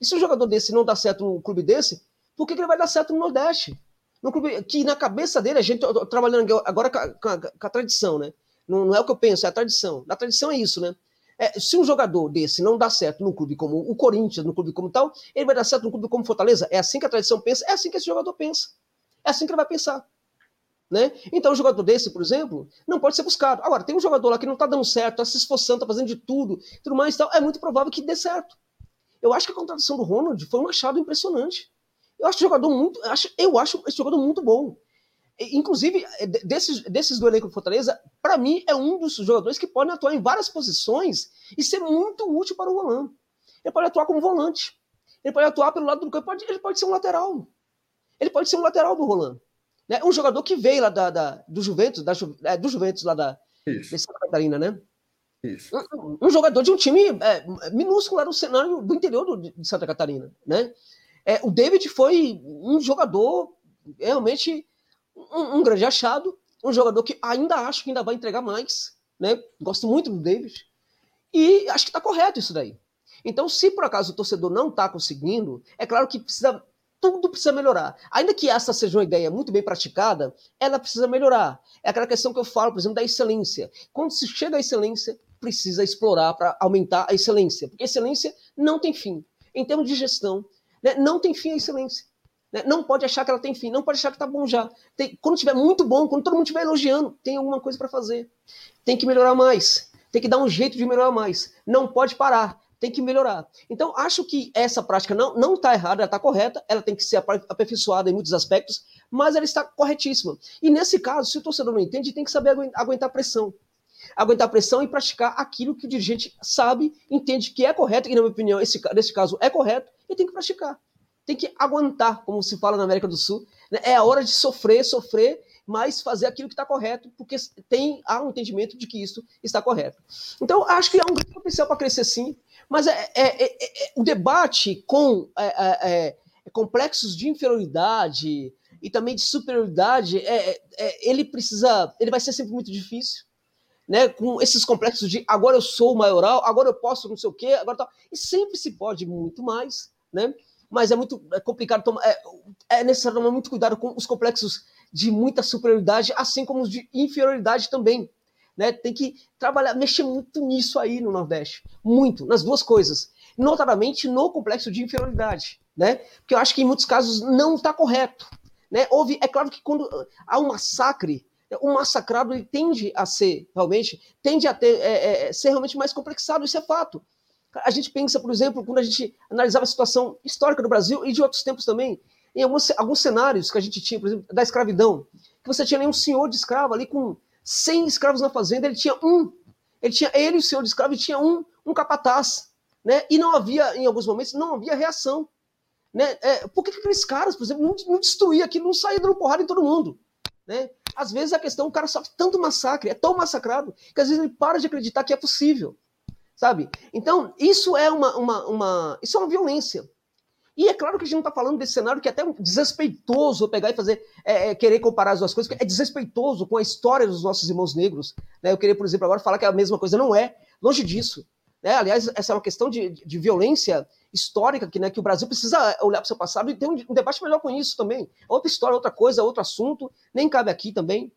B: E se um jogador desse não dá certo num clube desse, por que, que ele vai dar certo no Nordeste? Num clube que na cabeça dele, a gente trabalhando agora com a, com a, com a tradição, né? Não, não, é o que eu penso, é a tradição. Na tradição é isso, né? É, se um jogador desse não dá certo num clube como o Corinthians, num clube como tal, ele vai dar certo num clube como Fortaleza? É assim que a tradição pensa? É assim que esse jogador pensa. É assim que ele vai pensar. Né? Então, um jogador desse, por exemplo, não pode ser buscado. Agora, tem um jogador lá que não está dando certo, está se esforçando, está fazendo de tudo, tudo mais e tal, é muito provável que dê certo. Eu acho que a contratação do Ronald foi um achado impressionante. Eu acho jogador muito, eu acho esse jogador muito bom. Inclusive, é, desses, desses do elenco do Fortaleza, para mim, é um dos jogadores que podem atuar em várias posições e ser muito útil para o Roland. Ele pode atuar como volante. Ele pode atuar pelo lado do campo, ele pode ser um lateral. Ele pode ser um lateral do Roland. Né? Um jogador que veio lá da, da do Juventus, da, é, do Juventus lá da, de Santa Catarina, né? Isso. Um, um, jogador de um time é, minúsculo lá no cenário do interior do, de Santa Catarina, né? É, o David foi um jogador realmente um, um, grande achado, um jogador que ainda acho que ainda vai entregar mais, né? Gosto muito do David e acho que está correto isso daí. Então, se por acaso o torcedor não está conseguindo, é claro que precisa tudo precisa melhorar. Ainda que essa seja uma ideia muito bem praticada, ela precisa melhorar. É aquela questão que eu falo, por exemplo, da excelência. Quando se chega à excelência, precisa explorar para aumentar a excelência, porque excelência não tem fim. Em termos de gestão, né, não tem fim a excelência. Né? Não pode achar que ela tem fim, não pode achar que tá bom já. Tem, quando tiver muito bom, quando todo mundo estiver elogiando, tem alguma coisa para fazer. Tem que melhorar mais. Tem que dar um jeito de melhorar mais. Não pode parar. Tem que melhorar. Então, acho que essa prática não não está errada, ela está correta, ela tem que ser aperfeiçoada em muitos aspectos, mas ela está corretíssima. E nesse caso, se o torcedor não entende, tem que saber aguentar pressão aguentar pressão e praticar aquilo que o dirigente sabe, entende que é correto, e na minha opinião, esse, nesse caso é correto, e tem que praticar tem que aguentar, como se fala na América do Sul. Né? É a hora de sofrer, sofrer, mas fazer aquilo que está correto, porque tem há um entendimento de que isso está correto. Então, acho que há um grande potencial para crescer sim, mas é, é, é, é o debate com é, é, complexos de inferioridade e também de superioridade, ele precisa, ele vai ser sempre muito difícil. Né, com esses complexos de agora eu sou o maioral, agora eu posso não sei o quê, agora tal. E sempre se pode muito mais, né? Mas é muito é complicado tomar. É, é necessário tomar muito cuidado com os complexos de muita superioridade, assim como os de inferioridade também. né? Tem que trabalhar, mexer muito nisso aí no Nordeste. Muito, nas duas coisas. Notadamente no complexo de inferioridade, né? Porque eu acho que em muitos casos não está correto. Né? Houve, é claro que quando há um massacre, o massacrado ele tende a ser, realmente, tende a ter, é, é, é, ser realmente mais complexado, isso é fato. A gente pensa, por exemplo, quando a gente analisava a situação histórica do Brasil e de outros tempos também, em alguns, alguns cenários que a gente tinha, por exemplo, da escravidão, que você tinha ali um senhor de escravo ali com 100 escravos na fazenda, ele tinha um, ele tinha ele, o senhor de escravo, e tinha um, um capataz, né? E não havia, em alguns momentos, não havia reação. Né? É, por que, aqueles caras, por exemplo, não, não destruíam aquilo, não saíam dando porrada em todo mundo? Né? Às vezes a questão, o cara sofre tanto massacre, é tão massacrado, que às vezes ele para de acreditar que é possível. Sabe? Então, isso é uma, uma, uma, isso é uma violência. E é claro que a gente não está falando desse cenário que é até desrespeitoso pegar e fazer, é, é, querer comparar as duas coisas, é desrespeitoso com a história dos nossos irmãos negros. Né? Eu queria, por exemplo, agora falar que é a mesma coisa. Não é, longe disso. Né? Aliás, essa é uma questão de, de violência histórica que, né, que o Brasil precisa olhar para o seu passado e ter um, um, debate melhor com isso também. Outra história, outra coisa, outro assunto, nem cabe aqui também.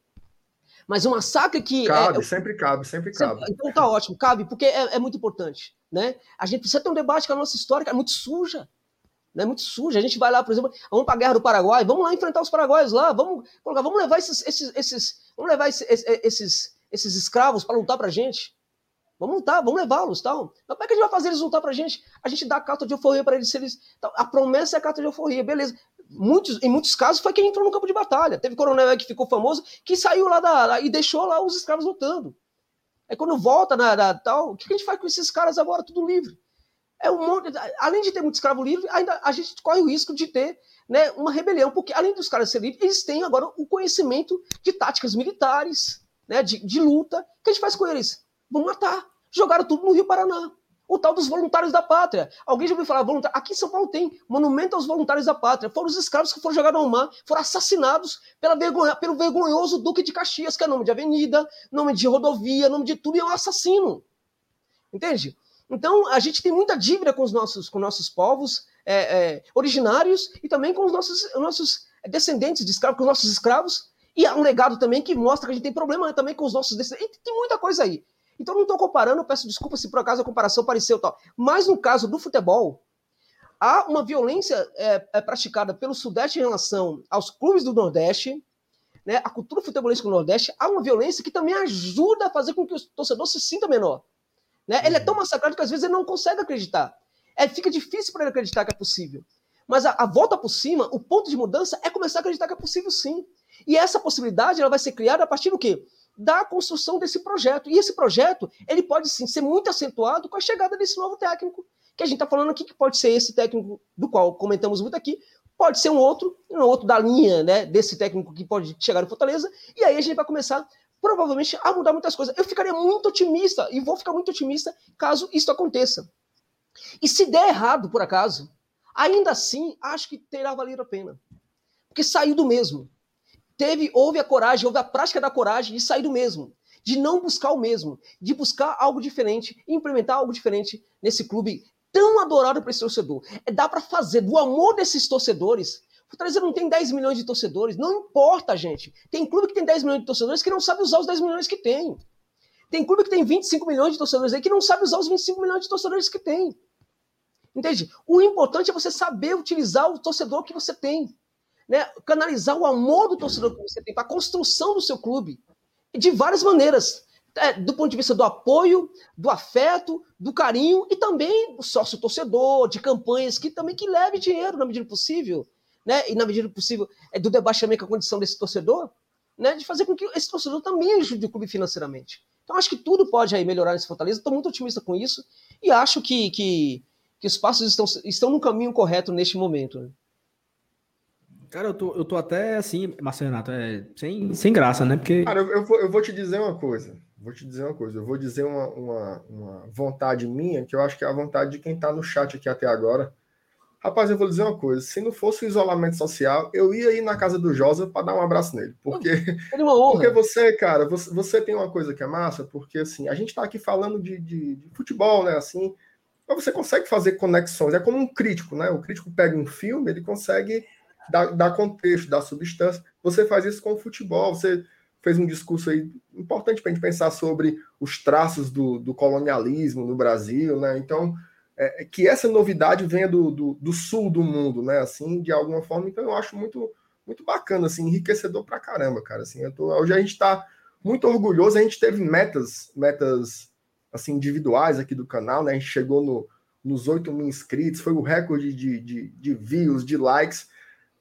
B: Mas um massacre que.
C: É, cabe, é, sempre cabe, sempre cabe.
B: Sempre, então tá ótimo, cabe, porque é, é, muito importante. Né? A gente precisa ter um debate com a nossa história, que é muito suja. Né? Muito suja. A gente vai lá, por exemplo, vamos para a guerra do Paraguai, vamos lá enfrentar os paraguaios lá, vamos colocar, vamos levar esses, esses, esses vamos levar esses, esses, esses escravos para lutar para a gente. Vamos lutar, vamos levá-los, tal. Mas como é que a gente vai fazer eles lutar pra gente? A gente dá a carta de alforria para eles, eles. A promessa é a carta de alforria, beleza. Muitos, em muitos casos foi quem entrou no campo de batalha. Teve coronel que ficou famoso, que saiu lá da, e deixou lá os escravos lutando. Aí quando volta na, na tal, o que a gente faz com esses caras agora, tudo livre? É um monte, além de ter muito escravo livre, ainda a gente corre o risco de ter né, uma rebelião, porque além dos caras serem livres, eles têm agora o conhecimento de táticas militares, né, de, de luta. O que a gente faz com eles? Vamos matar jogaram tudo no Rio Paraná. O tal dos voluntários da pátria. Alguém já ouviu falar voluntário? Aqui em São Paulo tem monumento aos voluntários da pátria. Foram os escravos que foram jogados ao mar, foram assassinados pela vergonha, pelo vergonhoso Duque de Caxias, que é nome de avenida, nome de rodovia, nome de tudo, e é um assassino. Entende? Então, a gente tem muita dívida com os nossos, com nossos povos é, é, originários e também com os nossos, os nossos descendentes de escravos, com os nossos escravos. E há um legado também que mostra que a gente tem problema também com os nossos descendentes. E tem muita coisa aí. Então não estou comparando, peço desculpa se por acaso a comparação pareceu tal. Mas no caso do futebol, há uma violência é, é praticada pelo Sudeste em relação aos clubes do Nordeste, né, a cultura futebolística do Nordeste, há uma violência que também ajuda a fazer com que o torcedor se sinta menor. Né? Ele é tão massacrado que às vezes ele não consegue acreditar. É, fica difícil para ele acreditar que é possível. Mas a, a, volta por cima, o ponto de mudança é começar a acreditar que é possível sim. E essa possibilidade ela vai ser criada a partir do quê? Da construção desse projeto. E esse projeto, ele pode sim ser muito acentuado com a chegada desse novo técnico, que a gente está falando aqui, que pode ser esse técnico do qual comentamos muito aqui, pode ser um outro, um outro da linha né, desse técnico que pode chegar no Fortaleza, e aí a gente vai começar provavelmente a mudar muitas coisas. Eu ficaria muito otimista, e vou ficar muito otimista caso isso aconteça. E se der errado, por acaso, ainda assim, acho que terá valido a pena. Porque saiu do mesmo teve, houve a coragem, houve a prática da coragem de sair do mesmo, de não buscar o mesmo, de buscar algo diferente, implementar algo diferente nesse clube tão adorado por esse torcedor. É, dá para fazer do amor desses torcedores. Fortaleza não tem 10 milhões de torcedores, não importa, gente. Tem clube que tem 10 milhões de torcedores que não sabe usar os 10 milhões que tem. Tem clube que tem 25 milhões de torcedores aí que não sabe usar os 25 milhões de torcedores que tem. Entende? O importante é você saber utilizar o torcedor que você tem né, canalizar o amor do torcedor que você tem para a construção do seu clube de várias maneiras. É, do ponto de vista do apoio, do afeto, do carinho e também do sócio torcedor, de campanhas que também que leve dinheiro na medida possível, né? E na medida possível é do também com a condição desse torcedor, né? De fazer com que esse torcedor também ajude o clube financeiramente. Então acho que tudo pode aí melhorar nesse Fortaleza. Estou muito otimista com isso e acho que, que, que os passos estão, estão no caminho correto neste momento. Né?
A: Cara, eu tô, eu tô até assim, Marcelo Renato, é, sem, sem graça, né? Porque.
C: Cara, eu, eu, vou, eu vou te dizer uma coisa. Vou te dizer uma coisa. Eu vou dizer uma, uma, uma vontade minha, que eu acho que é a vontade de quem tá no chat aqui até agora. Rapaz, eu vou dizer uma coisa: se não fosse o isolamento social, eu ia ir na casa do Josa para dar um abraço nele. Porque, <laughs> é porque você, cara, você, você tem uma coisa que é massa, porque assim, a gente tá aqui falando de, de, de futebol, né? Assim, mas você consegue fazer conexões. É como um crítico, né? O crítico pega um filme, ele consegue dá, dá contexto, dá substância. Você faz isso com o futebol, você fez um discurso aí importante para a gente pensar sobre os traços do, do colonialismo no Brasil, né? Então, é, que essa novidade venha do, do, do, sul do mundo, né? Assim, de alguma forma. Então, eu acho muito, muito bacana, assim, enriquecedor pra caramba, cara. Assim, tô, hoje a gente está muito orgulhoso. A gente teve metas, metas assim individuais aqui do canal, né? A gente chegou no, nos 8 mil inscritos, foi o recorde de, de, de views, de likes,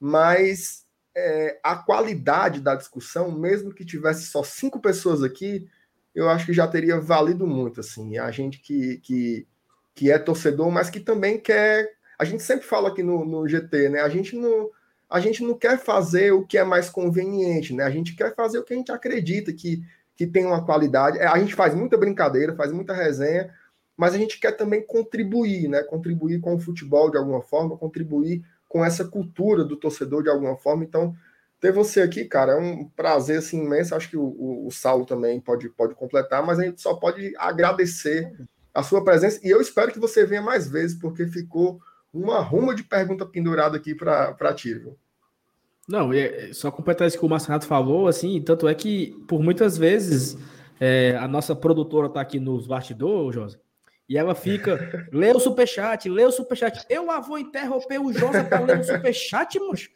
C: mas é, a qualidade da discussão, mesmo que tivesse só cinco pessoas aqui, eu acho que já teria valido muito, assim, a gente que, que, que é torcedor, mas que também quer, a gente sempre fala aqui no, no GT, né, a gente não, a gente não quer fazer o que é mais conveniente, né, a gente quer fazer o que a gente acredita que, que tem uma qualidade, é, a gente faz muita brincadeira, faz muita resenha, mas a gente quer também contribuir, né, contribuir com o futebol de alguma forma, contribuir com essa cultura do torcedor de alguma forma. Então, ter você aqui, cara, é um prazer assim, imenso. Acho que o, o, o Saulo também pode, pode completar, mas a gente só pode agradecer a sua presença e eu espero que você venha mais vezes, porque ficou uma ruma de pergunta pendurada aqui para ti, viu?
A: Não, é, só completar isso que o Marcelo falou, assim, tanto é que por muitas vezes é, a nossa produtora está aqui nos bastidores, José, e ela fica, lê o superchat, lê o superchat. Eu lá vou interromper o Josa para ler o superchat, moço.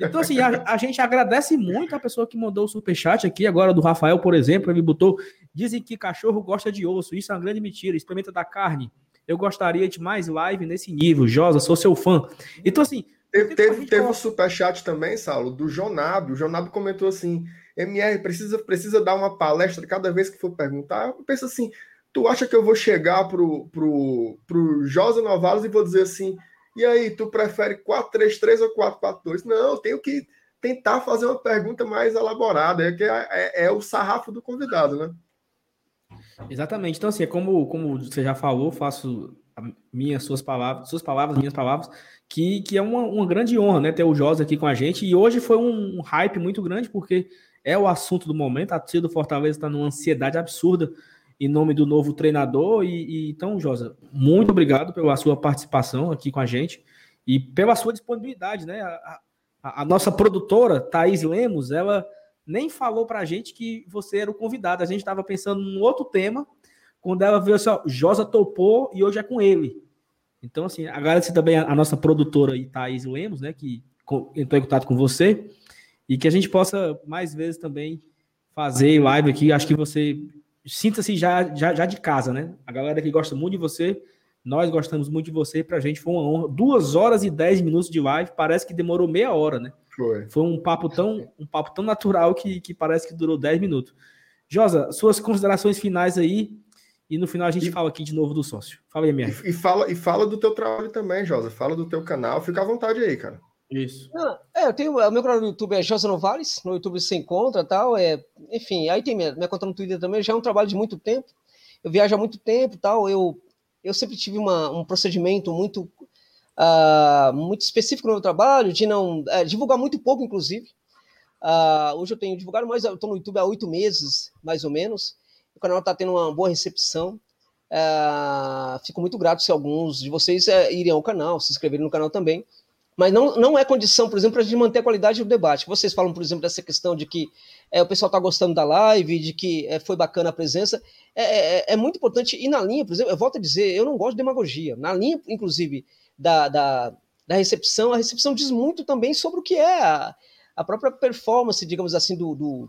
A: Então, assim, a, a, gente agradece muito a pessoa que mandou o superchat aqui, agora do Rafael, por exemplo, ele botou, dizem que cachorro gosta de osso, isso é uma grande mentira, experimenta da carne. Eu gostaria de mais live nesse nível, Josa, sou seu fã. Então, assim...
C: Teve, teve, teve o superchat também, Saulo, do Jonábio. O Jonábio comentou assim, MR, precisa, precisa dar uma palestra cada vez que for perguntar. Eu penso assim, Tu acha que eu vou chegar pro, pro, pro Josa Novalos e vou dizer assim, e aí, tu prefere 4-3-3 ou 4-4-2? Não, tenho que tentar fazer uma pergunta mais elaborada, é que é, é, é, o sarrafo do convidado, né?
A: Exatamente. Então, assim, é como, como você já falou, faço minhas suas palavras, suas palavras, minhas palavras, que, que é uma, uma grande honra, né, ter o Josa aqui com a gente. E hoje foi um, um hype muito grande, porque é o assunto do momento. A torcida do Fortaleza está numa ansiedade absurda em nome do novo treinador. E, e, então, Josa, muito obrigado pela sua participação aqui com a gente e pela sua disponibilidade, né? A, a, a nossa produtora, Thaís Lemos, ela nem falou para a gente que você era o convidado. A gente estava pensando num outro tema, quando ela viu assim, ó, Josa topou e hoje é com ele. Então, assim, agradecer também a, a nossa produtora aí, Thaís Lemos, né, que entrou em contato com você, e que a gente possa mais vezes também fazer live aqui. Acho que você sinta-se já, já, já de casa, né? A galera que gosta muito de você, nós gostamos muito de você, pra gente foi uma honra. Duas horas e dez minutos de live, parece que demorou meia hora, né? Foi. Foi um papo tão, um papo tão natural que, que parece que durou dez minutos. Josa, suas considerações finais aí, e no final a gente e, fala aqui de novo do sócio. Fala aí, minha.
C: E, e, fala, e fala do teu trabalho também, Josa. Fala do teu canal, fica à vontade aí, cara.
B: Isso. Ah, é, eu tenho. O meu canal no YouTube é Josa Novales, no YouTube você encontra tal. É, enfim, aí tem minha, minha conta no Twitter também, já é um trabalho de muito tempo. Eu viajo há muito tempo tal. Eu, eu sempre tive uma, um procedimento muito, uh, muito específico no meu trabalho, de não é, divulgar muito pouco, inclusive. Uh, hoje eu tenho divulgado, mas eu estou no YouTube há oito meses, mais ou menos. O canal está tendo uma boa recepção. Uh, fico muito grato se alguns de vocês uh, irem ao canal, se inscreverem no canal também. Mas não, não é condição, por exemplo, para a gente manter a qualidade do debate. Vocês falam, por exemplo, dessa questão de que é, o pessoal está gostando da live, de que é, foi bacana a presença. É, é, é, muito importante. E na linha, por exemplo, eu volto a dizer, eu não gosto de demagogia. Na linha, inclusive, da, da, da recepção, a recepção diz muito também sobre o que é a, a própria performance, digamos assim, do, do,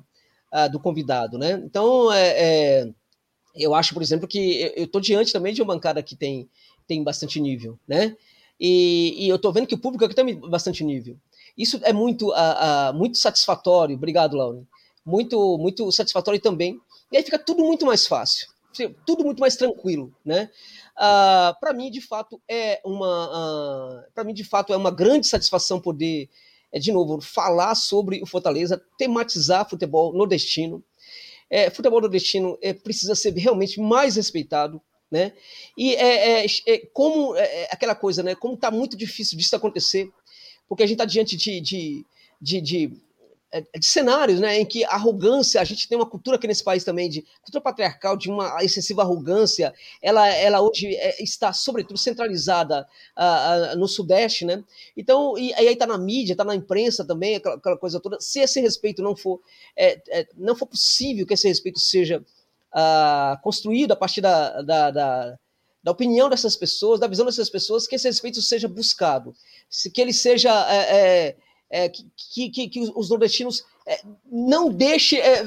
B: a, do convidado. Né? Então, é, é eu acho, por exemplo, que eu estou diante também de uma bancada que tem, tem bastante nível. Né? E, e eu estou vendo que o público aqui tem bastante nível. Isso é muito, uh, uh, muito satisfatório. Obrigado, Laura. Muito, muito satisfatório também. E aí fica tudo muito mais fácil, tudo muito mais tranquilo, né? Uh, ah, para mim, de fato, é uma, para mim, de fato, é uma grande satisfação poder, é, de novo, falar sobre o Fortaleza, tematizar futebol nordestino. É, futebol nordestino é, precisa ser realmente mais respeitado, né? E é, é, é como é, é, aquela coisa, né? Como está muito difícil disso acontecer, porque a gente está diante de, de, de, de é, de cenários, né, em que a arrogância, a gente tem uma cultura aqui nesse país também de cultura patriarcal, de uma excessiva arrogância, ela, ela hoje é, está, sobretudo, centralizada no Sudeste, né? Então, e, aí está na mídia, está na imprensa também, aquela, aquela, coisa toda. Se esse respeito não for, é, é, não for possível que esse respeito seja uh, construído a partir da, da, da da opinião dessas pessoas, da visão dessas pessoas, que esse respeito seja buscado, que ele seja é, é, é, que, que, que, os nordestinos é, não deixem. É,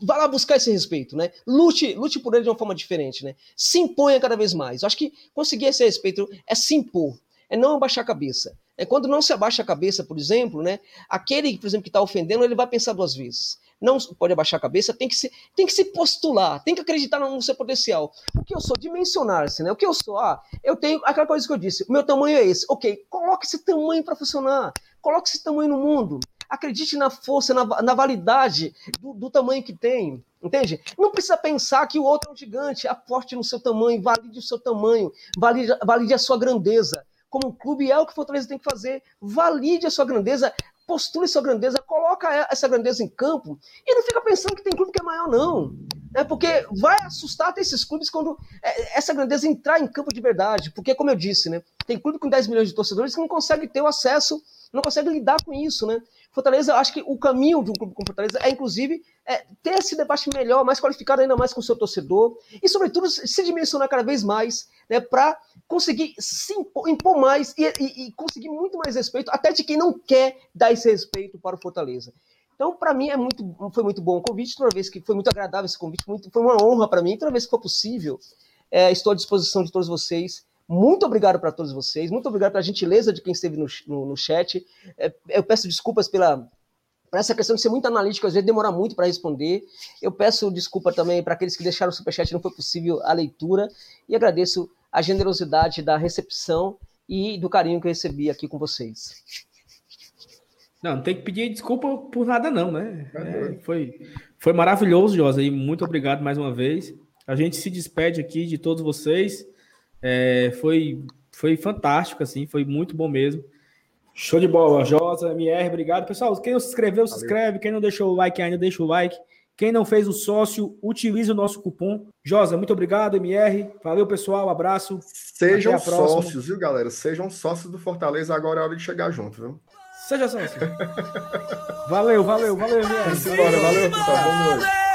B: vá lá buscar esse respeito, né? Lute, lute por ele de uma forma diferente, né? Se imponha cada vez mais. Eu acho que conseguir esse respeito é se impor, é não abaixar a cabeça. É quando não se abaixa a cabeça, por exemplo, né? Aquele, por exemplo, que está ofendendo, ele vai pensar duas vezes. Não pode abaixar a cabeça, tem que se, tem que se postular, tem que acreditar no seu potencial. O que eu sou? Dimensionar-se, né? O que eu sou? Ah, eu tenho aquela coisa que eu disse, o meu tamanho é esse. Ok, coloque esse tamanho para funcionar. Coloque esse tamanho no mundo. Acredite na força, na, na validade do, do, tamanho que tem. Entende? Não precisa pensar que o outro é um gigante. Aporte no seu tamanho, valide o seu tamanho, valide, valide a sua grandeza. Como um clube é o que o Fortaleza tem que fazer. Valide a sua grandeza, postule sua grandeza, coloca essa grandeza em campo e não fica pensando que tem clube que é maior, não. É porque vai assustar até esses clubes quando é, essa grandeza entrar em campo de verdade. Porque, como eu disse, né, tem clube com 10 milhões de torcedores que não consegue ter o acesso não consegue lidar com isso, né? Fortaleza, acho que o caminho de um clube como Fortaleza é, inclusive, é, ter esse debate melhor, mais qualificado ainda mais com o seu torcedor e, sobretudo, se dimensionar cada vez mais né, para conseguir se impor, impor mais e, e, e, conseguir muito mais respeito, até de quem não quer dar esse respeito para o Fortaleza. Então, para mim, é muito, foi muito bom o convite, toda vez que foi muito agradável esse convite, muito, foi uma honra para mim, toda vez que for possível, é, estou à disposição de todos vocês muito obrigado para todos vocês, muito obrigado pela gentileza de quem esteve no, no, no chat. É, eu peço desculpas pela, por essa questão de ser muito analítico, às vezes demora muito para responder. Eu peço desculpa também para aqueles que deixaram o superchat, não foi possível a leitura. E agradeço a generosidade da recepção e do carinho que eu recebi aqui com vocês.
A: Não, não tem que pedir desculpa por nada, não, né? É, foi, foi maravilhoso, Josa, e muito obrigado mais uma vez. A gente se despede aqui de todos vocês. É, foi, foi fantástico, assim, foi muito bom mesmo. Show de bola, Josa, MR, obrigado. Pessoal, quem não se inscreveu, se Valeu. inscreve. Quem não deixou o like ainda, deixa o like. Quem não fez o sócio, utilize o nosso cupom. Josa, muito obrigado, MR. Valeu, pessoal. Abraço.
C: Sejam sócios, viu, galera? Sejam sócios do Fortaleza. Agora é hora de chegar junto, viu?
A: Seja sócio. <laughs> valeu, valeu, valeu, MR.
C: Valeu, pessoal. Boa noite.